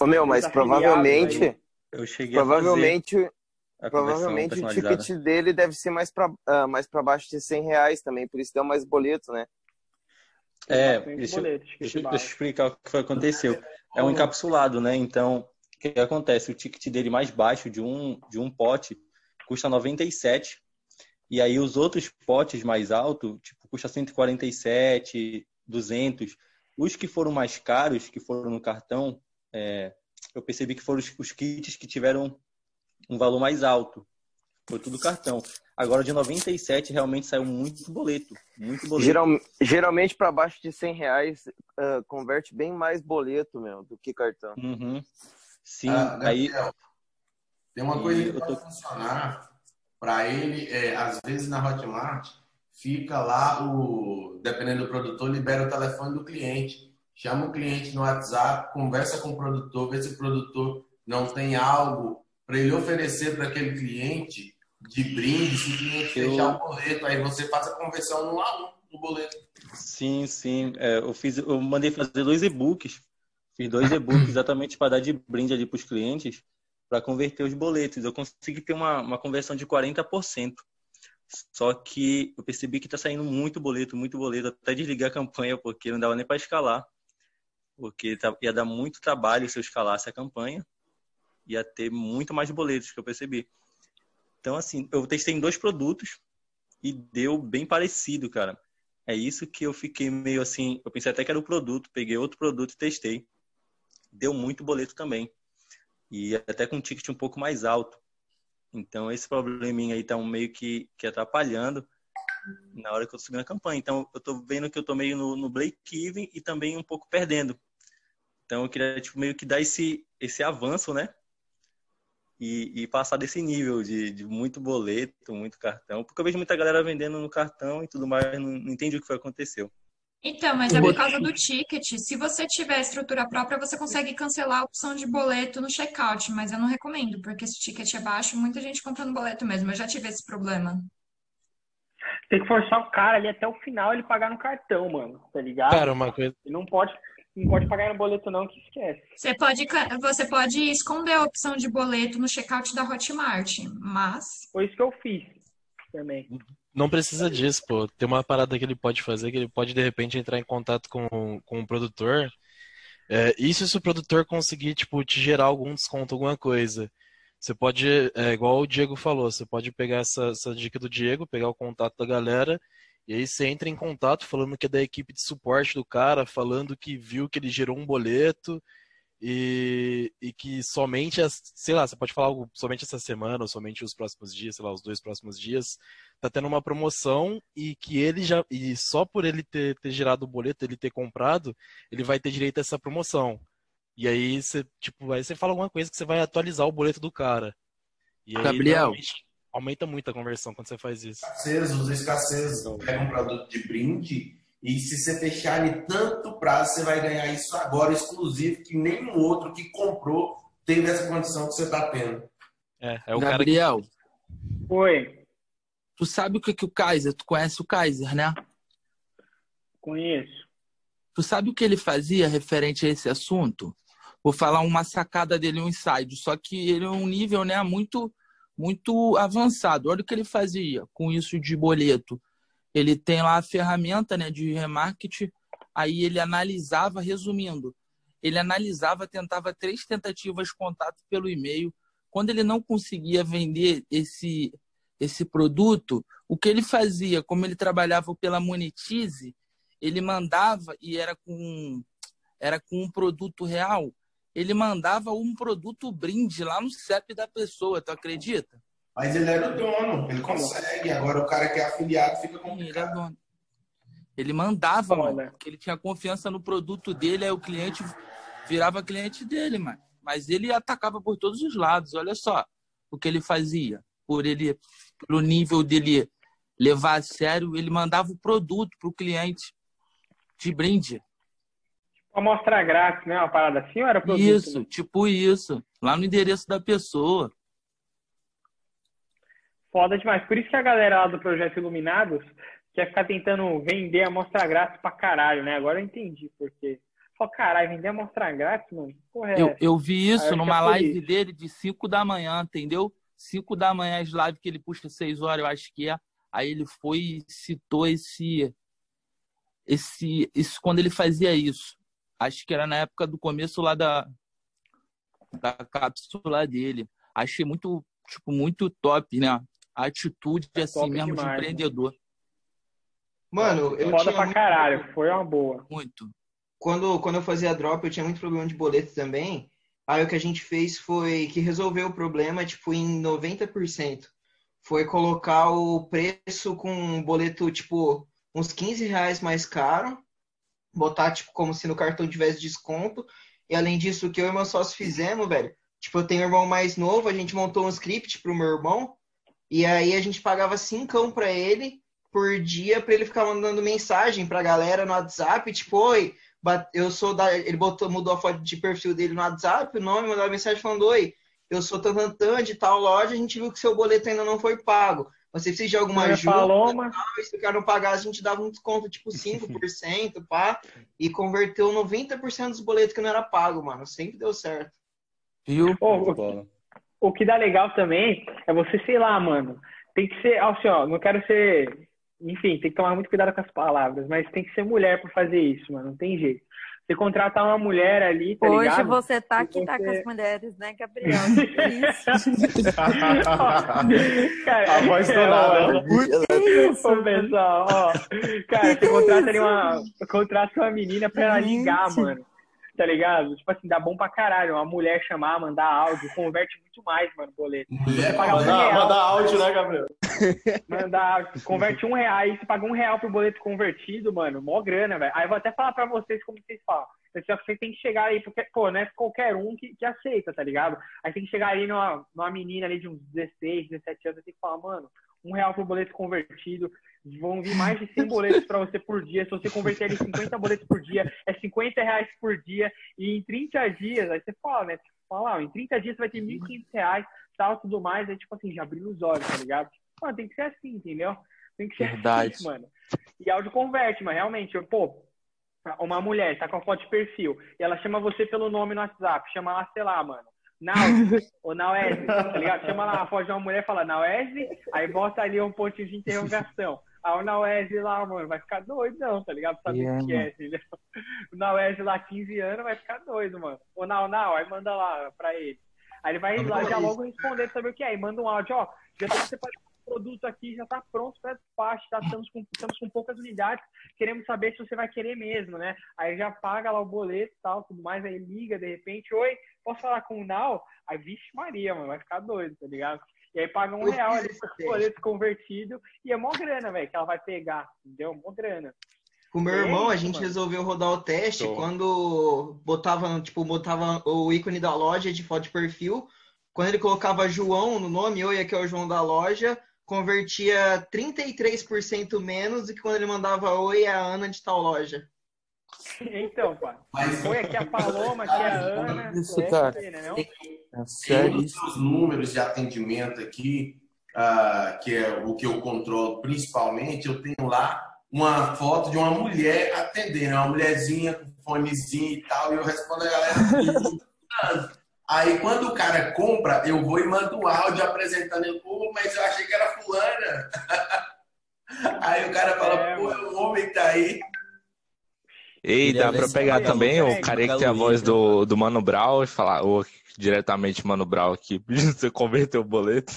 Ô, meu, mas afiliados provavelmente. Eu cheguei Provavelmente. a fazer a conversão Provavelmente o ticket dele deve ser mais pra, ah, mais pra baixo de 100 reais também, por isso deu mais boleto, né? É, deixa, eu- boleto, deixa, deixa eu explicar o que foi aconteceu. É um encapsulado, né? Então, o que acontece? O ticket dele mais baixo de um, de um pote custa 97. E aí os outros potes mais altos, tipo, custa 147, 200. Os que foram mais caros, que foram no cartão, é, eu percebi que foram os, os kits que tiveram um valor mais alto. Foi tudo cartão. Agora de 97 realmente saiu muito boleto. Muito boleto. Geral, geralmente para baixo de 100 reais ah, converte bem mais boleto, meu, do que cartão. Uhum. Sim, Ah, aí. Tem uma coisa que eu pode funcionar para ele, é, às vezes na Hotmart, fica lá o, dependendo do produtor, libera o telefone do cliente. Chama o cliente no WhatsApp, conversa com o produtor, vê se o produtor não tem algo para ele oferecer para aquele cliente de brinde, se o cliente Eu- fechar o boleto, aí você faz a conversão no a um do boleto. Sim, sim. É, eu fiz, eu mandei fazer dois e-books. Fiz dois e-books exatamente para dar de brinde ali para os clientes, para converter os boletos. Eu consegui ter uma, uma conversão de 40%. Só que eu percebi que está saindo muito boleto, muito boleto. Até desliguei a campanha, porque não dava nem para escalar. Porque tá- ia dar muito trabalho se eu escalasse a campanha. ia ter muito mais boletos, que eu percebi. Então, assim, eu testei em dois produtos e deu bem parecido, cara. É isso que eu fiquei meio assim. Eu pensei até que era o produto, peguei outro produto e testei. Deu muito boleto também. E até com um ticket um pouco mais alto. Então, esse probleminha aí tá um meio que, que atrapalhando na hora que eu tô subindo a campanha. Então, eu tô vendo que eu tô meio no, no break-even e também um pouco perdendo. Então, eu queria, tipo, meio que dar esse, esse avanço, né? E, e passar desse nível de, de, muito boleto, muito cartão. Porque eu vejo muita galera vendendo no cartão e tudo mais, não, não entende o que foi aconteceu. Então, mas é por causa do ticket. Se você tiver estrutura própria, você consegue cancelar a opção de boleto no checkout, mas eu não recomendo, porque se o ticket é baixo, muita gente compra no boleto mesmo. Eu já tive esse problema. Tem que forçar o cara ali até o final ele pagar no cartão, mano. Tá ligado? Cara, uma coisa. Ele não pode, não pode pagar no boleto, não, que esquece. Você pode, você pode esconder a opção de boleto no checkout da Hotmart, mas. Foi isso que eu fiz também. Não precisa disso, pô. Tem uma parada que ele pode fazer, que ele pode, de repente, entrar em contato com, com o produtor. É, isso se o produtor conseguir, tipo, te gerar algum desconto, alguma coisa. Você pode, é, igual o Diego falou, você pode pegar essa, essa dica do Diego, pegar o contato da galera, e aí você entra em contato falando que é da equipe de suporte do cara, falando que viu que ele gerou um boleto, e, e que somente, sei lá, você pode falar algo somente essa semana ou somente os próximos dias, sei lá, os dois próximos dias, tá tendo uma promoção e que ele já, e só por ele ter, ter gerado o boleto, ele ter comprado, ele vai ter direito a essa promoção. E aí você, tipo, aí você fala alguma coisa que você vai atualizar o boleto do cara. E aí, Gabriel. Aumenta muito a conversão quando você faz isso. Escassez, usa escassez. Pega um produto de brinde e se você fechar em tanto prazo, você vai ganhar isso agora, exclusivo, que nenhum outro que comprou teve essa condição que você está tendo. É, é o Gabriel. cara que... Oi. Tu sabe o que, que o Kaiser, tu conhece o Kaiser, né? Conheço. Tu sabe o que ele fazia referente a esse assunto? Vou falar uma sacada dele, um inside, só que ele é um nível, né, muito muito avançado. Olha o que ele fazia com isso de boleto ele tem lá a ferramenta né, de remarketing, aí ele analisava, resumindo, ele analisava, tentava três tentativas de contato pelo e-mail. Quando ele não conseguia vender esse, esse produto, o que ele fazia, como ele trabalhava pela Monetize, ele mandava, e era com, era com um produto real, ele mandava um produto brinde lá no CEP da pessoa, tu acredita? Mas ele era o dono, ele consegue. Agora o cara que é afiliado fica complicado. Ele era dono. Ele mandava, mano, porque ele tinha confiança no produto dele, aí o cliente virava cliente dele, mano. Mas ele atacava por todos os lados. Olha só o que ele fazia. Por ele, pelo nível dele levar a sério, ele mandava o produto pro cliente de brinde. Tipo, mostrar grátis, né? Uma parada assim ou era produto? Isso, né? tipo isso. Lá no endereço da pessoa foda demais. Por isso que a galera lá do Projeto Iluminados quer ficar tentando vender amostra grátis pra caralho, né? Agora eu entendi por quê. Caralho, vender amostra grátis, mano? Porra, é eu, eu vi isso eu numa live dele de 5 da manhã, entendeu? 5 da manhã, as lives que ele puxa 6 horas, eu acho que é. Aí ele foi e citou esse, esse, isso quando ele fazia isso. Acho que era na época do começo lá da, da cápsula dele. Achei muito, tipo, muito top, né? A atitude é assim mesmo demais, de empreendedor. Mano, eu Foda tinha pra muito- caralho, foi uma boa. Muito. Quando, quando eu fazia drop, eu tinha muito problema de boleto também. Aí o que a gente fez foi que resolveu o problema, tipo, em 90%. Foi colocar o preço com um boleto, tipo, uns 15 reais mais caro. Botar, tipo, como se no cartão tivesse desconto. E além disso, o que eu e meu sócio fizemos, velho. Tipo, eu tenho um irmão mais novo, a gente montou um script pro meu irmão. E aí a gente pagava cincão pra ele por dia pra ele ficar mandando mensagem pra galera no WhatsApp, tipo, oi, eu sou da. Ele botou, mudou a foto de perfil dele no WhatsApp, o nome, mandou mensagem falando, oi, eu sou Tantantan de tal loja, a gente viu que seu boleto ainda não foi pago. Você precisa de alguma Minha ajuda? Paloma. Tal, e se o cara não pagasse, a gente dava um desconto, tipo 5%, pá, e converteu 90% dos boletos que não era pago, mano. Sempre deu certo. Viu? o, o que dá legal também é você, sei lá, mano. Tem que ser, assim, ó, não quero ser. Enfim, tem que tomar muito cuidado com as palavras, mas tem que ser mulher pra fazer isso, mano. Não tem jeito. Você contratar uma mulher ali, tá Hoje ligado? você tá aqui, tá com você- as mulheres, né, Gabriel? Isso. Cara, A voz do é, nada. ó, Ô, pessoal, ó. Cara, você contrata ali uma. Contrata uma menina pra ela ligar, mano. Tá ligado? Tipo assim, dá bom pra caralho. Uma mulher chamar, mandar áudio, converte muito mais, mano, o boleto. Você paga um Mandar, real. mandar áudio, né, Gabriel? Mandar, converte um real, aí você paga um real pro boleto convertido, mano, mó grana, velho. Aí eu vou até falar pra vocês como vocês falam. Só que você tem que chegar aí, porque, pô, não é qualquer um que, que aceita, tá ligado? Aí tem que chegar aí numa, numa menina ali de uns 16, 17 anos e tem que falar, mano, um real pro boleto convertido, vão vir mais de 100 boletos pra você por dia. Se você converter ali 50 boletos por dia, é 50 reais por dia. E em 30 dias, aí você fala, né? Você fala, ó, em 30 dias você vai ter 1.500 reais, tal, tudo mais. Aí, tipo assim, já abriu os olhos, tá ligado? Mano, tem que ser assim, entendeu? Tem que ser Verdade. assim, mano. E áudio converte, mas realmente, eu, pô, uma mulher tá com a foto de perfil e ela chama você pelo nome no WhatsApp, chama lá, sei lá, mano. Now, ou Nauese, tá ligado? Chama lá a foto de uma mulher e fala Nauese, aí bota ali um pontinho de interrogação. Aí o Nauese lá, mano, vai ficar doido, não, tá ligado? Sabe Yeah, o que é, entendeu? O Nauese lá, 15 anos, vai ficar doido, mano. Ô, Nau, Nau, aí manda lá pra ele. Aí ele vai lá já logo responder pra saber o que é. E manda um áudio, ó, já tem você pode o produto aqui, já tá pronto para despacho, tá? Estamos com, estamos com poucas unidades, queremos saber se você vai querer mesmo, né? Aí já paga lá o boleto e tal, tudo mais, aí liga de repente, oi, posso falar com o Nau? Aí, vixe Maria, mano, vai ficar doido, tá ligado? E aí paga um real ali por boleto convertido e é mó grana, velho, que ela vai pegar, entendeu? Mó grana. Com o meu irmão, a gente resolveu rodar o teste Show. quando botava, tipo, botava o ícone da loja de foto de perfil. Quando ele colocava João no nome, oi, aqui é o João da loja, convertia 33% menos do que quando ele mandava oi, é a Ana de tal loja. Então, pai. Oi, aqui é a Paloma, aqui é a Ana. Isso, é cara. né, não? É sério um seus números de atendimento aqui, ah, que é o que eu controlo principalmente, eu tenho lá uma foto de uma mulher atendendo, uma mulherzinha com fonezinho e tal, e eu respondo a galera. Aí quando o cara compra, eu vou e mando um áudio apresentando ele, pô, mas eu achei que era fulana. Aí o cara fala, pô, é o homem que tá aí. Ei, dá é pra pegar também o Magalu cara que tem a voz do, do Mano Brown e falar, ou diretamente Mano Brown aqui, você converter o boleto.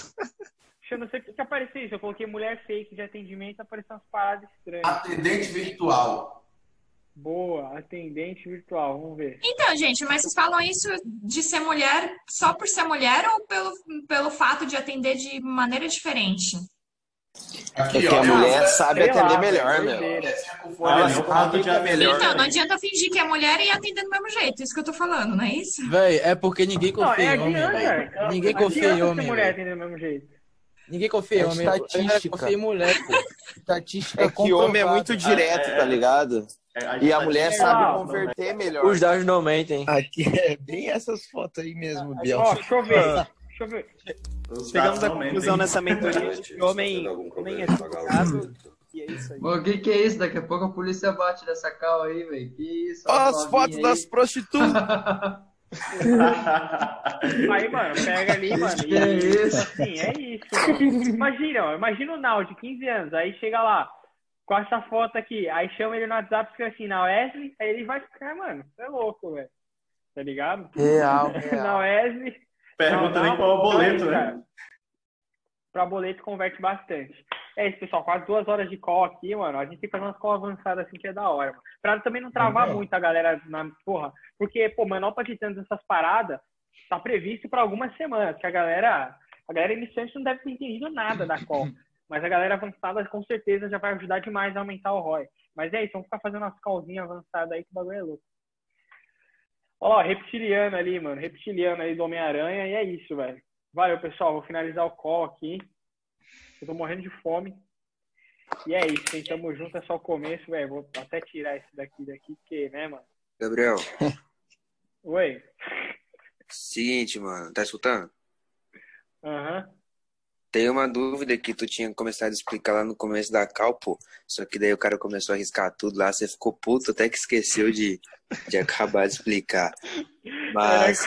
Deixa eu não sei o que apareceu isso. Eu coloquei mulher fake de atendimento, apareceu umas paradas estranhas. Atendente virtual. Boa, atendente virtual, vamos ver. Então, gente, mas vocês falam isso de ser mulher só por ser mulher ou pelo, pelo fato de atender de maneira diferente? Aqui, É que a mulher sabe atender lá, melhor, velho, meu. doideira. Olha, Ela o fato de sabe melhor. Então, não adianta fingir que é mulher e atender do mesmo jeito. Isso que eu tô falando, não é isso? Véi, é porque ninguém Não, confia é em homem. adianta. velho. Ninguém confia em homem. mulher atender do mesmo jeito. Ninguém confia em É homem. estatística. Confia em mulher, pô. Estatística É que homem é muito direto, tá ligado? E a mulher sabe converter melhor. Os dados não mentem. Aqui é bem essas fotos aí mesmo, Biel. Ó, deixa eu ver. Deixa eu ver. Chegamos à conclusão nessa mentoria de que homem, homem é advogado. E é isso aí. O que que é isso? Daqui a pouco a polícia bate nessa cal aí, velho. Que isso? Ó, as fotos aí. das prostitutas. Aí, mano, pega ali, mano. Que é E, isso? assim, é isso, mano. Imagina, ó, imagina o Nau de 15 anos, aí chega lá, com essa foto aqui, aí chama ele no WhatsApp e fica assim, na Wesley, aí ele vai ficar, mano, você é louco, velho. Tá ligado? Real, Na real. Wesley. Pergunta nem qual é o boleto, né? cara. Pra boleto converte bastante. É isso, pessoal. Quase duas horas de call aqui, mano. A gente tem que fazer umas call avançadas assim que é da hora, mano. Pra também não travar Legal. muito a galera na porra. Porque, pô, manopla de tantas essas paradas tá previsto pra algumas semanas. Que a galera. A galera iniciante não deve ter entendido nada da call. Mas a galera avançada com certeza já vai ajudar demais a aumentar o ROI. Mas é isso, vamos ficar fazendo umas callzinhas avançadas aí que o bagulho é louco. Ó, reptiliano ali, mano. Reptiliano aí do Homem-Aranha. E é isso, velho. Valeu, pessoal. Vou finalizar o call aqui. Eu tô morrendo de fome. E é isso, hein? Tamo junto, é só o começo, velho. Vou até tirar esse daqui daqui, porque, né, mano? Gabriel, Oi. seguinte, mano, tá escutando? Aham. Tem uma dúvida que tu tinha começado a explicar lá no começo da cal, pô. Só que daí o cara começou a arriscar tudo lá, você ficou puto, até que esqueceu de, de acabar de explicar. Mas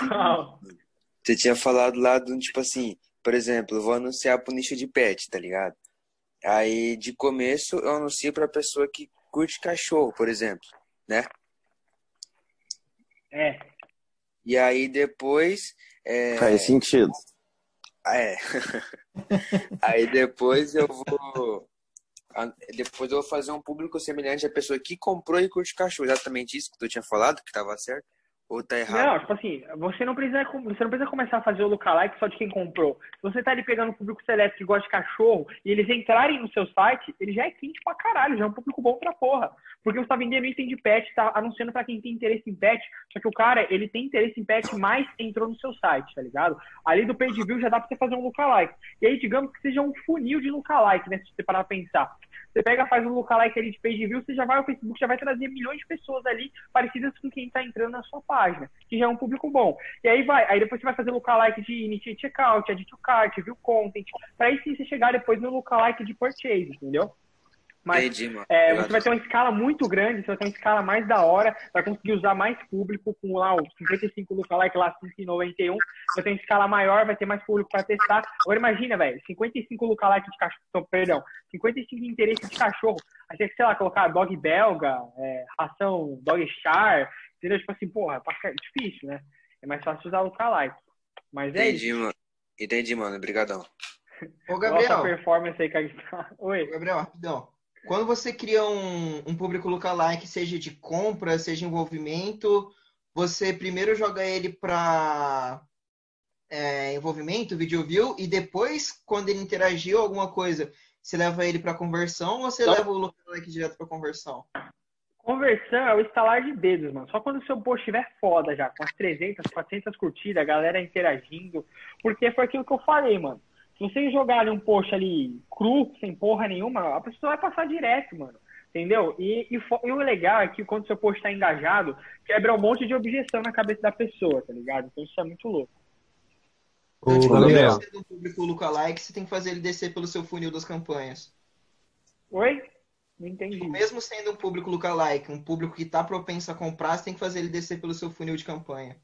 você tinha falado lá do tipo assim, por exemplo, eu vou anunciar pro nicho de pet, tá ligado? Aí de começo eu anuncio pra pessoa que curte cachorro, por exemplo, né? É. E aí depois. É... Faz sentido. É. aí depois eu vou. Depois eu vou fazer um público semelhante à pessoa que comprou e curte cachorro. Exatamente isso que tu tinha falado, que tava certo? Ou tá errado? Não, tipo assim, você não precisa, você não precisa começar a fazer o lookalike só de quem comprou. Se você tá ali pegando um público seleto que gosta de cachorro e eles entrarem no seu site, ele já é cliente pra caralho, já é um público bom pra porra. Porque você tá vendendo item de pet, tá anunciando pra quem tem interesse em pet, só que o cara, ele tem interesse em pet, mas entrou no seu site, tá ligado? Ali do page view já dá pra você fazer um lookalike. E aí, digamos que seja um funil de lookalike, né, se você parar pra pensar. Você pega, faz um lookalike ali de page view, você já vai, o Facebook já vai trazer milhões de pessoas ali parecidas com quem está entrando na sua página, que já é um público bom. E aí vai, aí depois você vai fazer lookalike de initiate checkout, add to cart, view content, para aí sim você chegar depois no lookalike de purchase, entendeu? Mas Entendi, mano. é, você vai ter uma escala muito grande, você vai ter uma escala mais da hora, vai conseguir usar mais público com lá os 55 lookalike lá 5,91, vai ter uma escala maior, vai ter mais público para testar. Agora imagina, velho, 55 lookalike de cachorro, perdão, 55 interesse de cachorro. Aí você, sei lá, colocar dog belga, é, ração dog char, entendeu? Tipo assim, porra, é difícil, né? É mais fácil usar lookalike. Mas é Entendi, isso. mano. Entendi, mano. Obrigadão. Ô, Nossa Gabriel. performance aí. Oi. Gabriel, rapidão. Quando você cria um, um público lookalike, seja de compra, seja envolvimento, você primeiro joga ele para envolvimento, video view, e depois, quando ele interagiu alguma coisa, você leva ele para conversão ou você Então- leva o lookalike direto para conversão? Conversão é o estalar de dedos, mano. Só quando o seu post estiver foda já, com as 300, 400 curtidas, a galera interagindo. Porque foi aquilo que eu falei, mano. Se você jogar ali um post ali cru, sem porra nenhuma, a pessoa vai passar direto, mano. Entendeu? E, e, e o legal é que quando seu post tá engajado, quebra um monte de objeção na cabeça da pessoa, tá ligado? Então isso é muito louco. Então, tipo, Gabriel. você um público lookalike, você tem que fazer ele descer pelo seu funil das campanhas. Oi? Não entendi. Mesmo sendo um público lookalike, um público que tá propenso a comprar, você tem que fazer ele descer pelo seu funil de campanha.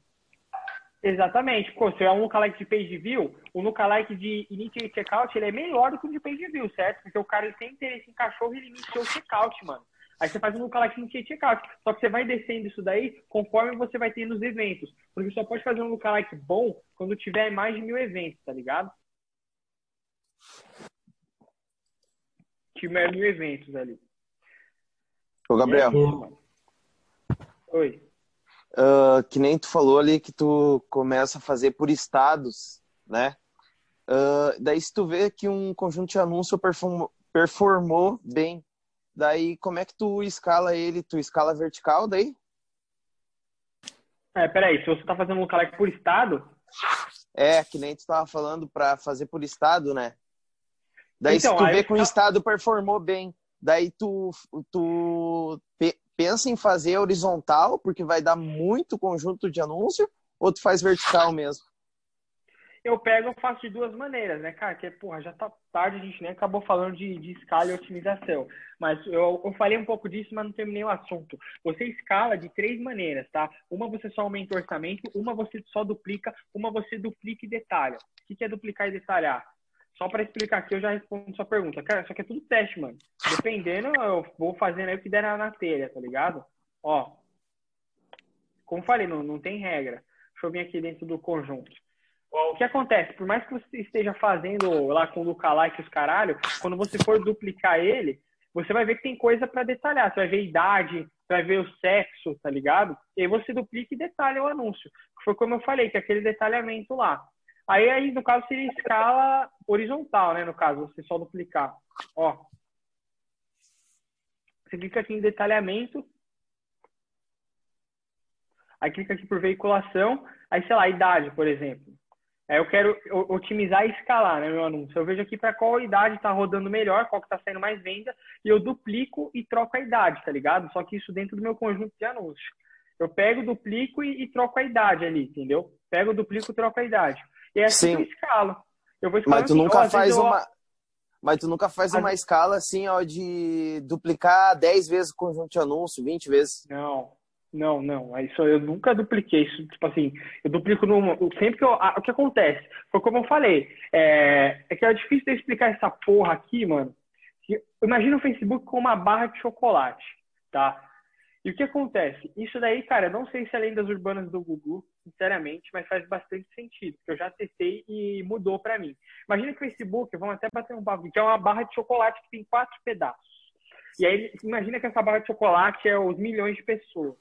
Exatamente. Pô, se é um lookalike de page view, o lookalike de initiate checkout, ele é melhor do que o de page view, certo? Porque o cara tem interesse em cachorro e ele iniciou o checkout, mano. Aí você faz um lookalike de initiate checkout. Só que você vai descendo isso daí conforme você vai ter nos eventos. Porque só pode fazer um lookalike bom quando tiver mais de mil eventos, tá ligado? Tiver mil eventos ali. Ô, Gabriel. Mano. Oi. Ah, que nem tu falou ali que tu começa a fazer por estados, né? Ah, daí se tu vê que um conjunto de anúncio performou, performou bem, daí como é que tu escala ele? Tu escala vertical daí? É, peraí, se você tá fazendo um lookalike por estado, É, que nem tu tava falando para fazer por estado, né? Daí Então, se tu vê que o estado performou bem, daí tu, tu pensa em fazer horizontal, porque vai dar muito conjunto de anúncio, ou tu faz vertical mesmo? eu pego e faço de duas maneiras, né, cara? Que, porra, já tá tarde, a gente nem acabou falando de, de escala e otimização. Mas eu, eu falei um pouco disso, mas não terminei o assunto. Você escala de três maneiras, tá? Uma você só aumenta o orçamento, uma você só duplica, uma você duplica e detalha. O que é duplicar e detalhar? Só para explicar aqui, eu já respondo sua pergunta. Cara, isso aqui é tudo teste, mano. Dependendo, eu vou fazendo aí o que der na, telha, tá ligado? Ó, como falei, não, não tem regra. Deixa eu vir aqui dentro do conjunto. O que acontece? Por mais que você esteja fazendo lá com o lookalike os caralho, quando você for duplicar ele, você vai ver que tem coisa para detalhar. Você vai ver idade, você vai ver o sexo, tá ligado? E aí você duplica e detalha o anúncio. Que foi como eu falei, que é aquele detalhamento lá. Aí, aí no caso, seria escala horizontal, né? No caso, você só duplicar. Ó. Você clica aqui em detalhamento. Aí clica aqui por veiculação. Aí, sei lá, idade, por exemplo. Aí eu quero otimizar e escalar, né, meu anúncio. Eu vejo aqui para qual idade está rodando melhor, qual que está saindo mais venda, e eu duplico e troco a idade, tá ligado? Só que isso dentro do meu conjunto de anúncios. Eu pego, duplico e, e troco a idade ali, entendeu? Pego, duplico troco a idade. E é assim que eu Sim. escalo. Eu vou Mas tu assim, nunca faz eu- uma. Mas tu nunca faz uma escala assim, ó, de duplicar 10 vezes o conjunto de anúncio, 20 vezes. Não, não, não. É Isso eu nunca dupliquei isso. Tipo assim, eu duplico numa. Sempre que eu. O que acontece? Foi como eu falei. É, é que é difícil de explicar essa porra aqui, mano. Imagina o Facebook com uma barra de chocolate, tá? E o que acontece? Isso daí, cara, eu não sei se é lendas urbanas do Gugu, sinceramente, mas faz bastante sentido, porque eu já testei e mudou pra mim. Imagina que o Facebook, vamos até bater um papo, que é uma barra de chocolate que tem quatro pedaços. E aí, imagina que essa barra de chocolate é os milhões de pessoas,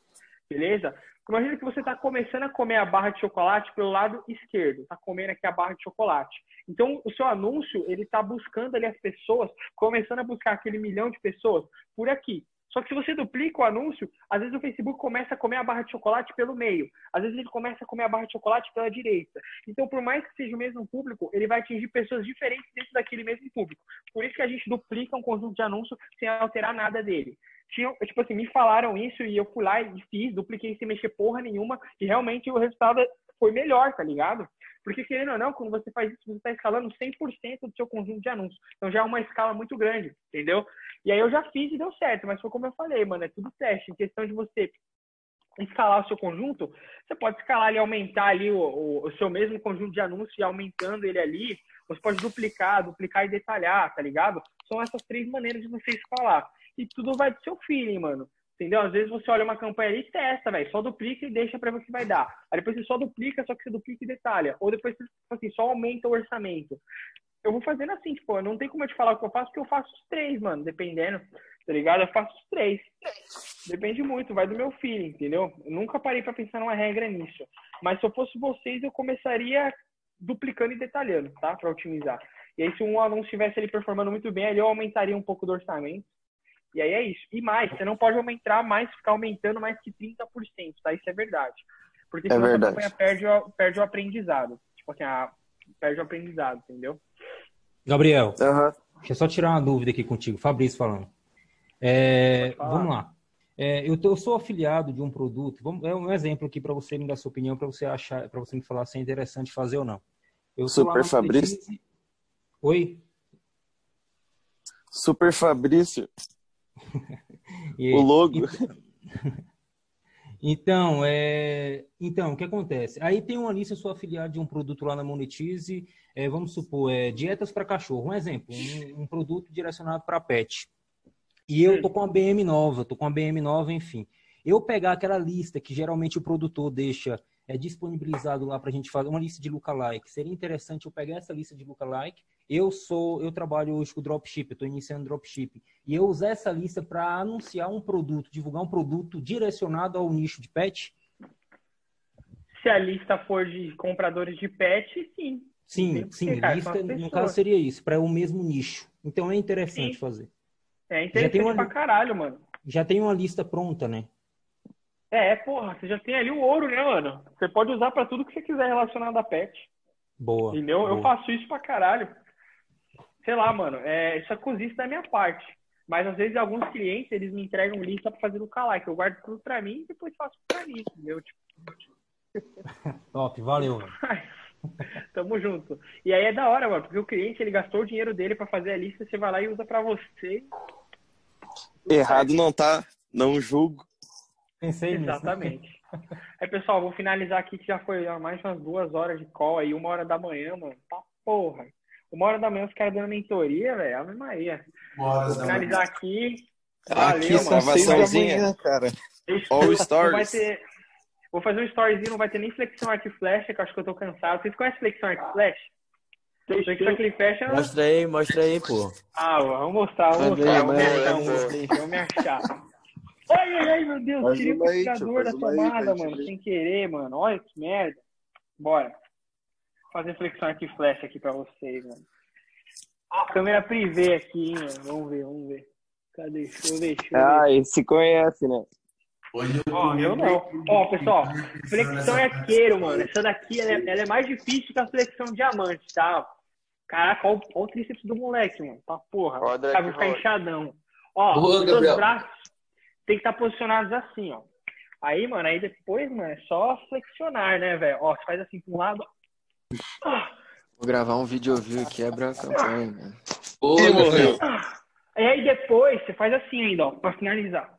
beleza? Imagina que você está começando a comer a barra de chocolate pelo lado esquerdo, está comendo aqui a barra de chocolate. Então, o seu anúncio, ele está buscando ali as pessoas, começando a buscar aquele milhão de pessoas por aqui. Só que se você duplica o anúncio, às vezes o Facebook começa a comer a barra de chocolate pelo meio. Às vezes ele começa a comer a barra de chocolate pela direita. Então, por mais que seja o mesmo público, ele vai atingir pessoas diferentes dentro daquele mesmo público. Por isso que a gente duplica um conjunto de anúncios sem alterar nada dele. Tinha, tipo assim, me falaram isso e eu fui lá e fiz, dupliquei sem mexer porra nenhuma e realmente o resultado foi melhor, tá ligado? Porque, querendo ou não, quando você faz isso, você está escalando 100% do seu conjunto de anúncios. Então já é uma escala muito grande, entendeu? E aí eu já fiz e deu certo, mas foi como eu falei, mano, é tudo teste. Em questão de você escalar o seu conjunto, você pode escalar e aumentar ali o, o, o, seu mesmo conjunto de anúncios e aumentando ele ali. Você pode duplicar, duplicar e detalhar, tá ligado? São essas três maneiras de você escalar. E tudo vai do seu feeling, mano. Entendeu? Às vezes você olha uma campanha ali e testa, velho. Só duplica e deixa pra ver o que vai dar. Aí depois você só duplica, só que você duplica e detalha. Ou depois você, tipo assim, só aumenta o orçamento. Eu vou fazendo assim, tipo, não tem como eu te falar o que eu faço, porque eu faço os três, mano, dependendo, tá ligado? Eu faço os três. Depende muito, vai do meu feeling, entendeu? Eu nunca parei pra pensar numa regra nisso. Mas se eu fosse vocês, eu começaria duplicando e detalhando, tá? Pra otimizar. E aí, se um anúncio estivesse ali performando muito bem, ali eu aumentaria um pouco do orçamento e aí é isso. E mais, você não pode aumentar mais, ficar aumentando mais que 30%, tá? Isso é verdade. Porque É senão a verdade. campanha perde o, perde o aprendizado. Tipo assim, a, perde o aprendizado, entendeu? Gabriel, deixa eu só tirar uma dúvida aqui contigo. Fabrício falando. É, vamos lá. É, eu, tô- eu sou afiliado de um produto. Vamos, é um exemplo aqui para você me dar sua opinião, para você achar, para você me falar se é interessante fazer ou não. Eu Super Fabrício. Oi. Super Fabrício. E- O logo. Então, é... então, o que acontece? Aí tem uma lista, eu sou afiliado de um produto lá na Monetize, é, vamos supor, é, dietas para cachorro, um exemplo, um, um produto direcionado para pet. E eu tô com a BM nova, tô com a BM nova, enfim. Eu pegar aquela lista que geralmente o produtor deixa é, disponibilizado lá para a gente fazer uma lista de lookalike. Seria interessante eu pegar essa lista de lookalike. Eu sou, eu trabalho hoje com dropship, eu estou iniciando dropship. E eu usar essa lista para anunciar um produto, divulgar um produto direcionado ao nicho de pet. Se a lista for de compradores de pet, sim. Sim, sim, lista, no caso seria isso, para o mesmo nicho. Então é interessante Sim. fazer. É Já interessante tem uma- pra caralho, mano. Já tem uma lista pronta, né? É, porra, você já tem ali o ouro, né, mano? Você pode usar pra tudo que você quiser relacionado a pet. Boa. Entendeu? Eu boa. faço isso pra caralho. Sei lá, mano, é, isso é cozice da minha parte. Mas às vezes alguns clientes, eles me entregam lista pra fazer no like. Eu guardo tudo pra mim e depois faço pra mim, entendeu? Tipo, Top, valeu. mano. tamo junto. E aí é da hora, mano, porque o cliente, ele gastou o dinheiro dele pra fazer a lista, você vai lá e usa pra você. Errado não tá, não julgo. Pensei nisso. Exatamente. Aí, pessoal, vou finalizar aqui que já foi mais umas duas horas de call aí, uma hora da manhã, mano. Tá porra. Uma hora da manhã os caras dando mentoria, velho. Ave Maria. Vou finalizar aqui. Aqui Valeu, são mano. seis da manhã, cara. All Stars. ter... Vou fazer um storyzinho, não vai ter nem flexão arco e flecha, que eu acho que eu tô cansado. Vocês conhecem flexão arco e flecha? Flexão arco e flecha... Mostra aí, mostra aí, pô. Ah, vamos mostrar, vamos mostrar. Vamos me achar, vamos, me achar. Ai, ai, ai, meu Deus, tirei o carregador da tomada, mano, sem querer, mano. Olha que merda. Bora. Fazer flexão aqui flash aqui pra vocês, mano. Ó, câmera privê aqui, hein, mano. Vamos ver, vamos ver. Cadê? Deixa eu ver, deixa eu ver. Ah, esse conhece, né? Ó, eu não. Ó, pessoal, flexão arqueiro, mano. Essa daqui, ela é, ela é mais difícil que a flexão diamante, tá? Caraca, olha, o- olha o tríceps do moleque, mano. Tá porra. Ó, O cara vai ficar inchadão. Ó, Boa, os dois braços tem que estar posicionados assim, ó. Aí, mano, aí depois, mano, é só flexionar, né, velho? Ó, você faz assim pra um lado. Vou gravar um vídeo view e quebra a campanha, mano. Ih, morreu. E aí depois você faz assim ainda, ó, pra finalizar.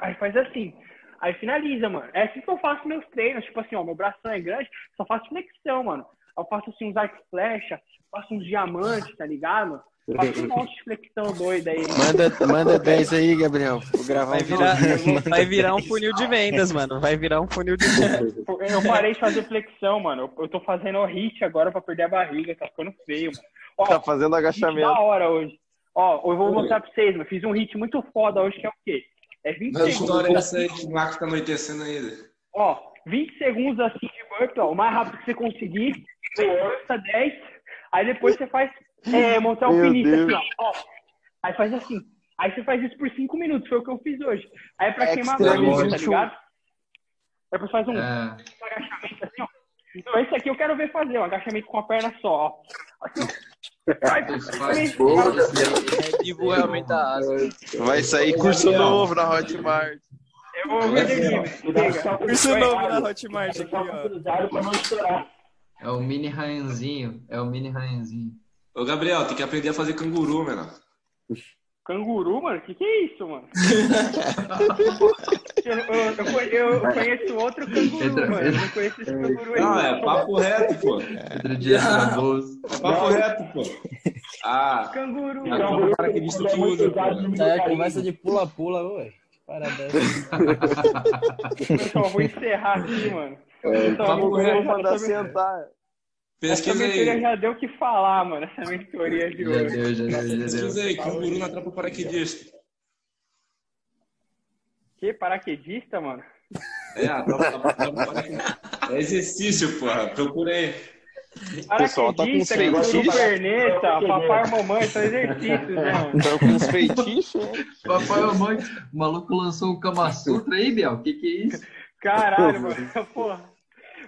Aí faz assim. Aí finaliza, mano. É assim que eu faço meus treinos. Tipo assim, ó, meu bração é grande, só faço flexão, mano. Eu faço assim uns arco e flecha, faço uns diamantes, tá ligado? Faça um monte de flexão doida aí. Manda, manda 10 aí, Gabriel. Vou gravar Vai virar, vai virar um funil de vendas, mano. Vai virar um funil de vendas. Eu parei de fazer flexão, mano. Eu- tô fazendo hit agora pra perder a barriga. Tá ficando feio, mano. Ó, Tá fazendo agachamento. da hora hoje. Ó, eu vou mostrar pra vocês, mano. Fiz um hit muito foda hoje, que é o quê? É 20 Não história segundos. essa aí que o Marco tá anoitecendo ainda. Ó, 20 segundos assim de burp, ó. O mais rápido que você conseguir. Força 10. Aí depois você faz é, montar o finito, assim, ó. ó. Aí faz assim. Aí você faz isso por 5 minutos, foi o que eu fiz hoje. Aí é pra queimar a barriga, tá ligado? Depois faz um É. agachamento assim, ó. Então esse aqui eu quero ver fazer, um agachamento com a perna só, ó. Assim, ó. Vai. Vai sair curso novo na Hotmart. Eu vou ver aqui, velho. Curso novo na Hotmart aqui, ó. É o mini Ryanzinho. É o mini Ryanzinho. Ô, Gabriel, tem que aprender a fazer canguru, menor. Canguru, mano? O que, que é isso, mano? eu, eu, eu conhe- eu conheço outro canguru, Entra- mano. Eu não conheço esse canguru aí. Não, é papo reto, pô. Outro dia na bolsa. É papo reto, pô. Ah, Canguru. Canguru, cara que disse tudo, pô. Isso aí é conversa de pula-pula, ué. Parabéns. Pessoal, vou encerrar aqui, mano. É, Pessoal, papo vou- reto, vou- mandar essa- sentar. Essa Pesquisa mentoria aí. já deu o que falar, mano. Essa mentoria de Já hoje. deu, já deu, já deu. Pesquisa aí, canguru na trapa paraquedista. Que paraquedista, mano? É, a tropa. É exercício, porra. Procura aí. pessoal tá com Paraquedista, canguru, feitiço. perneta, papai e mamãe, são exercícios, né? Tá com uns feitiços, hein? Papai, mamãe, o maluco lançou o Kama Sutra aí, Biel. O que que é isso? Caralho, mano. Porra.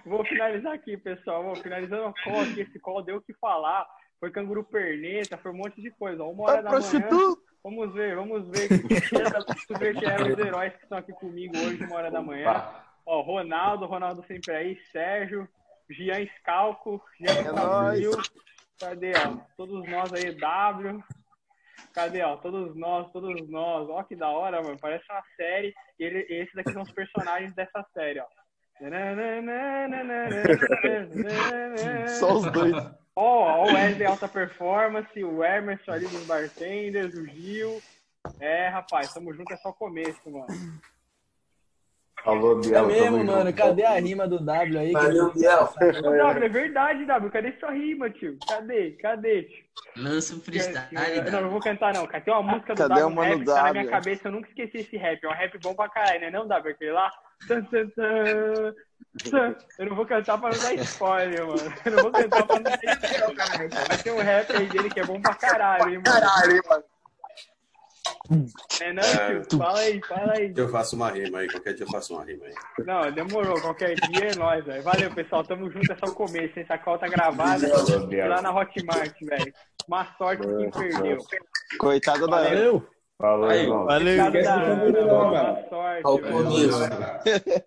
Vou finalizar aqui, pessoal. Vou finalizando o call aqui. Esse call deu o que falar. Foi canguru perneta, foi um monte de coisa. Uma hora É da manhã. Vamos ver, vamos ver. Vamos ver quem eram os heróis que estão aqui comigo hoje, uma hora da manhã. Ó, Ronaldo, Ronaldo sempre aí, Sérgio, Gian Scalco, Gian É Brasil. Cadê, ó? Todos nós aí, W. Cadê, ó? Todos nós, todos nós. Ó, que da hora, mano. Parece uma série. E ele, esses daqui são os personagens dessa série, ó. Só os dois. Ó, ó o Wesley Alta Performance, o Emerson ali dos Bartenders, o Gil. É, rapaz, tamo junto, é só começo, mano. Alô, É Biel. mesmo, tamo mano. junto. Cadê a rima do W aí? Valeu, que- Biel. W, é verdade, W. Cadê sua rima, tio? Cadê? Cadê, tio? Lança um freestyle, Eu, não, não vou cantar, não. cara. Tem uma música do Cadê W, o Mano rap que tá na W? minha cabeça. Eu nunca esqueci esse rap. É um rap bom pra caralho, né? Não, W? Aquele lá. Eu não vou cantar pra não dar spoiler, mano. Eu não vou cantar pra não dar spoiler, caralho. Mas tem um rap aí dele que é bom pra caralho, hein, mano. Caralho, mano. É, não, tio? Fala aí, fala aí. Eu faço uma rima aí, qualquer dia eu faço uma rima aí. Não, demorou. Qualquer dia é nóis, velho. Valeu, pessoal. Tamo junto. É só o começo. Essa call tá gravada Valeu, lá na Hotmart, velho. Má sorte pra quem perdeu. Coitada da Valeu. Valeu. Coitado da Esquece do Ana, canguru,